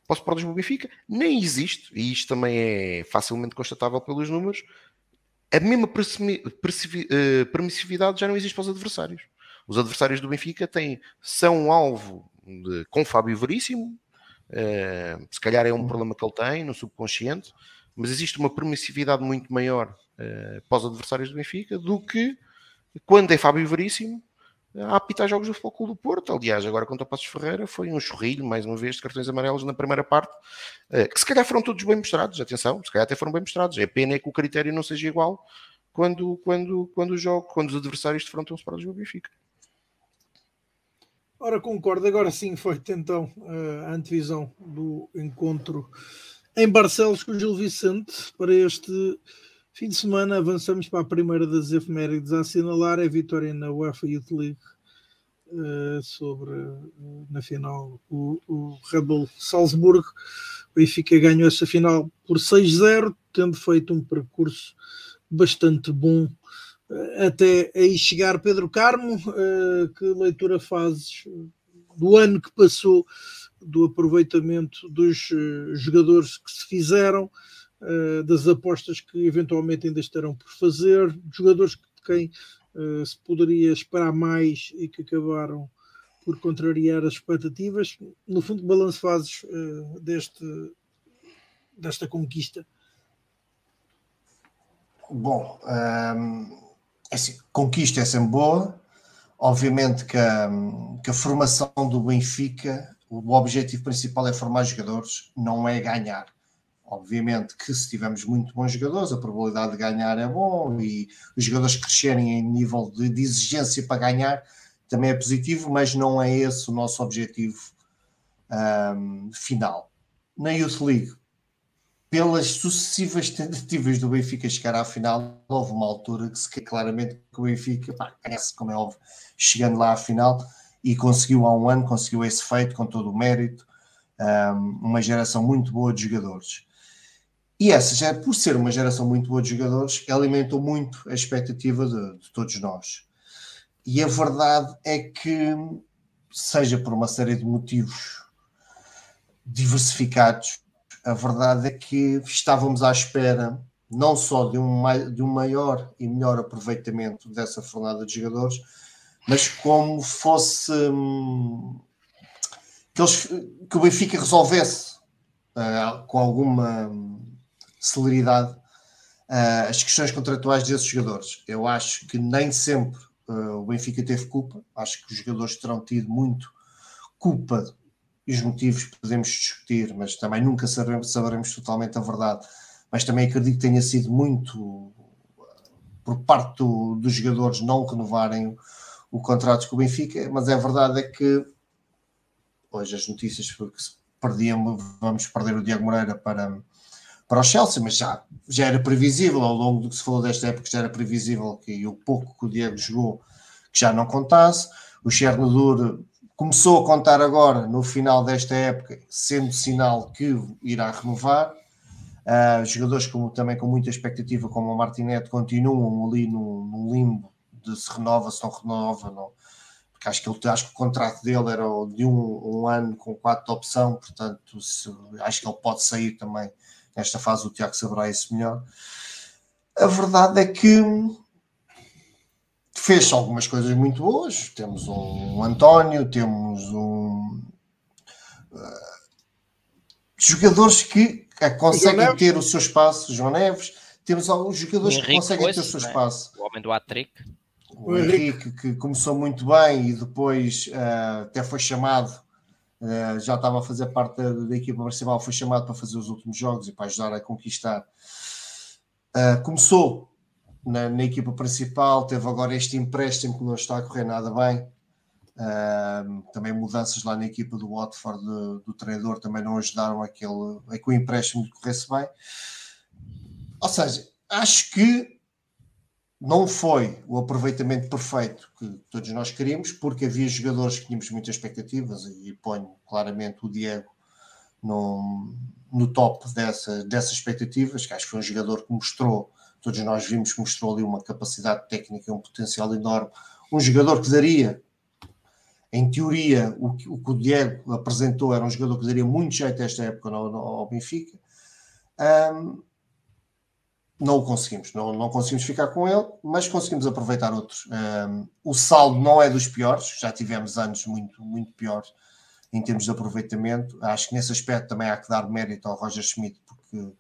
para o Benfica, nem existe, e isto também é facilmente constatável pelos números, a mesma eh, permissividade já não existe para os adversários. Os adversários do Benfica têm, são alvo de, com Fábio Veríssimo, uh, se calhar é um problema que ele tem no subconsciente, mas existe uma permissividade muito maior uh, para os adversários do Benfica do que quando é Fábio Veríssimo a apitar jogos do Futebol do Porto. Aliás, agora contra o Passos Ferreira foi um chorrilho, mais uma vez, de cartões amarelos na primeira parte, uh, que se calhar foram todos bem mostrados, atenção, se calhar até foram bem mostrados. É pena é que o critério não seja igual quando, quando, quando, o jogo, quando os adversários defrontam-se para o jogo Benfica. Ora, concordo. Agora sim, foi então a antevisão do encontro em Barcelos com o Gil Vicente. Para este fim de semana, avançamos para a primeira das efemérides a assinalar a vitória na UEFA Youth League uh, sobre, uh, na final, o, o Red Bull Salzburgo. O Benfica ganhou essa final por 6-0, tendo feito um percurso bastante bom até aí chegar Pedro Carmo, que leitura fazes do ano que passou, do aproveitamento dos jogadores que se fizeram, uh, das apostas que eventualmente ainda estarão por fazer, jogadores de quem se poderia esperar mais e que acabaram por contrariar as expectativas. No fundo, balanço fazes deste, desta conquista? Bom, um ehm, é assim, conquista é sempre boa. Obviamente que a, que a formação do Benfica, o objetivo principal é formar jogadores, não é ganhar. Obviamente que se tivermos muito bons jogadores, a probabilidade de ganhar é bom e os jogadores crescerem em nível de, de exigência para ganhar também é positivo, mas não é esse o nosso objetivo um, final. Na Youth League, pelas sucessivas tentativas do Benfica chegar à final, houve uma altura que se claramente que o Benfica, pá, cresce, como é óbvio, chegando lá à final, e conseguiu há um ano, conseguiu esse feito com todo o mérito. um, uma geração muito boa de jogadores. E essa, já por ser uma geração muito boa de jogadores, alimentou muito a expectativa de, de todos nós. E a verdade é que, seja por uma série de motivos diversificados, a verdade é que estávamos à espera não só de um, de um maior e melhor aproveitamento dessa fornada de jogadores, mas como fosse hum, que, eles, que o Benfica resolvesse uh, com alguma celeridade uh, as questões contratuais desses jogadores. Eu acho que nem sempre uh, o Benfica teve culpa, acho que os jogadores terão tido muito culpa e os motivos podemos discutir, mas também nunca saberemos, saberemos totalmente a verdade. Mas também acredito que tenha sido muito por parte do, dos jogadores não renovarem o, o contrato com o Benfica, mas a verdade é que hoje as notícias porque perdíamos, vamos perder o Diego Moreira para, para o Chelsea, mas já, já era previsível ao longo do que se falou desta época, já era previsível que o pouco que o Diego jogou que já não contasse. O Chernobyl começou a contar agora, no final desta época, sendo sinal que irá renovar. Uh, jogadores como, também com muita expectativa, como o Martinete, continuam ali no, no limbo de se renova, se não renova, não. Porque acho que, ele, acho que o contrato dele era de um, um ano com quatro de opção, portanto, se, acho que ele pode sair também nesta fase. O Tiago saberá isso melhor. A verdade é que fez algumas coisas muito boas. Temos um António, temos um. Uh, jogadores que conseguem ter o seu espaço, João Neves. Temos alguns jogadores que conseguem ter o seu né? espaço. O homem do Atrick. O Henrique, que começou muito bem e depois uh, até foi chamado, uh, já estava a fazer parte da, da, equipa principal, foi chamado para fazer os últimos jogos e para ajudar a conquistar. Uh, começou na, na, equipa principal, teve agora este empréstimo que não está a correr nada bem. Uh, também mudanças lá na equipa do Watford do, do treinador também não ajudaram aquele, a que o empréstimo corresse bem. Ou seja, acho que não foi o aproveitamento perfeito que todos nós queríamos, porque havia jogadores que tínhamos muitas expectativas e ponho claramente o Diego no, no top dessa, dessas expectativas, que acho que foi um jogador que mostrou todos nós vimos que mostrou ali uma capacidade técnica, um potencial enorme. Um jogador que daria, em teoria, o que o, que o Diego apresentou era um jogador que daria muito jeito esta época no, ao Benfica. Um, não o conseguimos, não, não conseguimos ficar com ele, mas conseguimos aproveitar outros. Um, o saldo não é dos piores, já tivemos anos muito, muito piores em termos de aproveitamento. Acho que nesse aspecto também há que dar mérito ao Roger Schmidt, porque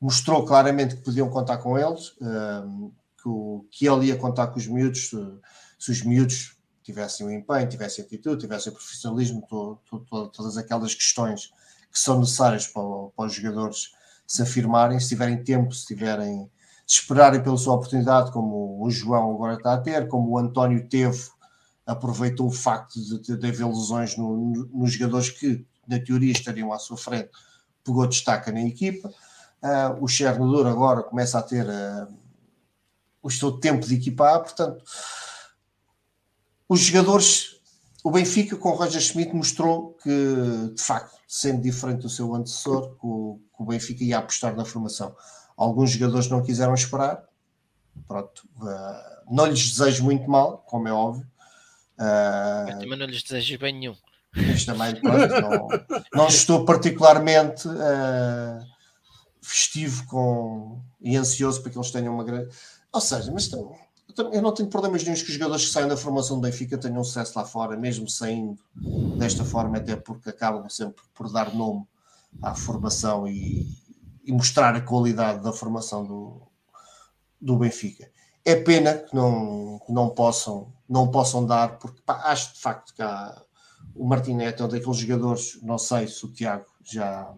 mostrou claramente que podiam contar com eles, ehm, que, o, que ele ia contar com os miúdos, se os miúdos tivessem o empenho, tivessem atitude, tivessem o profissionalismo, to, to, to, todas aquelas questões que são necessárias para, para, os jogadores se afirmarem, se tiverem tempo, se tiverem se esperarem pela sua oportunidade, como o João agora está a ter, como o António teve, aproveitou o facto de, de haver lesões no, no, nos jogadores que, na teoria, estariam à sua frente, pegou destaca na equipa. Uh, o Chernobyl agora começa a ter uh, o seu tempo de equipar, portanto, os jogadores, o Benfica com o Roger Schmidt mostrou que, de facto, sendo diferente do seu antecessor, que o, que o Benfica ia apostar na formação. Alguns jogadores não quiseram esperar, pronto, uh, não lhes desejo muito mal, como é óbvio. Uh, também não lhes desejo bem nenhum. Mas também, pronto, não, não estou particularmente uh, festivo com, e ansioso para que eles tenham uma grande. Ou seja, mas eu não tenho problemas nenhum que os jogadores que saem da formação do Benfica tenham sucesso lá fora, mesmo saindo desta forma, até porque acabam sempre por dar nome à formação e, e mostrar a qualidade da formação do, do Benfica. É pena que não, que não, possam, não possam dar, porque pá, acho de facto que há, o Martinete é um daqueles jogadores, não sei se o Tiago já,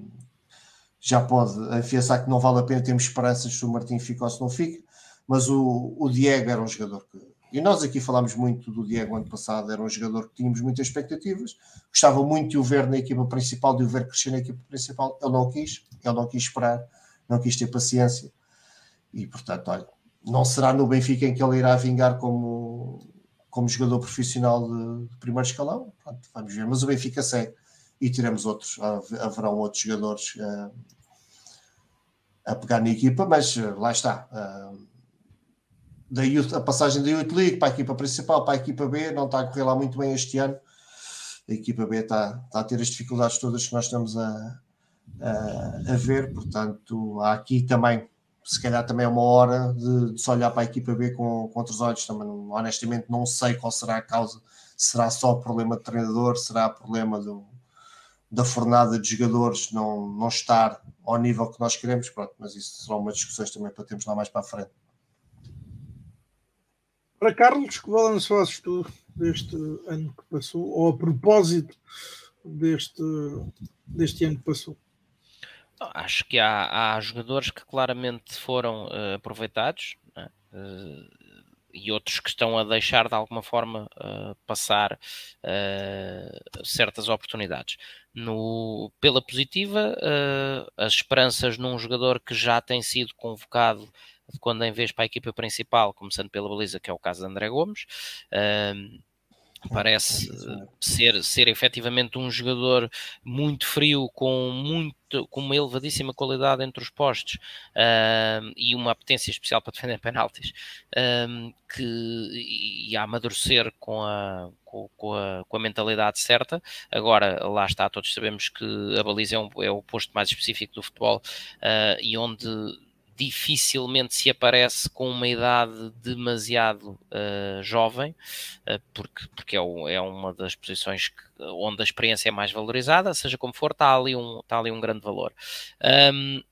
já pode afiançar que não vale a pena termos esperanças se o Martim fica ou se não fica, mas o, o Diego era um jogador que. E nós aqui falámos muito do Diego ano passado, era um jogador que tínhamos muitas expectativas, gostava muito de o ver na equipa principal, de o ver crescer na equipa principal. Ele não quis, ele não quis esperar, não quis ter paciência, e portanto, olha, não será no Benfica em que ele irá vingar como, como jogador profissional de, de primeiro escalão. Pronto, vamos ver, mas o Benfica segue e teremos outros, haverão outros jogadores uh, a pegar na equipa, mas uh, lá está. Uh, da youth, a passagem da Youth League para a equipa principal, para a equipa B, não está a correr lá muito bem este ano. A equipa B está, está a ter as dificuldades todas que nós estamos a, a, a ver, portanto, há aqui também se calhar também é uma hora de, de se olhar para a equipa B com, com outros olhos. Também, honestamente, não sei qual será a causa. Será só problema de treinador? Será problema do, da fornada de jogadores não, não estar ao nível que nós queremos? Pronto, mas isso serão umas discussões também para termos lá mais para a frente. Para Carlos, que balanço fazes tu deste ano que passou, ou a propósito deste, deste ano que passou? Acho que há, há jogadores que claramente foram uh, aproveitados né? uh, e outros que estão a deixar de alguma forma uh, passar certas oportunidades. No, pela positiva, as esperanças num jogador que já tem sido convocado quando em vez para a equipa principal, começando pela baliza, que é o caso de André Gomes. Parece ser, ser efetivamente um jogador muito frio, com, muito, com uma elevadíssima qualidade entre os postos uh, e uma apetência especial para defender penaltis, uh, que, e a amadurecer com a, com, com, a, com a mentalidade certa. Agora, lá está, todos sabemos que a baliza é, um, é o posto mais específico do futebol uh, e onde dificilmente se aparece com uma idade demasiado uh, jovem, uh, porque, porque é, o, é, uma das posições que, onde a experiência é mais valorizada, seja como for, está ali um, está ali um grande valor. Um,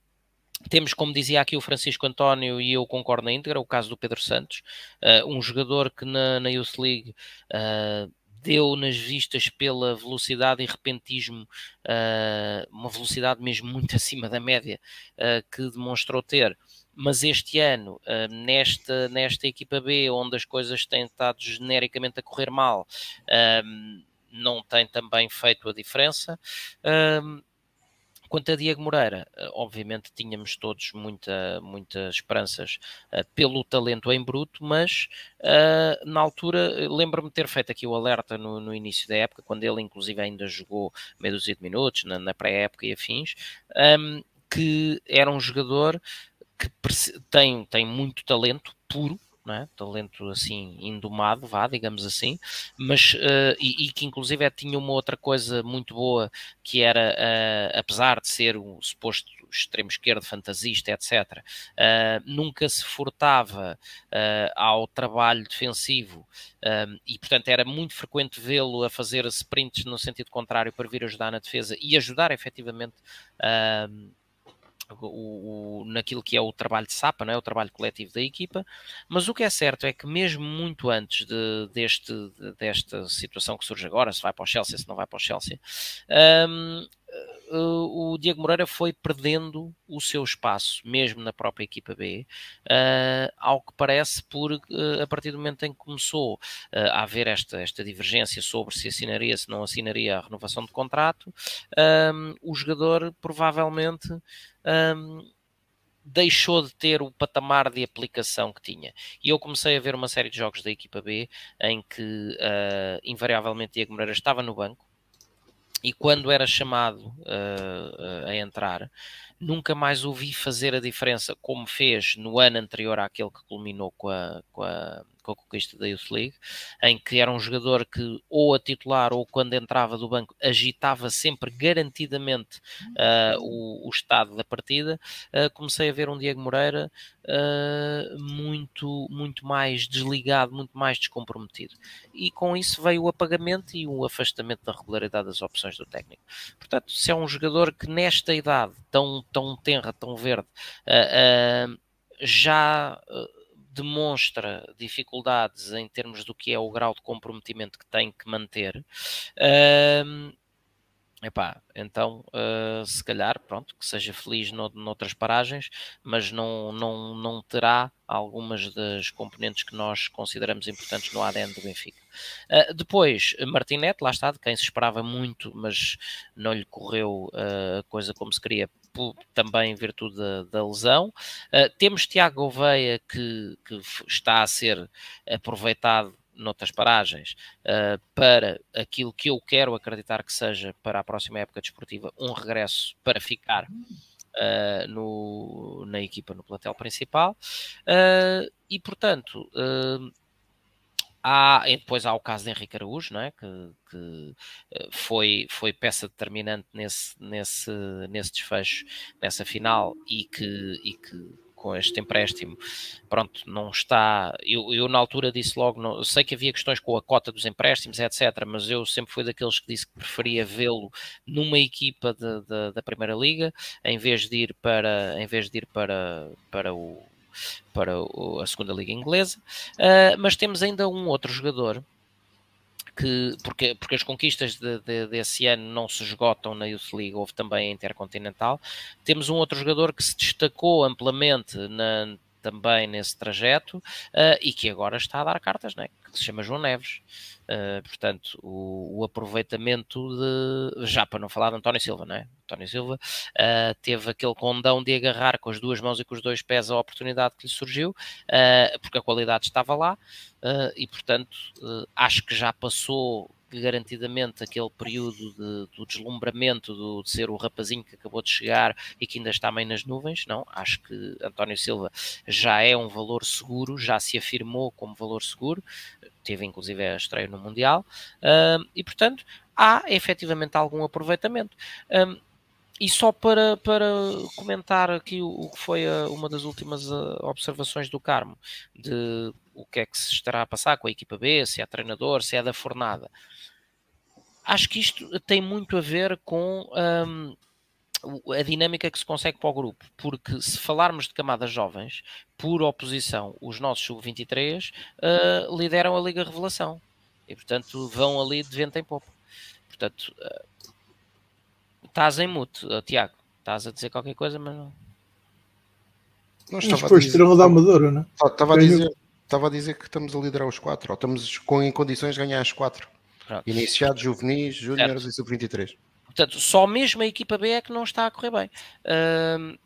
temos, como dizia aqui o Francisco António, e eu concordo na íntegra, o caso do Pedro Santos, uh, um jogador que na, na Youth League uh, deu nas vistas pela velocidade e repentismo, uh, uma velocidade mesmo muito acima da média uh, que demonstrou ter. Mas este ano, uh, nesta, nesta equipa B, onde as coisas têm estado genericamente a correr mal, não tem também feito a diferença. Quanto a Diego Moreira, eh, obviamente tínhamos todos muita, muitas esperanças uh, pelo talento em bruto, mas uh, na altura lembro-me ter feito aqui o alerta no, no, início da época, quando ele inclusive ainda jogou meia dúzia de minutos, na, na pré-época e afins, um, ehm, que era um jogador que tem, tem muito talento puro, é? talento assim indomado, vá, digamos assim, mas uh, e, e, que inclusive é, tinha uma outra coisa muito boa que era, uh, apesar de ser um suposto extremo esquerdo, fantasista, etc., uh, nunca se furtava ao trabalho defensivo e, portanto, era muito frequente vê-lo a fazer sprints no sentido contrário para vir ajudar na defesa e ajudar efetivamente o, o, naquilo que é o trabalho de SAPA, não é? o trabalho coletivo da equipa, mas o que é certo é que mesmo muito antes de, deste, desta situação que surge agora, se vai para o Chelsea, se não vai para o Chelsea, um, o Diego Moreira foi perdendo o seu espaço, mesmo na própria equipa B, uh, ao que parece, por uh, a partir do momento em que começou a haver esta, esta divergência sobre se assinaria, se não assinaria a renovação de contrato, um, o jogador provavelmente. Um, deixou de ter o patamar de aplicação que tinha. E eu comecei a ver uma série de jogos da equipa B em que, uh, invariavelmente, Diego Moreira estava no banco, e quando era chamado uh, a entrar, nunca mais o vi fazer a diferença como fez no ano anterior àquele que culminou com a, com a, com a conquista da Youth League, em que era um jogador que ou a titular ou quando entrava do banco agitava sempre garantidamente uh, o, o, estado da partida, uh, comecei a ver um Diego Moreira uh, muito, muito mais desligado, muito mais descomprometido. E com isso veio o apagamento e o afastamento da regularidade das opções do técnico. Portanto, se é um jogador que nesta idade tão, tão tenra, tão verde, já demonstra dificuldades em termos do que é o grau de comprometimento que tem que manter, uh, epá, então uh, se calhar, pronto, que seja feliz no, noutras paragens, mas não, não, não terá algumas das componentes que nós consideramos importantes no ADN do Benfica. Uh, depois, Martinete, lá está, de quem se esperava muito, mas não lhe correu ah, a uh, coisa como se queria também em virtude da, da lesão. Uh, temos Tiago Gouveia que, que, está a ser aproveitado noutras paragens, uh, para aquilo que eu quero acreditar que seja para a próxima época desportiva um regresso para ficar uh, no, na equipa no plantel principal. E, portanto, Há, depois há o caso de Henrique Araújo, não é? que, que foi, foi peça determinante nesse, nesse, nesse desfecho, nessa final, e que, e que com este empréstimo, pronto, não está. Eu, eu na altura disse logo, não, sei que havia questões com a cota dos empréstimos, etc., mas eu sempre fui daqueles que disse que preferia vê-lo numa equipa de, de, da Primeira Liga, em vez de ir para, em vez de ir para, para o para a segunda liga inglesa, uh, mas temos ainda um outro jogador que, porque, porque as conquistas de, de, desse ano não se esgotam na Youth League, houve também a Intercontinental. Temos um outro jogador que se destacou amplamente na, também nesse trajeto uh, e que agora está a dar cartas, né? que se chama João Neves. Uh, portanto, o, o, aproveitamento de. Já para não falar de António Silva, não é? António Silva uh, teve aquele condão de agarrar com as duas mãos e com os dois pés a oportunidade que lhe surgiu, uh, porque a qualidade estava lá, e portanto, acho que já passou garantidamente aquele período de, do deslumbramento do, de ser o rapazinho que acabou de chegar e que ainda está meio nas nuvens, não, acho que António Silva já é um valor seguro, já se afirmou como valor seguro, teve inclusive a estreia no Mundial, uh, e portanto há efetivamente algum aproveitamento. Um, e só para, para comentar aqui o, o que foi a, uma das últimas uh, observações do Carmo, de o que é que se estará a passar com a equipa B, se é treinador, se é da fornada. Acho que isto tem muito a ver com um, a dinâmica que se consegue para o grupo, porque se falarmos de camadas jovens, por oposição, os nossos sub-23 uh, lideram a Liga Revelação e, portanto, vão ali de vento em popa. Portanto, uh, estás em mute, uh, Tiago, estás a dizer qualquer coisa, mas não. Não depois a dizer, terão da Amadora, não é? Estava a, dizer, estava a dizer que estamos a liderar os quatro, ou estamos com, em condições de ganhar as quatro. Pronto. Iniciados, juvenis, júniores e sub-23. Portanto, só mesmo a equipa B é que não está a correr bem. Uh,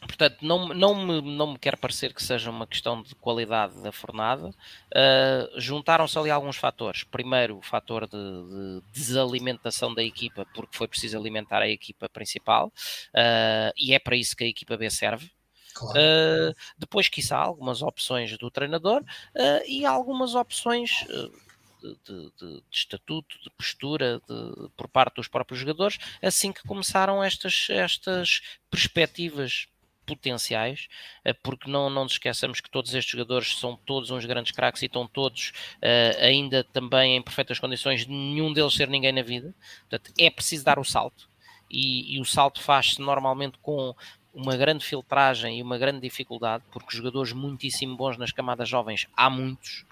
portanto, não, não, me, não me quer parecer que seja uma questão de qualidade da fornada. Uh, Juntaram-se ali alguns fatores. Primeiro, o fator de, de, desalimentação da equipa, porque foi preciso alimentar a equipa principal, uh, e é para isso que a equipa B serve. Claro. Uh, depois, quiçá, algumas opções do treinador uh, e algumas opções uh, de, de, de, estatuto, de postura de, por parte dos próprios jogadores, assim que começaram estas, estas perspectivas potenciais, porque não, não nos esqueçamos que todos estes jogadores são todos uns grandes craques e estão todos uh, ainda também em perfeitas condições de nenhum deles ser ninguém na vida. Portanto, é preciso dar o salto. E, e o salto faz-se normalmente com uma grande filtragem e uma grande dificuldade, porque jogadores muitíssimo bons nas camadas jovens há muitos,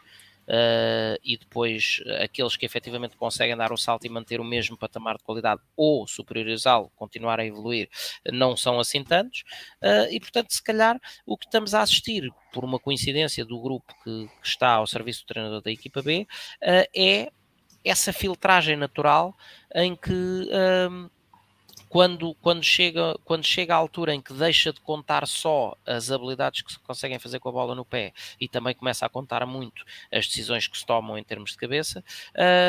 uh, e depois aqueles que efetivamente conseguem dar o salto e manter o mesmo patamar de qualidade ou superiorizá-lo, continuar a evoluir, não são assim tantos, uh, e portanto, se calhar, o que estamos a assistir, por uma coincidência do grupo que, que está ao serviço do treinador da equipa B, uh, é essa filtragem natural em que quando, quando, chega, quando chega a altura em que deixa de contar só as habilidades que se conseguem fazer com a bola no pé e também começa a contar muito as decisões que se tomam em termos de cabeça,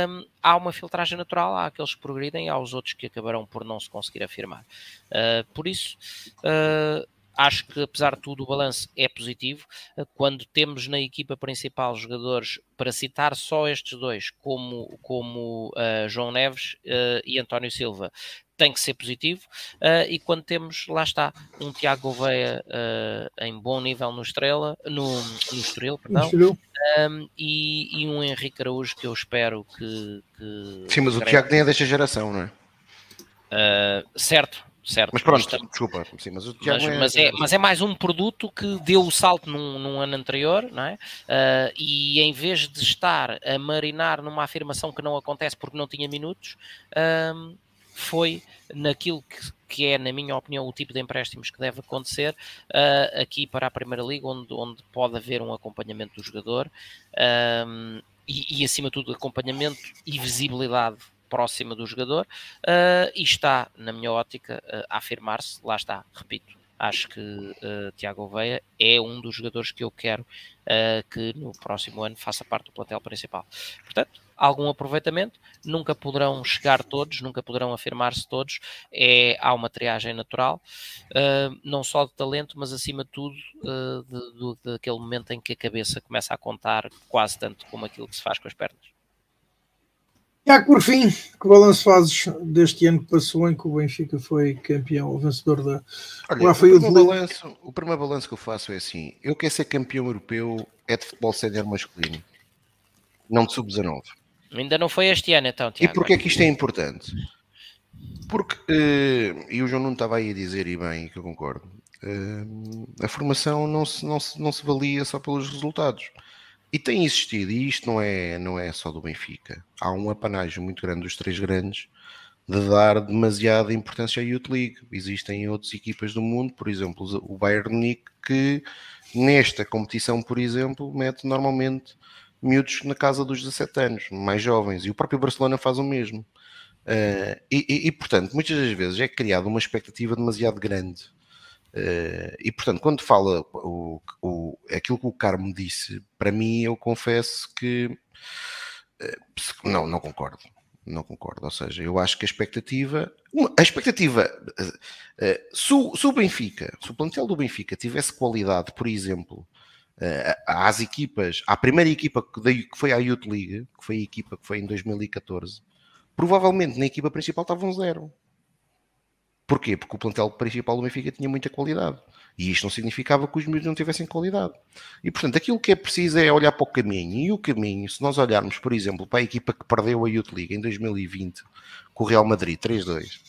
hum, há uma filtragem natural, há aqueles que progridem há os outros que acabarão por não se conseguir afirmar. Uh, por isso, uh, acho que apesar de tudo o balanço é positivo. Quando temos na equipa principal jogadores, para citar só estes dois, como, como uh, João Neves uh, e António Silva, tem que ser positivo. Uh, e quando temos, lá está, um Tiago Gouveia uh, em bom nível no Estrela, no, no Estoril, perdão, um, e, e, um Henrique Araújo que eu espero que. que Sim, mas o Tiago nem é desta geração, não é? Uh, certo, certo. Mas pronto, desculpa, sim, mas mas, é... Mas, é, mas é mais um produto que deu o salto num, num ano anterior, não é? Uh, e em vez de estar a marinar numa afirmação que não acontece porque não tinha minutos, uh, foi naquilo que, que, é, na minha opinião, o tipo de empréstimos que deve acontecer uh, aqui para a Primeira Liga, onde, onde pode haver um acompanhamento do jogador e, e, acima de tudo, acompanhamento e visibilidade próxima do jogador uh, e está, na minha ótica, uh, a afirmar-se, lá está, repito, acho que uh, Tiago Oveia é um dos jogadores que eu quero que no próximo ano faça parte do plantel principal. Portanto, algum aproveitamento, nunca poderão chegar todos, nunca poderão afirmar-se todos, é, há uma triagem natural, não só de talento, mas acima de tudo uh, daquele momento em que a cabeça começa a contar quase tanto como aquilo que se faz com as pernas. Tiago, por fim, que balanço fazes deste ano que passou em que o Benfica foi campeão, o vencedor da Olha, o, primeiro balanço, o primeiro balanço que eu faço é assim: eu quero ser campeão europeu é de futebol sénior masculino, não de sub-19. Ainda não foi este ano, então, Tiago. E porquê é que isto é importante? Porque, uh, e o João não estava aí a dizer, e bem, que eu concordo, uh, a formação não se, não, se, não se valia só pelos resultados. E tem existido, e isto não é, não é só do Benfica, há um apanágio muito grande dos três grandes de dar demasiada importância à Youth League. Existem outras equipas do mundo, por exemplo, o Bayern Munique, que nesta competição, por exemplo, mete normalmente miúdos na casa dos 17 anos, mais jovens, e o próprio Barcelona faz o mesmo. Uh, e, e, e, portanto, muitas das vezes é criada uma expectativa demasiado grande. Uh, e, portanto, quando fala o, o, aquilo que o Carmo disse, para mim, eu confesso que uh, não, não concordo. Não concordo. Ou seja, eu acho que a expectativa, a expectativa, se o, se o Benfica, se o plantel do Benfica tivesse qualidade, por exemplo, às equipas, à primeira equipa que, foi à Youth League, que foi a equipa que foi em 2014, provavelmente na equipa principal estava um zero. Porquê? Porque o plantel principal do Benfica tinha muita qualidade. E isto não significava que os miúdos não tivessem qualidade. E portanto, aquilo que é preciso é olhar para o caminho. E o caminho, se nós olharmos, por exemplo, para a equipa que perdeu a Youth League em 2020 com o Real Madrid 3-2,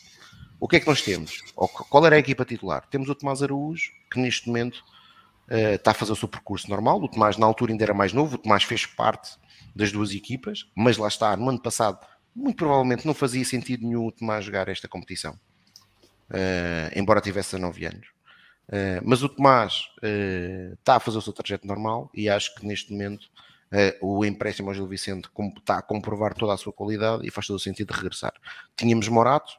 o que é que nós temos? Qual era a equipa titular? Temos o Tomás Araújo, que neste momento uh, está a fazer o seu percurso normal. O Tomás, na altura, ainda era mais novo. O Tomás fez parte das duas equipas, mas lá está, no ano passado, muito provavelmente não fazia sentido nenhum o Tomás jogar esta competição, uh, embora tivesse 19 anos. Uh, mas o Tomás está a fazer o seu trajeto normal e acho que neste momento o empréstimo ao Gil Vicente está a comprovar toda a sua qualidade e faz todo o sentido de regressar. Tínhamos Morato,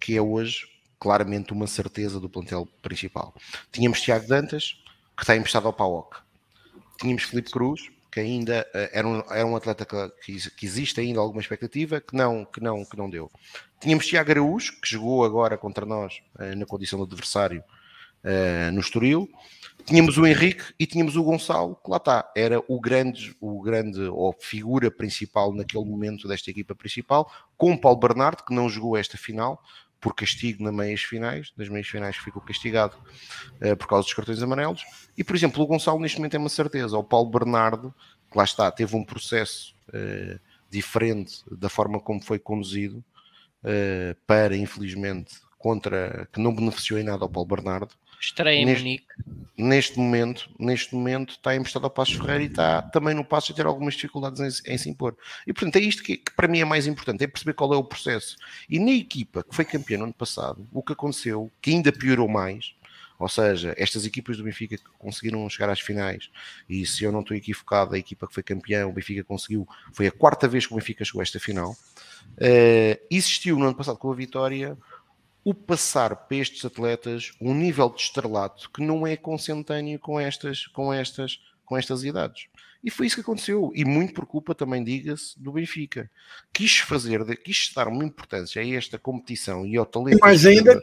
que é hoje claramente uma certeza do plantel principal. Tínhamos Tiago Dantas, que está emprestado ao PAOC. Tínhamos Felipe Cruz, que ainda uh, era, um, era um atleta que, que, existe ainda alguma expectativa, que não, que não, que não deu. Tínhamos Tiago Araújo, que jogou agora contra nós uh, na condição de adversário uh, no Estoril. Tínhamos o Henrique e tínhamos o Gonçalo, que lá está, era o grande, o grande, ou figura principal naquele momento desta equipa principal, com o Paulo Bernardo, que não jogou esta final, por castigo nas meias finais, nas meias finais ficou castigado uh, por causa dos cartões amarelos. E, por exemplo, o Gonçalo neste momento é uma certeza. O Paulo Bernardo, que lá está, teve um processo uh, diferente da forma como foi conduzido, uh, para, infelizmente, contra, que não beneficiou em nada ao Paulo Bernardo. Estreia em neste, Munique. Neste momento, neste momento está emprestado ao Passo Ferreira e está também no Passo a ter algumas dificuldades em, em se impor. E portanto é isto que, que, para mim é mais importante, é perceber qual é o processo. E na equipa que foi campeã no ano passado, o que aconteceu, que ainda piorou mais, ou seja, estas equipas do Benfica que conseguiram chegar às finais, e se eu não estou equivocado, a equipa que foi campeã, o Benfica conseguiu, foi a quarta vez que o Benfica chegou a esta final. Uh, existiu no ano passado com a vitória o passar para estes atletas um nível de estrelato que não é consentâneo com estas, com estas, com estas idades. E foi isso que aconteceu, e muito por culpa também, diga-se, do Benfica. Quis fazer, quis dar uma importância a esta competição e ao talento. E mais ainda,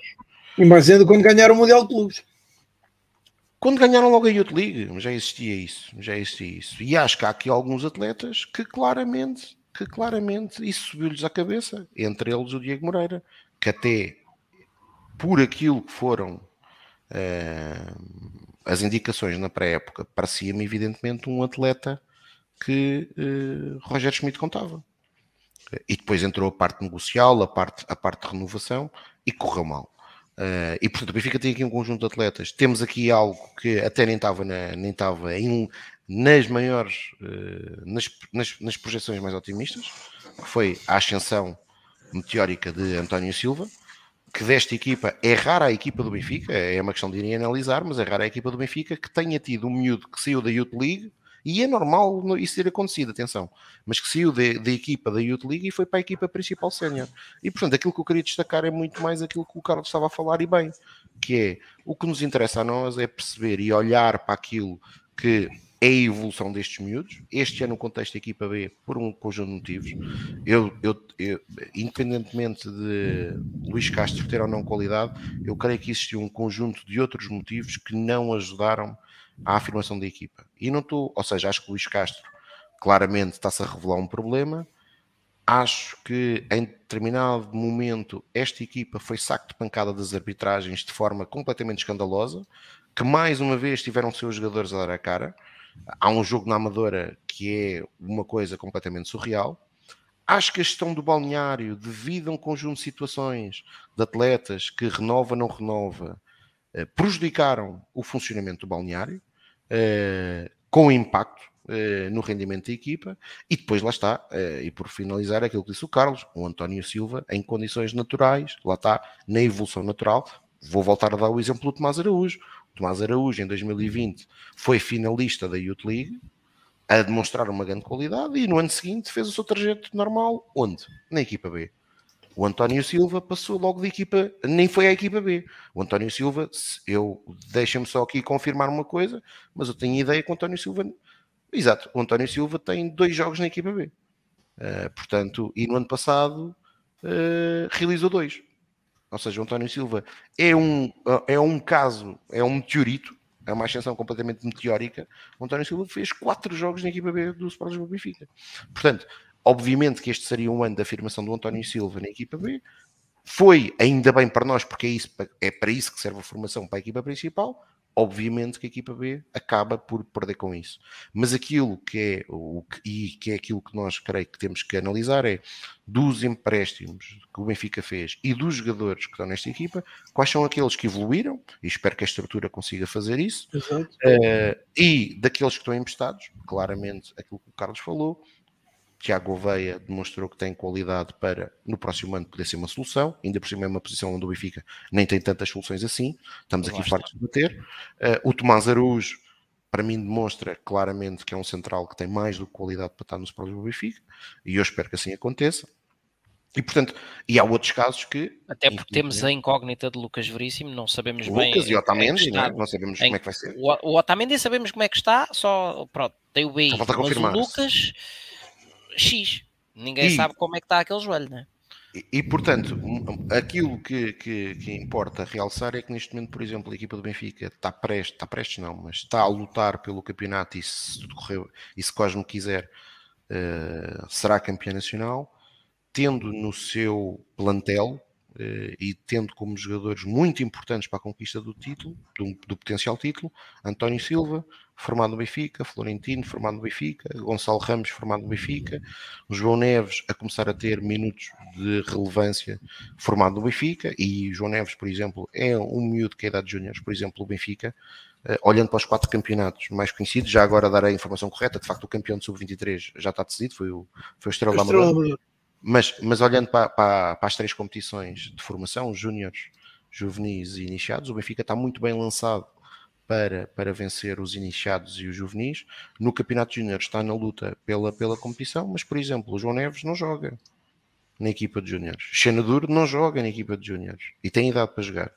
e mais ainda quando ganharam o Mundial de Clubes. Quando ganharam logo a Youth League, já existia isso, já existia isso. E acho que há aqui alguns atletas que claramente, que claramente isso subiu-lhes à cabeça, entre eles o Diego Moreira, que até por aquilo que foram uh, as indicações na pré-época, parecia-me evidentemente um atleta que uh, Roger Schmidt contava. E depois entrou a parte negocial, a parte, a parte de renovação e correu mal. Uh, e portanto, o Benfica tem aqui um conjunto de atletas. Temos aqui algo que até nem estava, na, nem estava em, nas maiores, uh, nas, nas, nas projeções mais otimistas, que foi a ascensão meteórica de António Silva que desta equipa é rara a equipa do Benfica, é uma questão de irem analisar, mas é rara a equipa do Benfica que tenha tido um miúdo que saiu da Youth League e é normal isso ter acontecido, atenção, mas que saiu da equipa da Youth League e foi para a equipa principal sénior. E portanto, aquilo que eu queria destacar é muito mais aquilo que o Carlos estava a falar e bem, que é o que nos interessa a nós é perceber e olhar para aquilo que é a evolução destes miúdos. Este ano, no contexto da equipa B, por um conjunto de motivos, eu, eu, eu, independentemente de Luís Castro ter ou não qualidade, eu creio que existiu um conjunto de outros motivos que não ajudaram à afirmação da equipa. E não estou, ou seja, acho que Luís Castro claramente está-se a revelar um problema. Acho que em determinado momento esta equipa foi saco de pancada das arbitragens de forma completamente escandalosa, que mais uma vez tiveram seus jogadores a dar a cara. Há um jogo na Amadora que é uma coisa completamente surreal. Acho que a gestão do balneário, devido a um conjunto de situações de atletas que renova, não renova, eh, prejudicaram o funcionamento do balneário, eh, com impacto eh, no rendimento da equipa, e depois lá está, e por finalizar aquilo que disse o Carlos, o António Silva, em condições naturais, lá está, na evolução natural, vou voltar a dar o exemplo do Tomás Araújo, Tomás Araújo, em 2020, foi finalista da Youth League, a demonstrar uma grande qualidade, e no ano seguinte fez o seu trajeto normal, onde? Na equipa B. O António Silva passou logo de equipa, nem foi à equipa B. O António Silva, eu deixa-me só aqui confirmar uma coisa, mas eu tenho ideia que o António Silva, exato, o António Silva tem dois jogos na equipa B. Uh, portanto, e no ano passado uh, realizou dois. Ou seja, o António Silva é um, é um caso, é um meteorito, é uma ascensão completamente meteórica. O António Silva fez quatro jogos na equipa B do Sport Lisboa Benfica. Portanto, obviamente que este seria um ano da afirmação do António Silva na equipa B. Foi ainda bem para nós, porque é, isso, é para isso que serve a formação para a equipa principal obviamente que a equipa B acaba por perder com isso. Mas aquilo que é o que, e que é aquilo que nós creio que temos que analisar é dos empréstimos que o Benfica fez e dos jogadores que estão nesta equipa, quais são aqueles que evoluíram, e espero que a estrutura consiga fazer isso, uh, e daqueles que estão emprestados, claramente aquilo que o Carlos falou, Tiago Oveia demonstrou que tem qualidade para no próximo ano poder ser uma solução, ainda por cima é uma posição onde o Benfica nem tem tantas soluções assim, estamos aqui fartos de bater. Uh, o Tomás Araújo, para mim, demonstra claramente que é um central que tem mais do que qualidade para estar nos próximos do Benfica, e eu espero que assim aconteça. E portanto, e há outros casos que. Até porque temos a incógnita de Lucas Veríssimo, não sabemos Lucas bem. Lucas e Otamendi, não, é? não sabemos em, como é que vai ser. O, o Otamendi sabemos como é que está, só pronto, tem o BI. Mas o Lucas X. Ninguém e, sabe como é que está aquele joelho, né? E, e portanto, aquilo que, que, que, importa realçar é que neste momento, por exemplo, a equipa do Benfica está prestes, está prestes não, mas está a lutar pelo campeonato e se tudo e se Cosmo quiser, uh, será campeã nacional, tendo no seu plantel uh, e tendo como jogadores muito importantes para a conquista do título, do, do potencial título, António Silva, formado no Benfica, Florentino, formado no Benfica, Gonçalo Ramos, formado no Benfica, João Neves a começar a ter minutos de relevância, formado no Benfica, e João Neves, por exemplo, é um miúdo que é idade de júniores, por exemplo, o Benfica, uh, olhando para os quatro campeonatos mais conhecidos, já agora dar a informação correta, de facto o campeão de sub-23 já está decidido, foi o, foi o Estrela Amador, mas, mas olhando para, para, para as três competições de formação, júniores, juvenis e iniciados, o Benfica está muito bem lançado para, para vencer os iniciados e os juvenis. No Campeonato Júnior está na luta pela, pela competição, mas, por exemplo, o João Neves não joga na equipa de júniores. Xenaduro não joga na equipa de júniores e tem idade para jogar.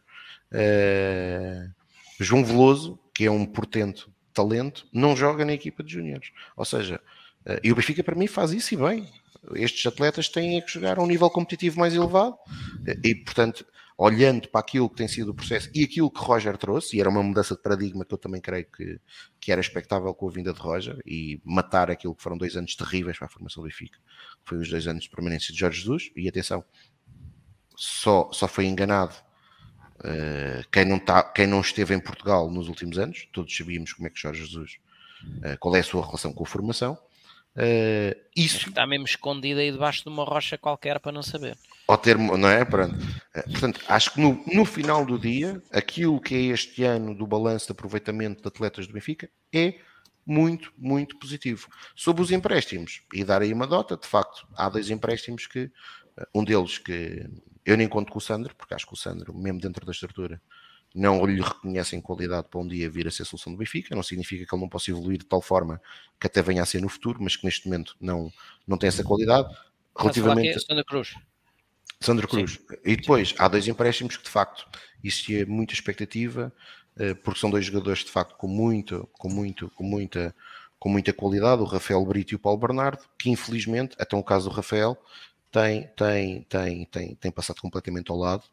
Uh, João Veloso, que é um portento talento, não joga na equipa de júniores. Ou seja, uh, e o Benfica para mim faz isso e bem. Estes atletas têm que jogar a um nível competitivo mais elevado e, portanto, olhando para aquilo que tem sido o processo e aquilo que Roger trouxe, e era uma mudança de paradigma que eu também creio que, que era expectável com a vinda de Roger, e matar aquilo que foram dois anos terríveis para a formação do Benfica, que foi os dois anos de permanência de Jorge Jesus, e atenção, só, só foi enganado uh, quem, não tá, quem não esteve em Portugal nos últimos anos, todos sabíamos como é que Jorge Jesus, uh, qual é a sua relação com a formação, Uh, isso está mesmo escondido aí debaixo de uma rocha qualquer para não saber. Ao termo, não é? Pronto. Uh, portanto, acho que no, no final do dia, aquilo que é este ano do balanço de aproveitamento de atletas do Benfica é muito, muito positivo. Sobre os empréstimos, e dar aí uma dota, de facto, há dois empréstimos que, uh, um deles que eu nem conto com o Sandro, porque acho que o Sandro, mesmo dentro da estrutura, não lhe reconhecem qualidade para um dia vir a ser a solução do Benfica, não significa que ele não possa evoluir de tal forma que até venha a ser no futuro, mas que neste momento não, não tem essa qualidade. Relativamente. Sandro Cruz. Sandro Cruz. Sim. E depois, há dois empréstimos que de facto existia muita expectativa, eh, porque são dois jogadores de facto com muito, com muito, com muita, com muita qualidade, o Rafael Brito e o Paulo Bernardo, que infelizmente, até o caso do Rafael, tem, tem, tem, tem, tem passado completamente ao lado,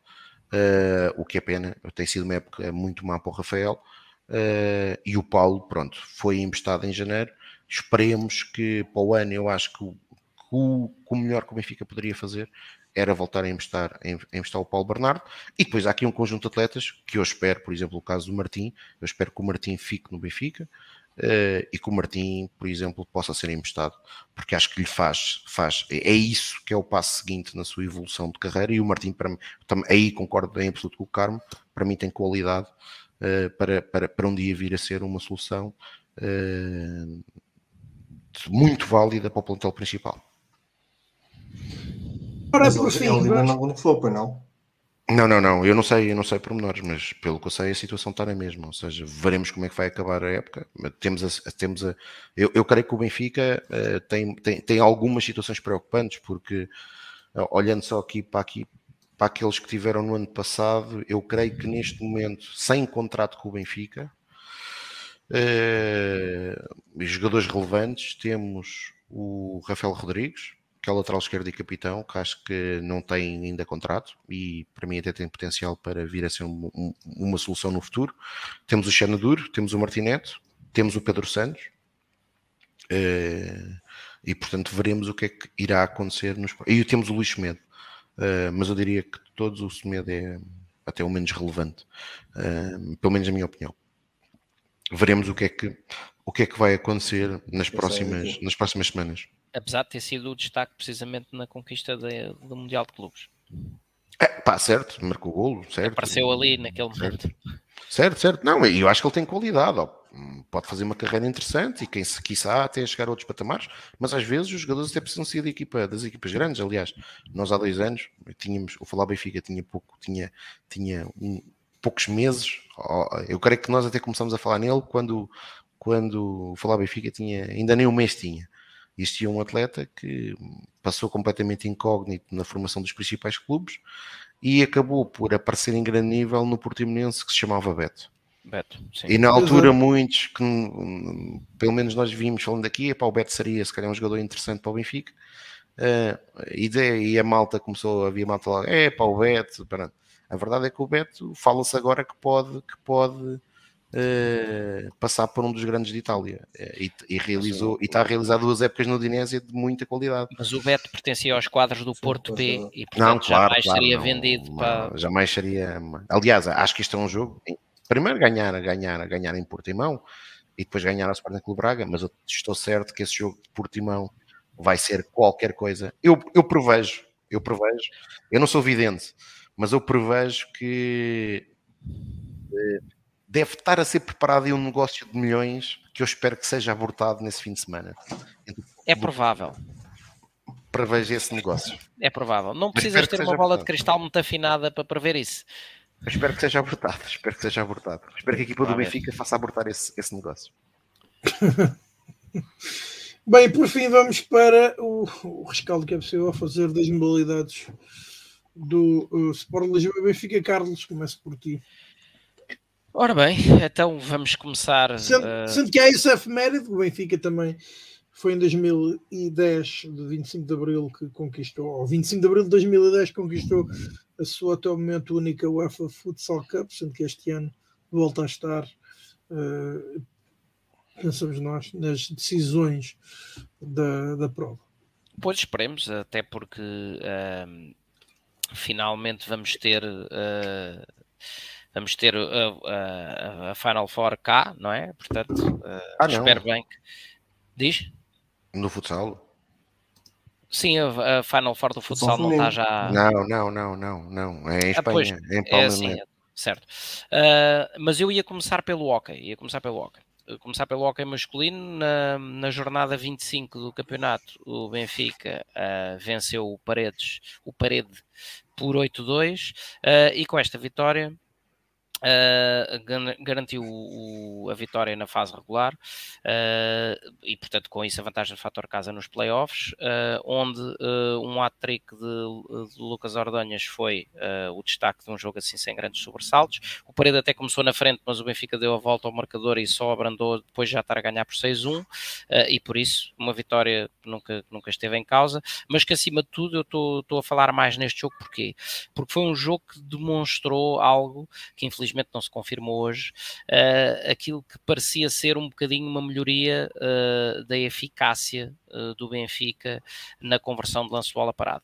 o que é pena, tem sido uma época muito má para o Rafael, uh, e o Paulo, pronto, foi emprestado em janeiro, esperemos que para o ano eu acho que o, o, o melhor que o Benfica poderia fazer era voltar a investir, a investir o Paulo Bernardo. E depois há aqui um conjunto de atletas que eu espero, por exemplo, o caso do Martim, eu espero que o Martim fique no Benfica uh, e que o Martim, por exemplo, possa ser emprestado, porque acho que lhe faz, faz, é isso que é o passo seguinte na sua evolução de carreira. E o Martim, para mim, aí concordo em absoluto com o Carmo, para mim tem qualidade uh, para, para, para um dia vir a ser uma solução. Uh, muito válida para o plantel principal. Ora, por fim, ele ainda não foi, pois não? Não, não, não, eu não sei, eu não sei pormenores, mas pelo que eu sei a situação está na mesma, ou seja, veremos como é que vai acabar a época. Temos a, temos a, eu, eu creio que o Benfica uh, tem, tem, tem algumas situações preocupantes, porque uh, olhando só aqui para aqui para aqueles que tiveram no ano passado, eu creio que neste momento, sem contrato com o Benfica, uh, jogadores relevantes, temos o Rafael Rodrigues, que é o lateral esquerdo e capitão, que acho que não tem ainda contrato e para mim até tem potencial para vir a ser um, um, uma solução no futuro. Temos o Xanaduro, temos o Martineto, temos o Pedro Santos uh, e portanto veremos o que é que irá acontecer nos... e temos o Luís Semedo, uh, mas eu diria que todos o Semedo é até o menos relevante, uh, pelo menos na minha opinião. Veremos o que é que o que é que vai acontecer nas próximas, nas próximas semanas apesar de ter sido o destaque precisamente na conquista de, do Mundial de Clubes. É, pá, certo, marcou o golo, certo. Apareceu ali naquele momento. Certo, certo. Não, eu acho que ele tem qualidade. Ó. Pode fazer uma carreira interessante e quem se quiçá até chegar a outros patamares, mas às vezes os jogadores até precisam ser da equipa, das equipas grandes. Aliás, nós há dois anos tínhamos, o Falar Benfica tinha pouco, tinha, tinha um, poucos meses. Eu creio que nós até começamos a falar nele quando, quando o Falar Benfica tinha, ainda nem um mês tinha existia um atleta que passou completamente incógnito na formação dos principais clubes e acabou por aparecer em grande nível no Portimonense que se chamava Beto. Beto e na altura muitos que pelo menos nós vimos falando aqui, para o Beto seria se calhar um jogador interessante para o Benfica. Uh, e, de, e, a malta começou, havia malta lá, é para o Beto, a verdade é que o Beto fala-se agora que pode, que pode uh, passar por um dos grandes de Itália uh, e, e, realizou e está a realizar duas épocas no Dinésia de muita qualidade. Mas o Beto pertencia aos quadros do Porto B e portanto não, claro, jamais claro, seria não, vendido não, para. Jamais seria. Aliás, acho que isto é um jogo. Primeiro ganhar, ganhar, ganhar em Portimão e depois ganhar a Sporting Clube Braga, mas eu estou certo que esse jogo de Portimão vai ser qualquer coisa. Eu, eu prevejo, eu prevejo, eu não sou vidente, mas eu prevejo que eh, deve estar a ser preparado aí um negócio de milhões que eu espero que seja abortado nesse fim de semana. É provável. Prevejo esse negócio. É provável. Não precisas ter uma bola abortado. de cristal muito afinada para prever isso. Eu espero que seja abortado. Espero que seja abortado. Espero que a equipa do Benfica faça abortar esse, esse negócio. Bem, por fim, vamos para o, o rescaldo que é possível fazer das modalidades do uh, Sport Lisboa Benfica. Carlos, começo por ti. Ora bem, então vamos começar. Sendo, uh... sendo que há esse efeméride, o Benfica também foi em 2010, de 25 de Abril, que conquistou, ou 25 de Abril de 2010, conquistou a sua até o momento única UEFA Futsal Cup, sendo que este ano volta a estar, uh, pensamos nós, nas decisões da, da prova. Pois esperemos, até porque uh, finalmente vamos ter. Uh, vamos ter a, a, a, Final Four cá, não é? Portanto, ah, espero bem que. Diz? No futsal? Sim, a, a Final Four do futsal não está já. Não, não, não, não, não. É em Espanha, ah, pois, é em Palma. É assim, certo. Uh, mas eu ia começar pelo hockey. Ia começar pelo hockey. Começar pelo hockey masculino, na, na jornada 25 do campeonato, o Benfica uh, venceu o Paredes, o Parede por 8-2, uh, e com esta vitória Uh, garantiu o, a vitória na fase regular uh, e, portanto, com isso a vantagem do fator casa nos playoffs, uh, onde um hat-trick de, de, Lucas Ordonhas foi o destaque de um jogo assim sem grandes sobressaltos. O Parede até começou na frente, mas o Benfica deu a volta ao marcador e só abrandou depois já estar a ganhar por 6-1 e por isso uma vitória que nunca, nunca esteve em causa, mas que acima de tudo eu estou a falar mais neste jogo porquê? Porque foi um jogo que demonstrou algo que infelizmente infelizmente não se confirmou hoje, uh, aquilo que parecia ser um bocadinho uma melhoria uh, da eficácia uh, do Benfica na conversão de lance-bola parada.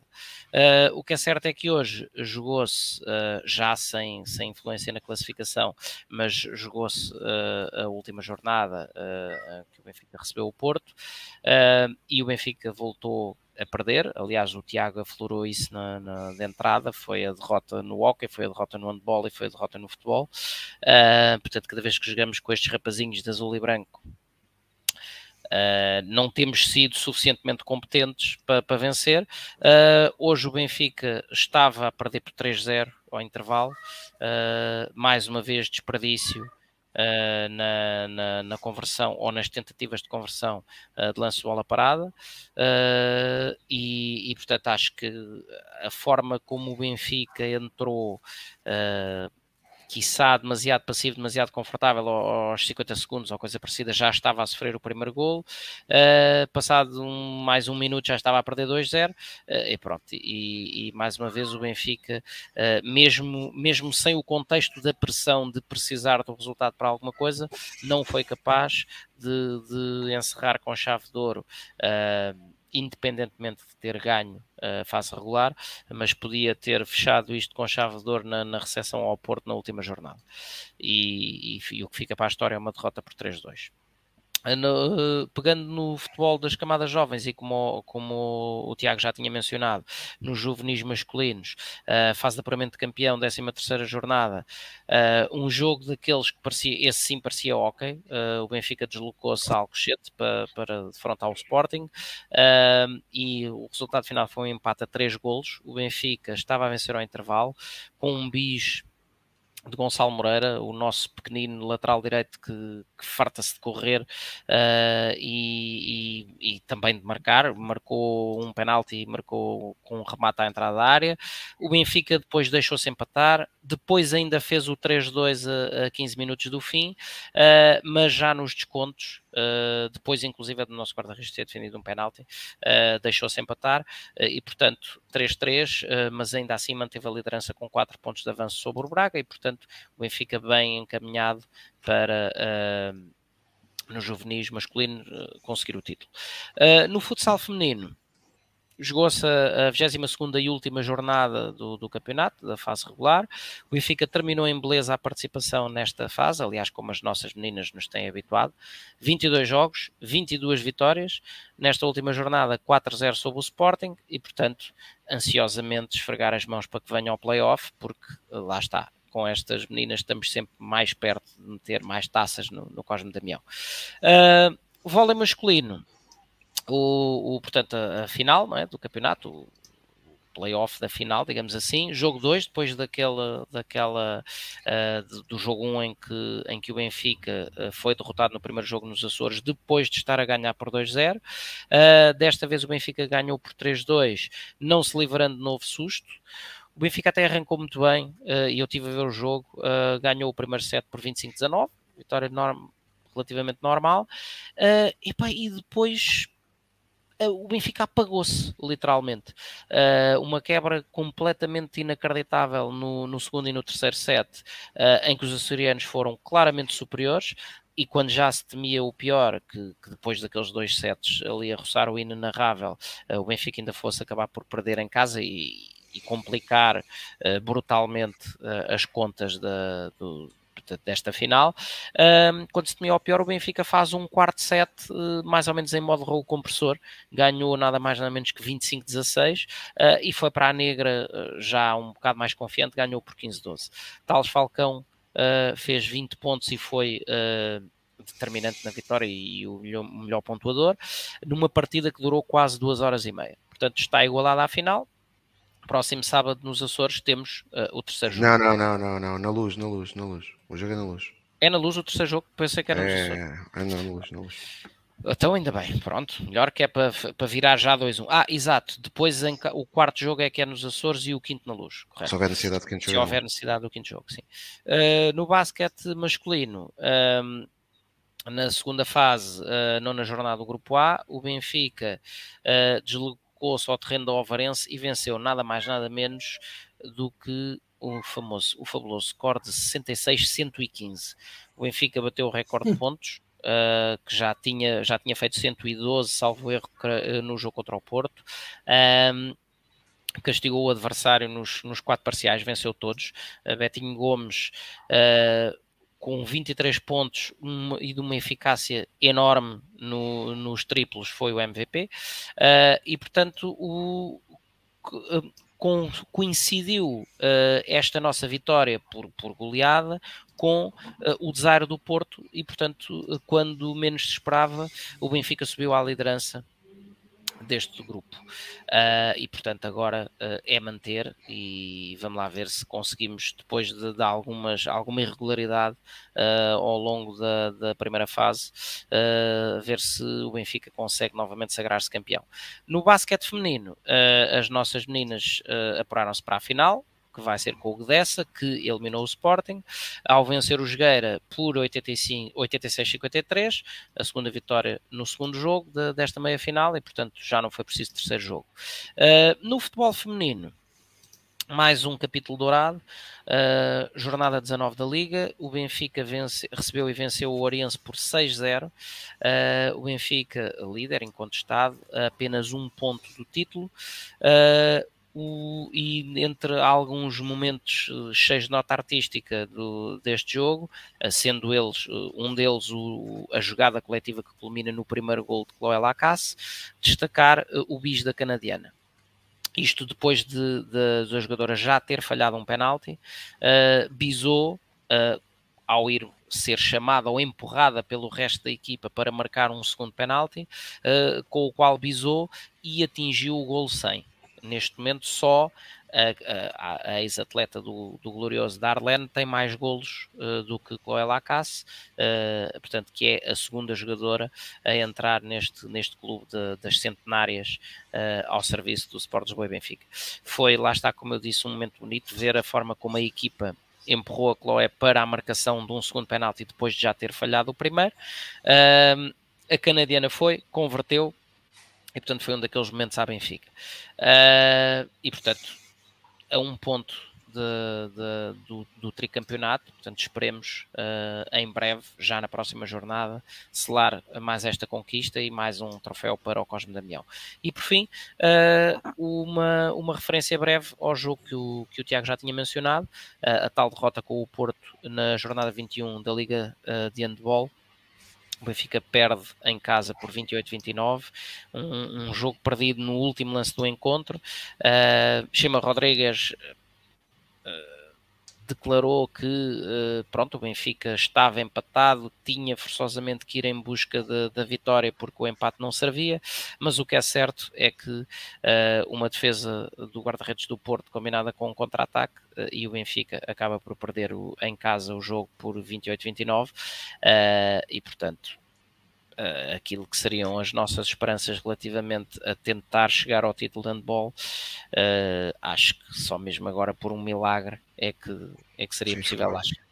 o que é certo é que hoje jogou-se, já sem, sem influência na classificação, mas jogou-se a última jornada que o Benfica recebeu o Porto e o Benfica voltou a perder. Aliás, o Tiago aflorou isso na, na entrada: foi a derrota no hockey, foi a derrota no handball e foi a derrota no futebol. Uh, portanto, cada vez que jogamos com estes rapazinhos de azul e branco, Uh, não temos sido suficientemente competentes para, para vencer. Uh, hoje o Benfica estava a perder por 3-0 ao intervalo, uh, mais uma vez desperdício uh, na, na, na, conversão ou nas tentativas de conversão uh, de lance de bola parada uh, e, e, portanto acho que a forma como o Benfica entrou quiçá demasiado passivo, demasiado confortável aos 50 segundos ou coisa parecida, já estava a sofrer o primeiro gol. Uh, passado um, mais um minuto já estava a perder 2-0 uh, e pronto. E, e, mais uma vez o Benfica, uh, mesmo, mesmo sem o contexto da pressão de precisar do resultado para alguma coisa, não foi capaz de, de encerrar com chave de ouro independentemente de ter ganho a fase regular, mas podia ter fechado isto com chave de ouro na, na recepção ao Porto na última jornada. E, e, e o que fica para a história é uma derrota por 3-2. No, pegando no futebol das camadas jovens e como, como o Tiago já tinha mencionado, nos juvenis masculinos, uh, fase de apuramento de campeão, 13 terceira jornada, uh, um jogo daqueles que parecia, esse sim parecia ok, uh, o Benfica deslocou-se a Alcochete para, para defrontar o Sporting e o resultado final foi um empate a 3 golos, o Benfica estava a vencer ao intervalo, com um bis de Gonçalo Moreira, o nosso pequenino lateral direito que, que farta-se de correr uh, e, e, e, também de marcar, marcou um penalti e marcou com um remate à entrada da área. O Benfica depois deixou-se empatar, depois ainda fez o 3-2 a, a, 15 minutos do fim, uh, mas já nos descontos, uh, depois inclusive do nosso guarda-redes ter defendido um penalti, uh, deixou-se empatar e portanto 3-3, mas ainda assim manteve a liderança com 4 pontos de avanço sobre o Braga e portanto o Benfica bem encaminhado para no juvenis masculino conseguir o título. no futsal feminino, jogou-se a, a 22 e última jornada do, do, campeonato, da fase regular. O Benfica terminou em beleza a participação nesta fase, aliás, como as nossas meninas nos têm habituado. 22 jogos, 22 vitórias. Nesta última jornada, 4-0 sobre o Sporting e, portanto, ansiosamente esfregar as mãos para que venha ao playoff, porque lá está, com estas meninas estamos sempre mais perto de meter mais taças no, no Cosme Damião. Uh, vôlei masculino o, o, portanto, a, a final não é, do campeonato, o playoff da final, digamos assim, jogo 2, depois daquela, daquela uh, do jogo 1 um em, que, em que o Benfica uh, foi derrotado no primeiro jogo nos Açores, depois de estar a ganhar por 2-0. Uh, ah, desta vez o Benfica ganhou por 3-2, não se livrando de novo susto. O Benfica até arrancou muito bem e eu tive a ver o jogo, ganhou o primeiro set por 25-19, vitória norm, relativamente normal. pá, e depois eh, o Benfica apagou-se, literalmente. Uh, uma quebra completamente inacreditável no, no, segundo e no terceiro set, uh, em que os açorianos foram claramente superiores. E quando já se temia o pior, que, que depois daqueles dois sets ali a roçar o inenarrável, uh, o Benfica ainda fosse acabar por perder em casa e, e complicar brutalmente as contas da, do, desta final. Um, quando se temia ao pior, o Benfica faz um quarto set, uh, mais ou menos em modo rolo compressor, ganhou nada mais nada menos que 25-16 uh, eh, e foi para a negra uh, já um bocado mais confiante, ganhou por 15-12. Tales Falcão fez 20 pontos e foi determinante na vitória e o melhor, melhor pontuador, numa partida que durou quase duas horas e meia. Portanto, está igualada à final, próximo sábado nos Açores temos uh, o terceiro jogo. Não, não, não, não, não, na luz, na luz, na luz. O jogo é na luz. É na luz o terceiro jogo? Pensei que era nos é, Açores. É, não, na luz, na luz. Então ainda bem, pronto, melhor que é para, para virar já 2-1. Ah, exato, depois em, o quarto jogo é que é nos Açores e o quinto na luz, correto? Se houver necessidade do quinto jogo. Se houver necessidade do quinto jogo, sim. Uh, no basquete masculino, um, na segunda fase, uh, nona jornada do Grupo A, o Benfica uh, deslocou-se ao terreno da Ovarense e venceu nada mais nada menos do que o famoso, o fabuloso score de 66-115. O Benfica bateu o recorde de pontos, uh, que já tinha, já tinha feito 112, salvo erro, uh, no jogo contra o Porto. Um, castigou o adversário nos, nos quatro parciais, venceu todos. Uh, Betinho Gomes uh, com 23 pontos e de uma eficácia enorme no, nos triplos foi o MVP. Uh, e portanto, o, com, coincidiu uh, esta nossa vitória por, por goleada com uh, o desaire do Porto e, portanto, quando menos se esperava, o Benfica subiu à liderança deste grupo. Uh, e portanto agora uh, é manter e vamos lá ver se conseguimos depois de, de algumas, alguma irregularidade uh, ao longo da, da primeira fase ver se o Benfica consegue novamente sagrar-se campeão. No basquete feminino as nossas meninas apuraram-se para a final que vai ser com o Gdessa, que eliminou o Sporting, ao vencer o Jogueira por 86-53, a segunda vitória no segundo jogo de, desta meia-final, e portanto já não foi preciso terceiro jogo. Uh, no futebol feminino, mais um capítulo dourado, uh, jornada 19 da Liga, o Benfica vence, recebeu e venceu o Oriense por 6-0, uh, o Benfica líder, incontestado, apenas um ponto do título, uh, o, e entre alguns momentos uh, cheios de nota artística do, deste jogo, uh, sendo eles, uh, um deles o, a jogada coletiva que culmina no primeiro gol de Chloé Lacasse, destacar o bis da canadiana. Isto depois de, de, de a jogadora já ter falhado um penalti, uh, bisou ao ir ser chamada ou empurrada pelo resto da equipa para marcar um segundo penalti, uh, com o qual bisou e atingiu o golo 100 neste momento só a, a, a ex-atleta do, do, glorioso Darlene tem mais golos uh, do que Chloé Lacasse, uh, portanto que é a segunda jogadora a entrar neste, neste clube de, das centenárias uh, ao serviço do Sport Lisboa Benfica. Foi, lá está, como eu disse, um momento bonito ver a forma como a equipa empurrou a Chloé para a marcação de um segundo penalti depois de já ter falhado o primeiro. a canadiana foi, converteu, e portanto foi um daqueles momentos à Benfica. Uh, e portanto, a um ponto de, de, do, do, tricampeonato, portanto esperemos uh, em breve, já na próxima jornada, selar mais esta conquista e mais um troféu para o Cosme Damião. E por fim, uh, uma, uma referência breve ao jogo que o, que o Tiago já tinha mencionado, a tal derrota com o Porto na jornada 21 da Liga de Handball, o Benfica perde em casa por 28-29, um, um, jogo perdido no último lance do encontro. Uh, Chema Rodrigues uh, declarou que uh, pronto, o Benfica estava empatado, tinha forçosamente que ir em busca da vitória porque o empate não servia, mas o que é certo é que uh, uma defesa do guarda-redes do Porto combinada com um contra-ataque uh, e o Benfica acaba por perder o, em casa o jogo por 28-29 e portanto uh, aquilo que seriam as nossas esperanças relativamente a tentar chegar ao título de handball, uh, acho que só mesmo agora por um milagre é que, é que seria Sim, possível lá chegar.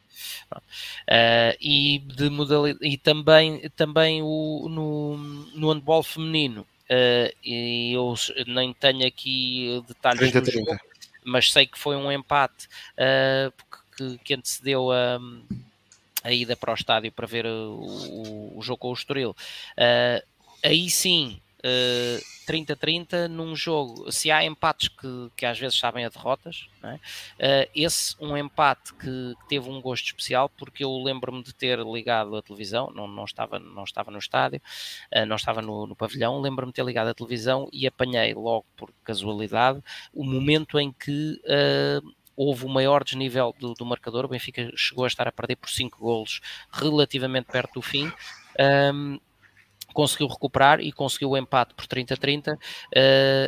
Uh, e, de modalidade, e também, também o, no, no handball feminino, e eu nem tenho aqui detalhes 30, do jogo, mas sei que foi um empate que, que antecedeu a a ida para o estádio para ver o, o, jogo com o Estoril. Uh, aí sim, 30-30 uh, num jogo, se há empates que, que às vezes sabem a derrotas, é? uh, esse um empate que, que, teve um gosto especial, porque eu lembro-me de ter ligado a televisão, não, não, estava, não estava no estádio, uh, não estava no, no pavilhão, lembro-me de ter ligado a televisão e apanhei logo por casualidade o momento em que houve o maior desnível do, do, marcador. O Benfica chegou a estar a perder por 5 golos relativamente perto do fim. Um, conseguiu recuperar e conseguiu o empate por 30-30, uh,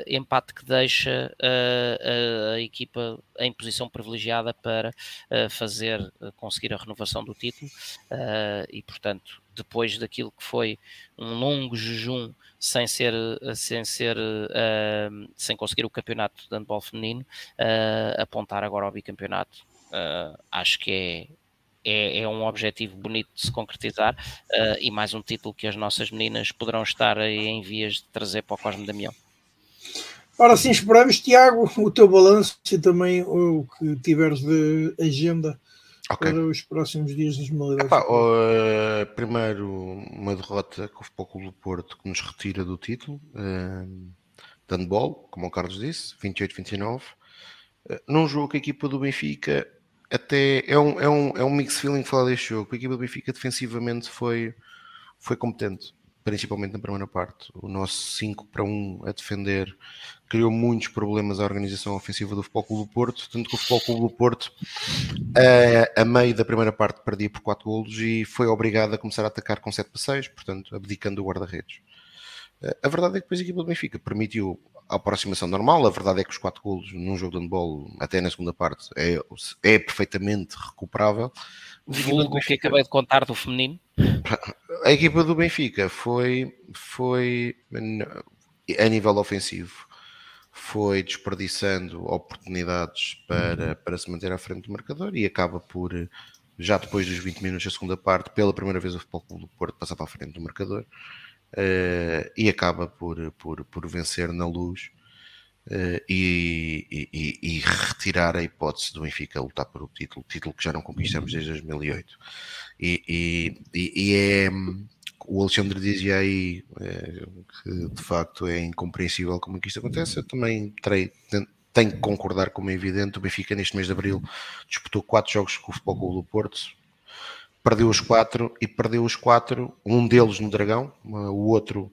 empate que deixa uh, a equipa em posição privilegiada para uh, fazer, conseguir a renovação do título e, portanto, depois daquilo que foi um longo jejum sem ser, sem ser, sem conseguir o campeonato de handball feminino, apontar agora ao bicampeonato, acho que é é, é, um objetivo bonito de se concretizar uh, e mais um título que as nossas meninas poderão estar em vias de trazer para o Cosme Damião. Ora sim, esperamos, Tiago, o teu balanço e também o que tiveres de agenda okay. para os próximos dias das modalidades. Epá, uh, primeiro, uma derrota com o Clube do Porto que nos retira do título, uh, de handball, como o Carlos disse, 28-29. Uh, num jogo que a equipa do Benfica até é um, é um, é um mix feeling falar deste jogo. A equipa do Benfica defensivamente foi, foi competente, principalmente na primeira parte. O nosso 5 para 1 a defender criou muitos problemas à organização ofensiva do Futebol Clube do Porto, tanto que o Futebol Clube do Porto, a, a meio da primeira parte, perdia por 4 golos e foi obrigado a começar a atacar com 7 passeios, portanto, abdicando o guarda-redes. A verdade é que depois a equipa do Benfica permitiu a aproximação normal. A verdade é que os 4 golos num jogo de handball, até na segunda parte, é, é perfeitamente recuperável. Vulgo que acabei de contar do feminino. A equipa do Benfica foi, foi a nível ofensivo, foi desperdiçando oportunidades para, para se manter à frente do marcador e acaba por, já depois dos 20 minutos da segunda parte, pela primeira vez o Futebol Clube do Porto passar para a frente do marcador uh, e acaba por, por, por vencer na luz uh, e, e, e, retirar a hipótese do Benfica lutar pelo título, título que já não conquistamos desde 2008. E, e é. O Alexandre dizia aí é, que de facto é incompreensível como é que isto acontece. Eu também terei, tenho que concordar como é evidente. O Benfica, neste mês de abril, disputou quatro jogos com o Futebol Clube do Porto, perdeu os quatro e perdeu os quatro, um deles no Dragão, o outro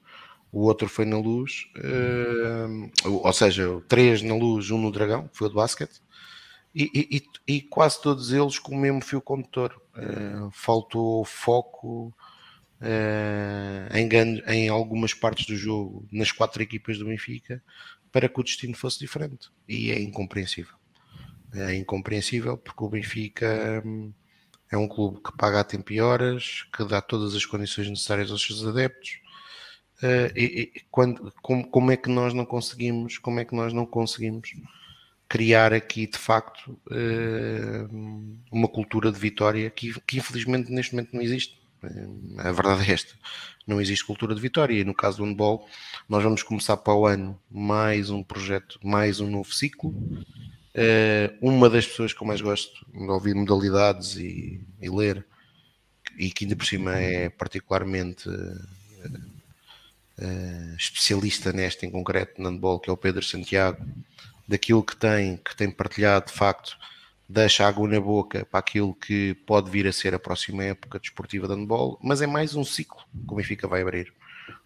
o outro foi na luz, uh, ou seja, três na luz, um no Dragão, foi o de basquete, e, e, e quase todos eles com o mesmo fio condutor. Uh, faltou foco em, em algumas partes do jogo, nas quatro equipas do Benfica, para que o destino fosse diferente. E é incompreensível. É incompreensível porque o Benfica. É um clube que paga a tempo e horas, que dá todas as condições necessárias aos seus adeptos. Uh, e, e quando, como, como, é que nós não conseguimos, como é que nós não conseguimos criar aqui de facto uh, uma cultura de vitória que, que, infelizmente neste momento não existe. Uh, a verdade é esta, não existe cultura de vitória e no caso do handball nós vamos começar para o ano mais um projeto, mais um novo ciclo Uh, uma das pessoas que eu mais gosto de ouvir modalidades e, e ler, e que ainda por cima é particularmente uh, uh, especialista neste em concreto, no handball, que é o Pedro Santiago, daquilo que tem, que tem partilhado de facto, deixa água na boca para aquilo que pode vir a ser a próxima época desportiva de handball, mas é mais um ciclo que o Benfica vai abrir.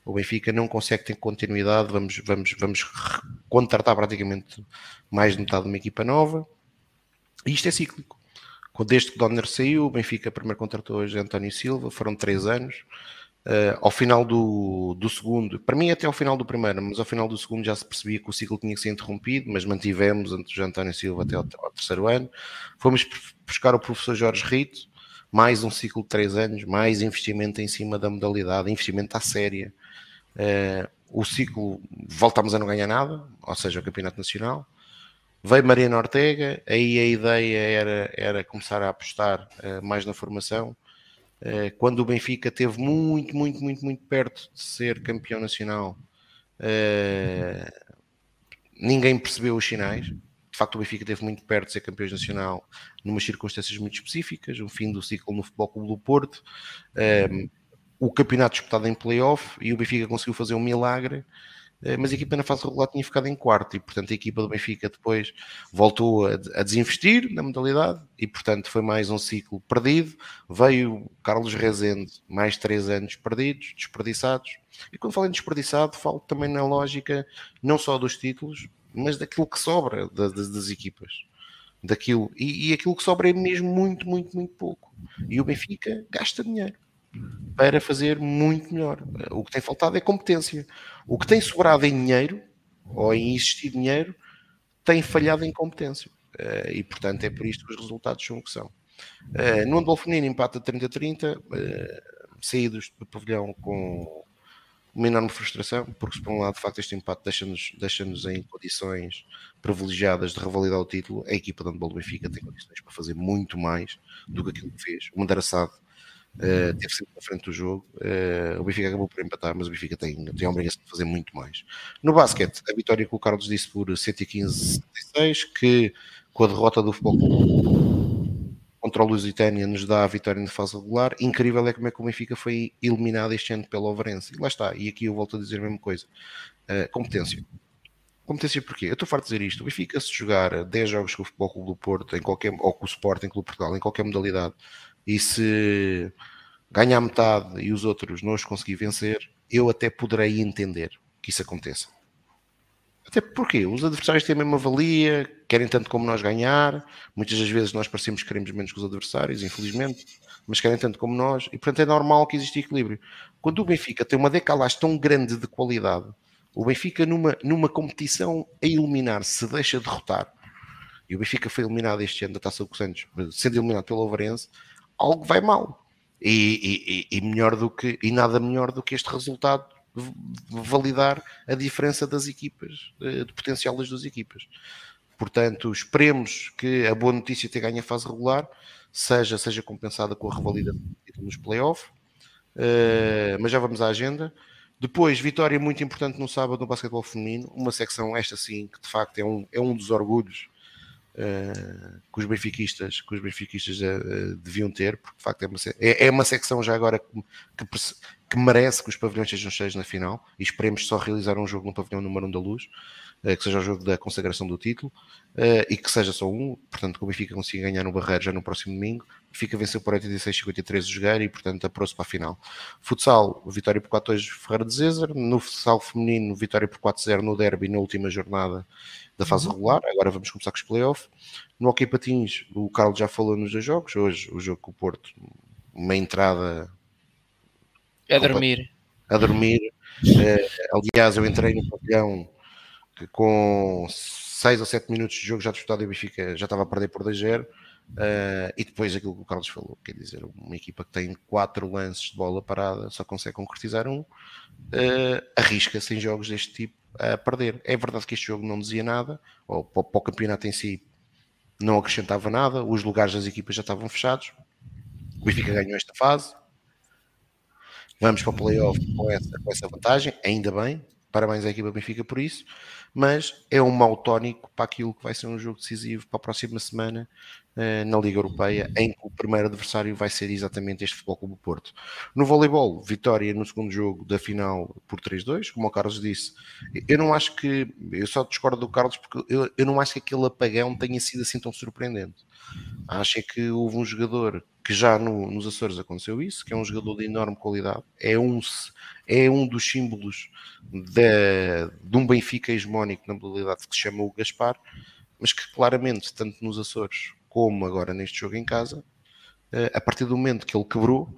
O Benfica não consegue ter continuidade. Vamos, vamos, vamos contratar praticamente mais de metade de uma equipa nova. E isto é cíclico. Desde que Donner saiu, o Benfica primeiro contratou hoje António Silva, foram três anos. Uh, ao final do, do segundo, para mim até ao final do primeiro, mas ao final do segundo já se percebia que o ciclo tinha que ser interrompido, mas mantivemos de António Silva até ao, ao, terceiro ano. Fomos buscar o professor Jorge Rito, mais um ciclo de três anos, mais investimento em cima da modalidade, investimento à séria. Uh, o ciclo voltámos a não ganhar nada, ou seja, o Campeonato Nacional. Veio Mariana Ortega, aí a ideia era, era começar a apostar uh, mais na formação. Uh, quando o Benfica teve muito, muito, muito, muito perto de ser campeão nacional, ninguém percebeu os sinais. De facto, o Benfica teve muito perto de ser campeão nacional, numas circunstâncias muito específicas, o fim do ciclo no Futebol Clube do Porto o campeonato disputado em playoff e o Benfica conseguiu fazer um milagre, eh, mas a equipa na fase regular tinha ficado em quarto e, portanto, a equipa do Benfica depois voltou a, a desinvestir na modalidade e, portanto, foi mais um ciclo perdido. Veio Carlos Rezende, mais três anos perdidos, desperdiçados. E quando falo em desperdiçado, falo também na lógica não só dos títulos, mas daquilo que sobra das, das equipas. Daquilo, e, e aquilo que sobra é mesmo muito, muito, muito pouco. E o Benfica gasta dinheiro para fazer muito melhor. O que tem faltado é competência. O que tem sobrado em dinheiro, ou em existir dinheiro, tem falhado em competência. Uh, e, portanto, é por isto que os resultados são o que são. Uh, no handball feminino, empata 30-30, uh, saídos do pavilhão com uma enorme frustração, porque por um lado, de facto, este empate deixa-nos deixa em condições privilegiadas de revalidar o título, a equipa de handball do Benfica tem condições para fazer muito mais do que aquilo que fez. O Mandaraçado uh, teve sempre na frente do jogo, uh, o Benfica acabou por empatar, mas o Benfica tem, tem a obrigação de fazer muito mais. No basquete, a vitória que o Carlos disse por 115-76, que com a derrota do futebol contra o Lusitânia nos dá a vitória na fase regular. Incrível é como é que o Benfica foi eliminado este ano pelo Overense. E lá está, e aqui eu volto a dizer a mesma coisa. Uh, competência. Competência porquê? Eu estou farto de dizer isto. O Benfica, se jogar 10 jogos com o Futebol Clube do Porto, em qualquer, ou com o Sporting Clube Portugal, em qualquer modalidade, e se ganhar metade e os outros não os conseguir vencer, eu até poderei entender que isso aconteça. Até porque os adversários têm a mesma valia, querem tanto como nós ganhar. Muitas das vezes nós parecemos que queremos menos que os adversários, infelizmente, mas querem tanto como nós, e portanto é normal que exista equilíbrio. Quando o Benfica tem uma decalagem tão grande de qualidade, o Benfica numa, numa competição a eliminar se deixa derrotar, e o Benfica foi eliminado este ano da Taça do Santos, sendo eliminado pelo Overense, algo vai mal. E, e, e, melhor do que, e nada melhor do que este resultado validar a diferença das equipas, eh, de potencial das duas equipas. Portanto, esperemos que a boa notícia ter ganho a fase regular seja, seja compensada com a revalida nos playoffs, uh, mas já vamos à agenda. Depois, vitória muito importante no sábado no basquetebol feminino, uma secção esta sim, que de facto é um, é um dos orgulhos uh, que os benfiquistas, que os benfiquistas uh, deviam ter, porque de facto é uma, é, é uma secção já agora que, que, que, merece que os pavilhões sejam cheios na final e esperemos só realizar um jogo no pavilhão número 1 da luz, que seja o jogo da consagração do título e que seja só um, portanto que o Benfica consiga ganhar no Barreiro já no próximo domingo, fica venceu por 86-53 o jogar e portanto aprouxe para a final. Futsal, vitória por 4-2 Ferreira de Zezer, no futsal feminino, vitória por 4-0 no derby na última jornada da fase uhum. regular. Agora vamos começar com os playoffs. No Hockey Patins, o Carlos já falou nos dois jogos. Hoje, o jogo com o Porto, uma entrada. A dormir. A dormir. Uh, aliás, eu entrei no pavilhão com 6 ou 7 minutos de jogo já disputado e o Benfica já estava a perder por 2-0. Uh, e depois aquilo que o Carlos falou, quer dizer, uma equipa que tem quatro lances de bola parada só consegue concretizar um, uh, arrisca-se em jogos deste tipo a perder. É verdade que este jogo não dizia nada, ou para o campeonato em si não acrescentava nada, os lugares das equipas já estavam fechados. O Benfica ganhou esta fase. Vamos para o playoff com essa, com essa vantagem, ainda bem. Parabéns à equipa Benfica por isso, mas é um mau tónico para aquilo que vai ser um jogo decisivo para a próxima semana na Liga Europeia, em que o primeiro adversário vai ser exatamente este Futebol Clube Porto. No voleibol, vitória no segundo jogo da final por 3-2, como o Carlos disse. Eu não acho que, eu só discordo do Carlos porque eu, eu não acho que aquele apagão tenha sido assim tão surpreendente. Acho é que houve um jogador que já no, nos Açores aconteceu isso, que é um jogador de enorme qualidade, é um, é um dos símbolos de, de um Benfica hegemónico na modalidade que se chama o Gaspar, mas que claramente, tanto nos Açores como agora neste jogo em casa, eh, a partir do momento que ele quebrou,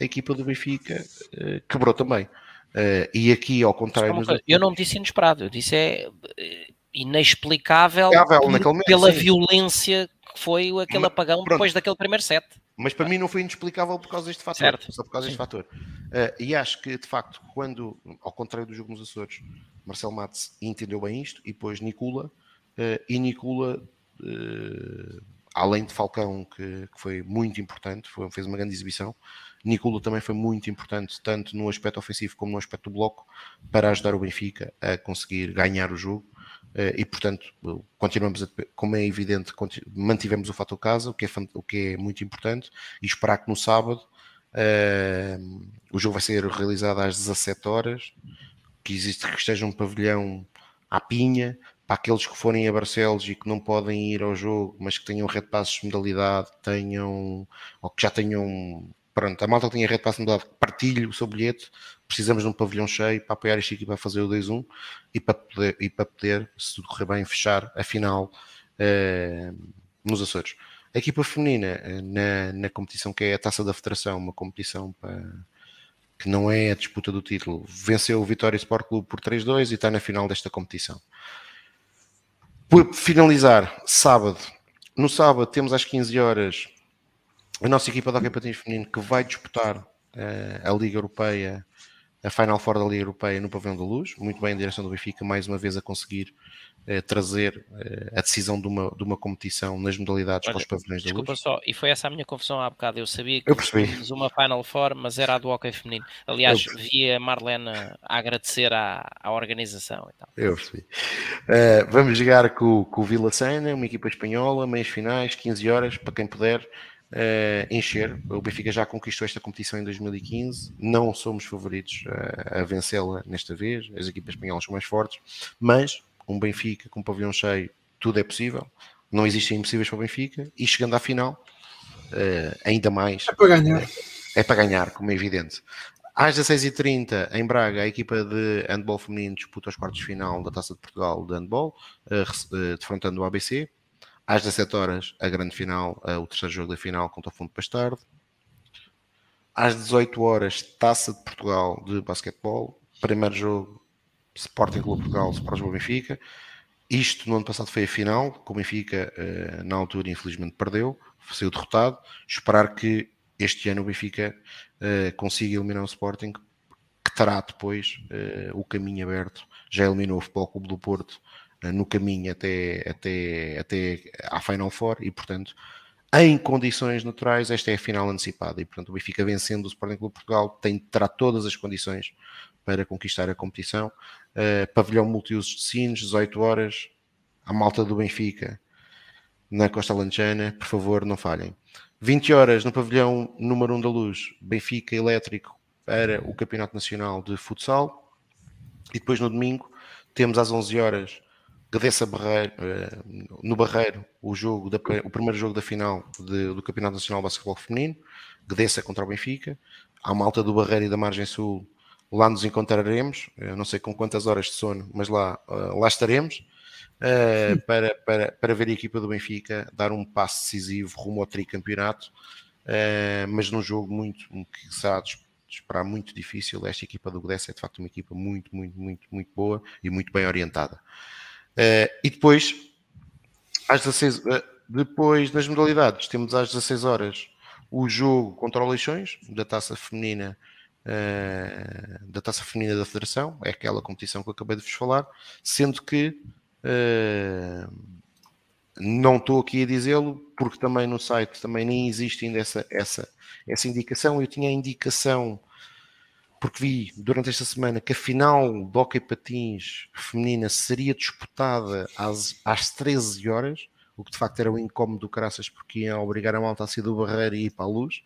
a equipa do Benfica eh, quebrou também. Eh, e aqui, ao contrário. Eu não me disse inesperado, eu disse é inexplicável por, pela sim. violência que foi aquele apagão Pronto. depois daquele primeiro set. Mas para mim não foi inexplicável por causa deste fator. Certo. Só por causa deste fator. Uh, e acho que, de facto, quando, ao contrário do jogo nos Açores, Marcel Matos entendeu bem isto e depois Nicola, uh, e Nicola, uh, além de Falcão, que, que, foi muito importante, foi, fez uma grande exibição, Nicola também foi muito importante, tanto no aspecto ofensivo como no aspecto do bloco, para ajudar o Benfica a conseguir ganhar o jogo. Eh, e portanto continuamos a, como é evidente mantivemos o fato casa o que é o que é muito importante e esperar que no sábado uh, o jogo vai ser realizado às 17 horas que existe que esteja um pavilhão à pinha para aqueles que forem a Barcelos e que não podem ir ao jogo mas que tenham red passos de modalidade tenham ou que já tenham pronto, a malta que tinha red passo de modalidade partilhe o seu bilhete precisamos de um pavilhão cheio para apoiar esta equipa a fazer o 2-1 e para poder, e para poder, se tudo correr bem, fechar a final uh, nos Açores. A equipa feminina na, na competição que é a Taça da Federação, uma competição para, que não é a disputa do título, venceu o Vitória Sport Clube por 3-2 e está na final desta competição. Por finalizar, sábado. No sábado temos às 15 horas a nossa equipa de hockey patins feminino que vai disputar uh, a Liga Europeia, a Final Four da Liga Europeia no Pavilhão da Luz, muito bem em direção do Benfica, mais uma vez a conseguir uh, trazer uh, a decisão de uma, de uma competição nas modalidades Olha, para os pavilhões da Desculpa Luz. só, e foi essa a minha confusão há bocado. Eu sabia que Eu tínhamos uma Final Four, mas era a do hockey feminino. Aliás, vi a Marlena a agradecer à, à organização e tal. Eu percebi. Uh, vamos jogar com, com o Vila Sena, uma equipa espanhola, meias finais, 15 horas, para quem puder uh, encher. O Benfica já conquistou esta competição em 2015, não somos favoritos uh, a vencê-la nesta vez, as equipas espanholas são mais fortes, mas um Benfica com um pavilhão cheio, tudo é possível, não existem impossíveis para o Benfica, e chegando à final, uh, ainda mais. É para ganhar. É para ganhar, como é evidente. Às 16h30, em Braga, a equipa de handball feminino disputa os quartos de final da Taça de Portugal de handball, uh, defrontando o ABC. Às 17 horas, a grande final, uh, o terceiro jogo da final contra o Fundo Pastarde. Às 18 horas, Taça de Portugal de basquetebol. Primeiro jogo, Sporting Clube Portugal, Sporting Benfica. Isto no ano passado foi a final, com o Benfica, uh, na altura, infelizmente perdeu, saiu derrotado. Esperar que este ano o Benfica uh, consiga eliminar o Sporting, que terá depois uh, o caminho aberto. Já eliminou o Futebol Clube do Porto no caminho até, até, até à Final Four e, portanto, em condições naturais, esta é a final antecipada. E, portanto, o Benfica vencendo o Sporting Clube Portugal tem, terá todas as condições para conquistar a competição. pavilhão multiusos de Sines, 18 horas, a malta do Benfica na Costa Lanchana, por favor, não falhem. 20 horas no pavilhão número 1 da Luz, Benfica Elétrico para o Campeonato Nacional de Futsal. E depois no domingo temos às 11 horas Gadessa Barreiro, no Barreiro, o, jogo da, o primeiro jogo da final de, do Campeonato Nacional de Basquetebol Feminino, Gadessa contra o Benfica. À malta do Barreiro e da Margem Sul, lá nos encontraremos. Eu não sei com quantas horas de sono, mas lá, lá estaremos. Uh, para, para, para ver a equipa do Benfica dar um passo decisivo rumo ao tricampeonato, uh, mas num jogo muito, que será de esperar muito difícil. Esta equipa do Gdessa é de facto uma equipa muito, muito, muito, muito boa e muito bem orientada. Uh, e depois, às 16, depois nas modalidades, temos às 16 horas o jogo contra o Leixões, da taça feminina. Da taça feminina da Federação, é aquela competição que eu acabei de vos falar, sendo que Uh, não estou aqui a dizê-lo porque também no site também nem existe ainda essa, essa, essa indicação. Eu tinha a indicação porque vi durante esta semana que a final do Hockey Patins feminina seria disputada às, às 13 horas, o que de facto era um incómodo do caraças porque ia obrigar a malta a sair do barreiro e ir para a luz.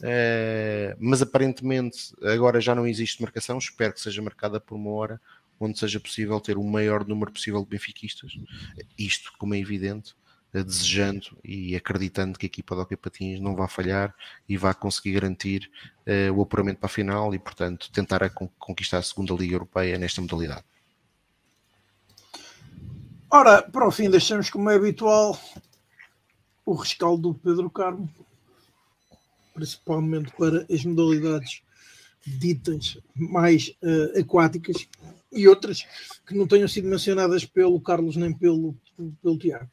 Uh, mas aparentemente agora já não existe marcação, espero que seja marcada por uma hora onde seja possível ter o maior número possível de benfiquistas. Isto, como é evidente, desejando e acreditando que a equipa do Hockey Patins não vai falhar e vai conseguir garantir uh, o apuramento para a final e, portanto, tentar a conquistar a segunda Liga Europeia nesta modalidade. Ora, para o fim, deixamos como é habitual o rescaldo do Pedro Carmo, principalmente para as modalidades ditas mais uh, aquáticas, e outras que não tenham sido mencionadas pelo Carlos nem pelo, pelo Tiago.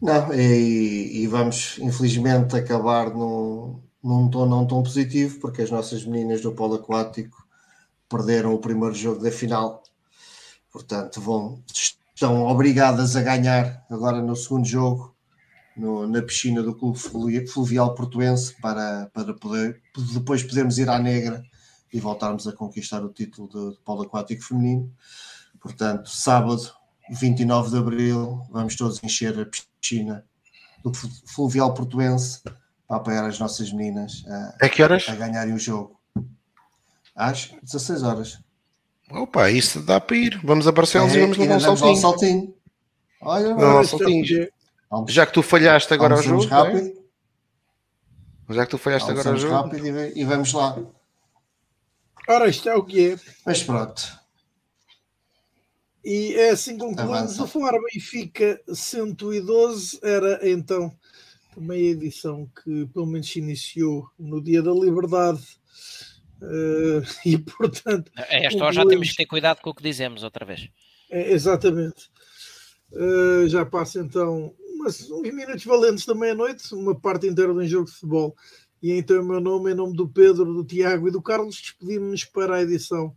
Não, e, e, vamos infelizmente acabar num, num tom não tão positivo, porque as nossas meninas do polo aquático perderam o primeiro jogo da final, portanto vão, estão obrigadas a ganhar agora no segundo jogo no, na piscina do Clube Fluvial Portuense para, para poder, depois podermos ir à negra e voltarmos a conquistar o título de, de polo aquático feminino. Portanto, sábado, 29 de abril, vamos todos encher a piscina do Fluvial Portuense para apoiar as nossas meninas a, a, que horas? a ganharem o jogo. Às 16 horas. Opa, isso dá para ir. Vamos a Barcelos é, e vamos levar um saltinho. saltinho. Olha, não, saltinho. Já que tu falhaste agora o jogo. Rápido. É? Já que tu falhaste agora o jogo. rápido e vamos lá. Ora, isto é o que é. Mas pronto. E é assim concluímos o Falar Benfica 112. Era então também a edição que pelo menos se iniciou no Dia da Liberdade. Uh, e portanto. É esta hora já temos que ter cuidado com o que dizemos outra vez. É, exatamente. Uh, já passa então umas, uns minutos valentes da meia-noite, uma parte inteira de um jogo de futebol. E então, em meu nome, em nome do Pedro, do Tiago e do Carlos, despedimos-nos para a edição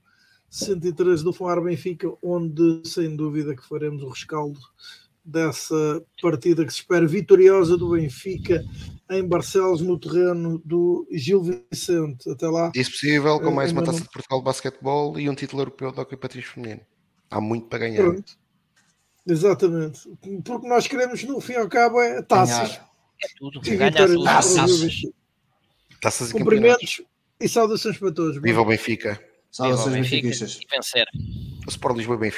103 do Falar Benfica, onde sem dúvida que faremos o rescaldo dessa partida que se espera vitoriosa do Benfica em Barcelos, no terreno do Gil Vicente. Até lá. Se possível, com mais uma taça de Portugal de basquetebol e um título europeu de hockey patrício feminino. Há muito para ganhar. Pronto. Exatamente. Porque nós queremos, no fim e ao cabo, é taças. Ganhar. É tudo. Ganhar tudo. Taças. Taças e Cumprimentos e saudações para todos. Viva o Benfica. Saudações benfiquistas. E vencer. O Sport Lisboa e Benfica.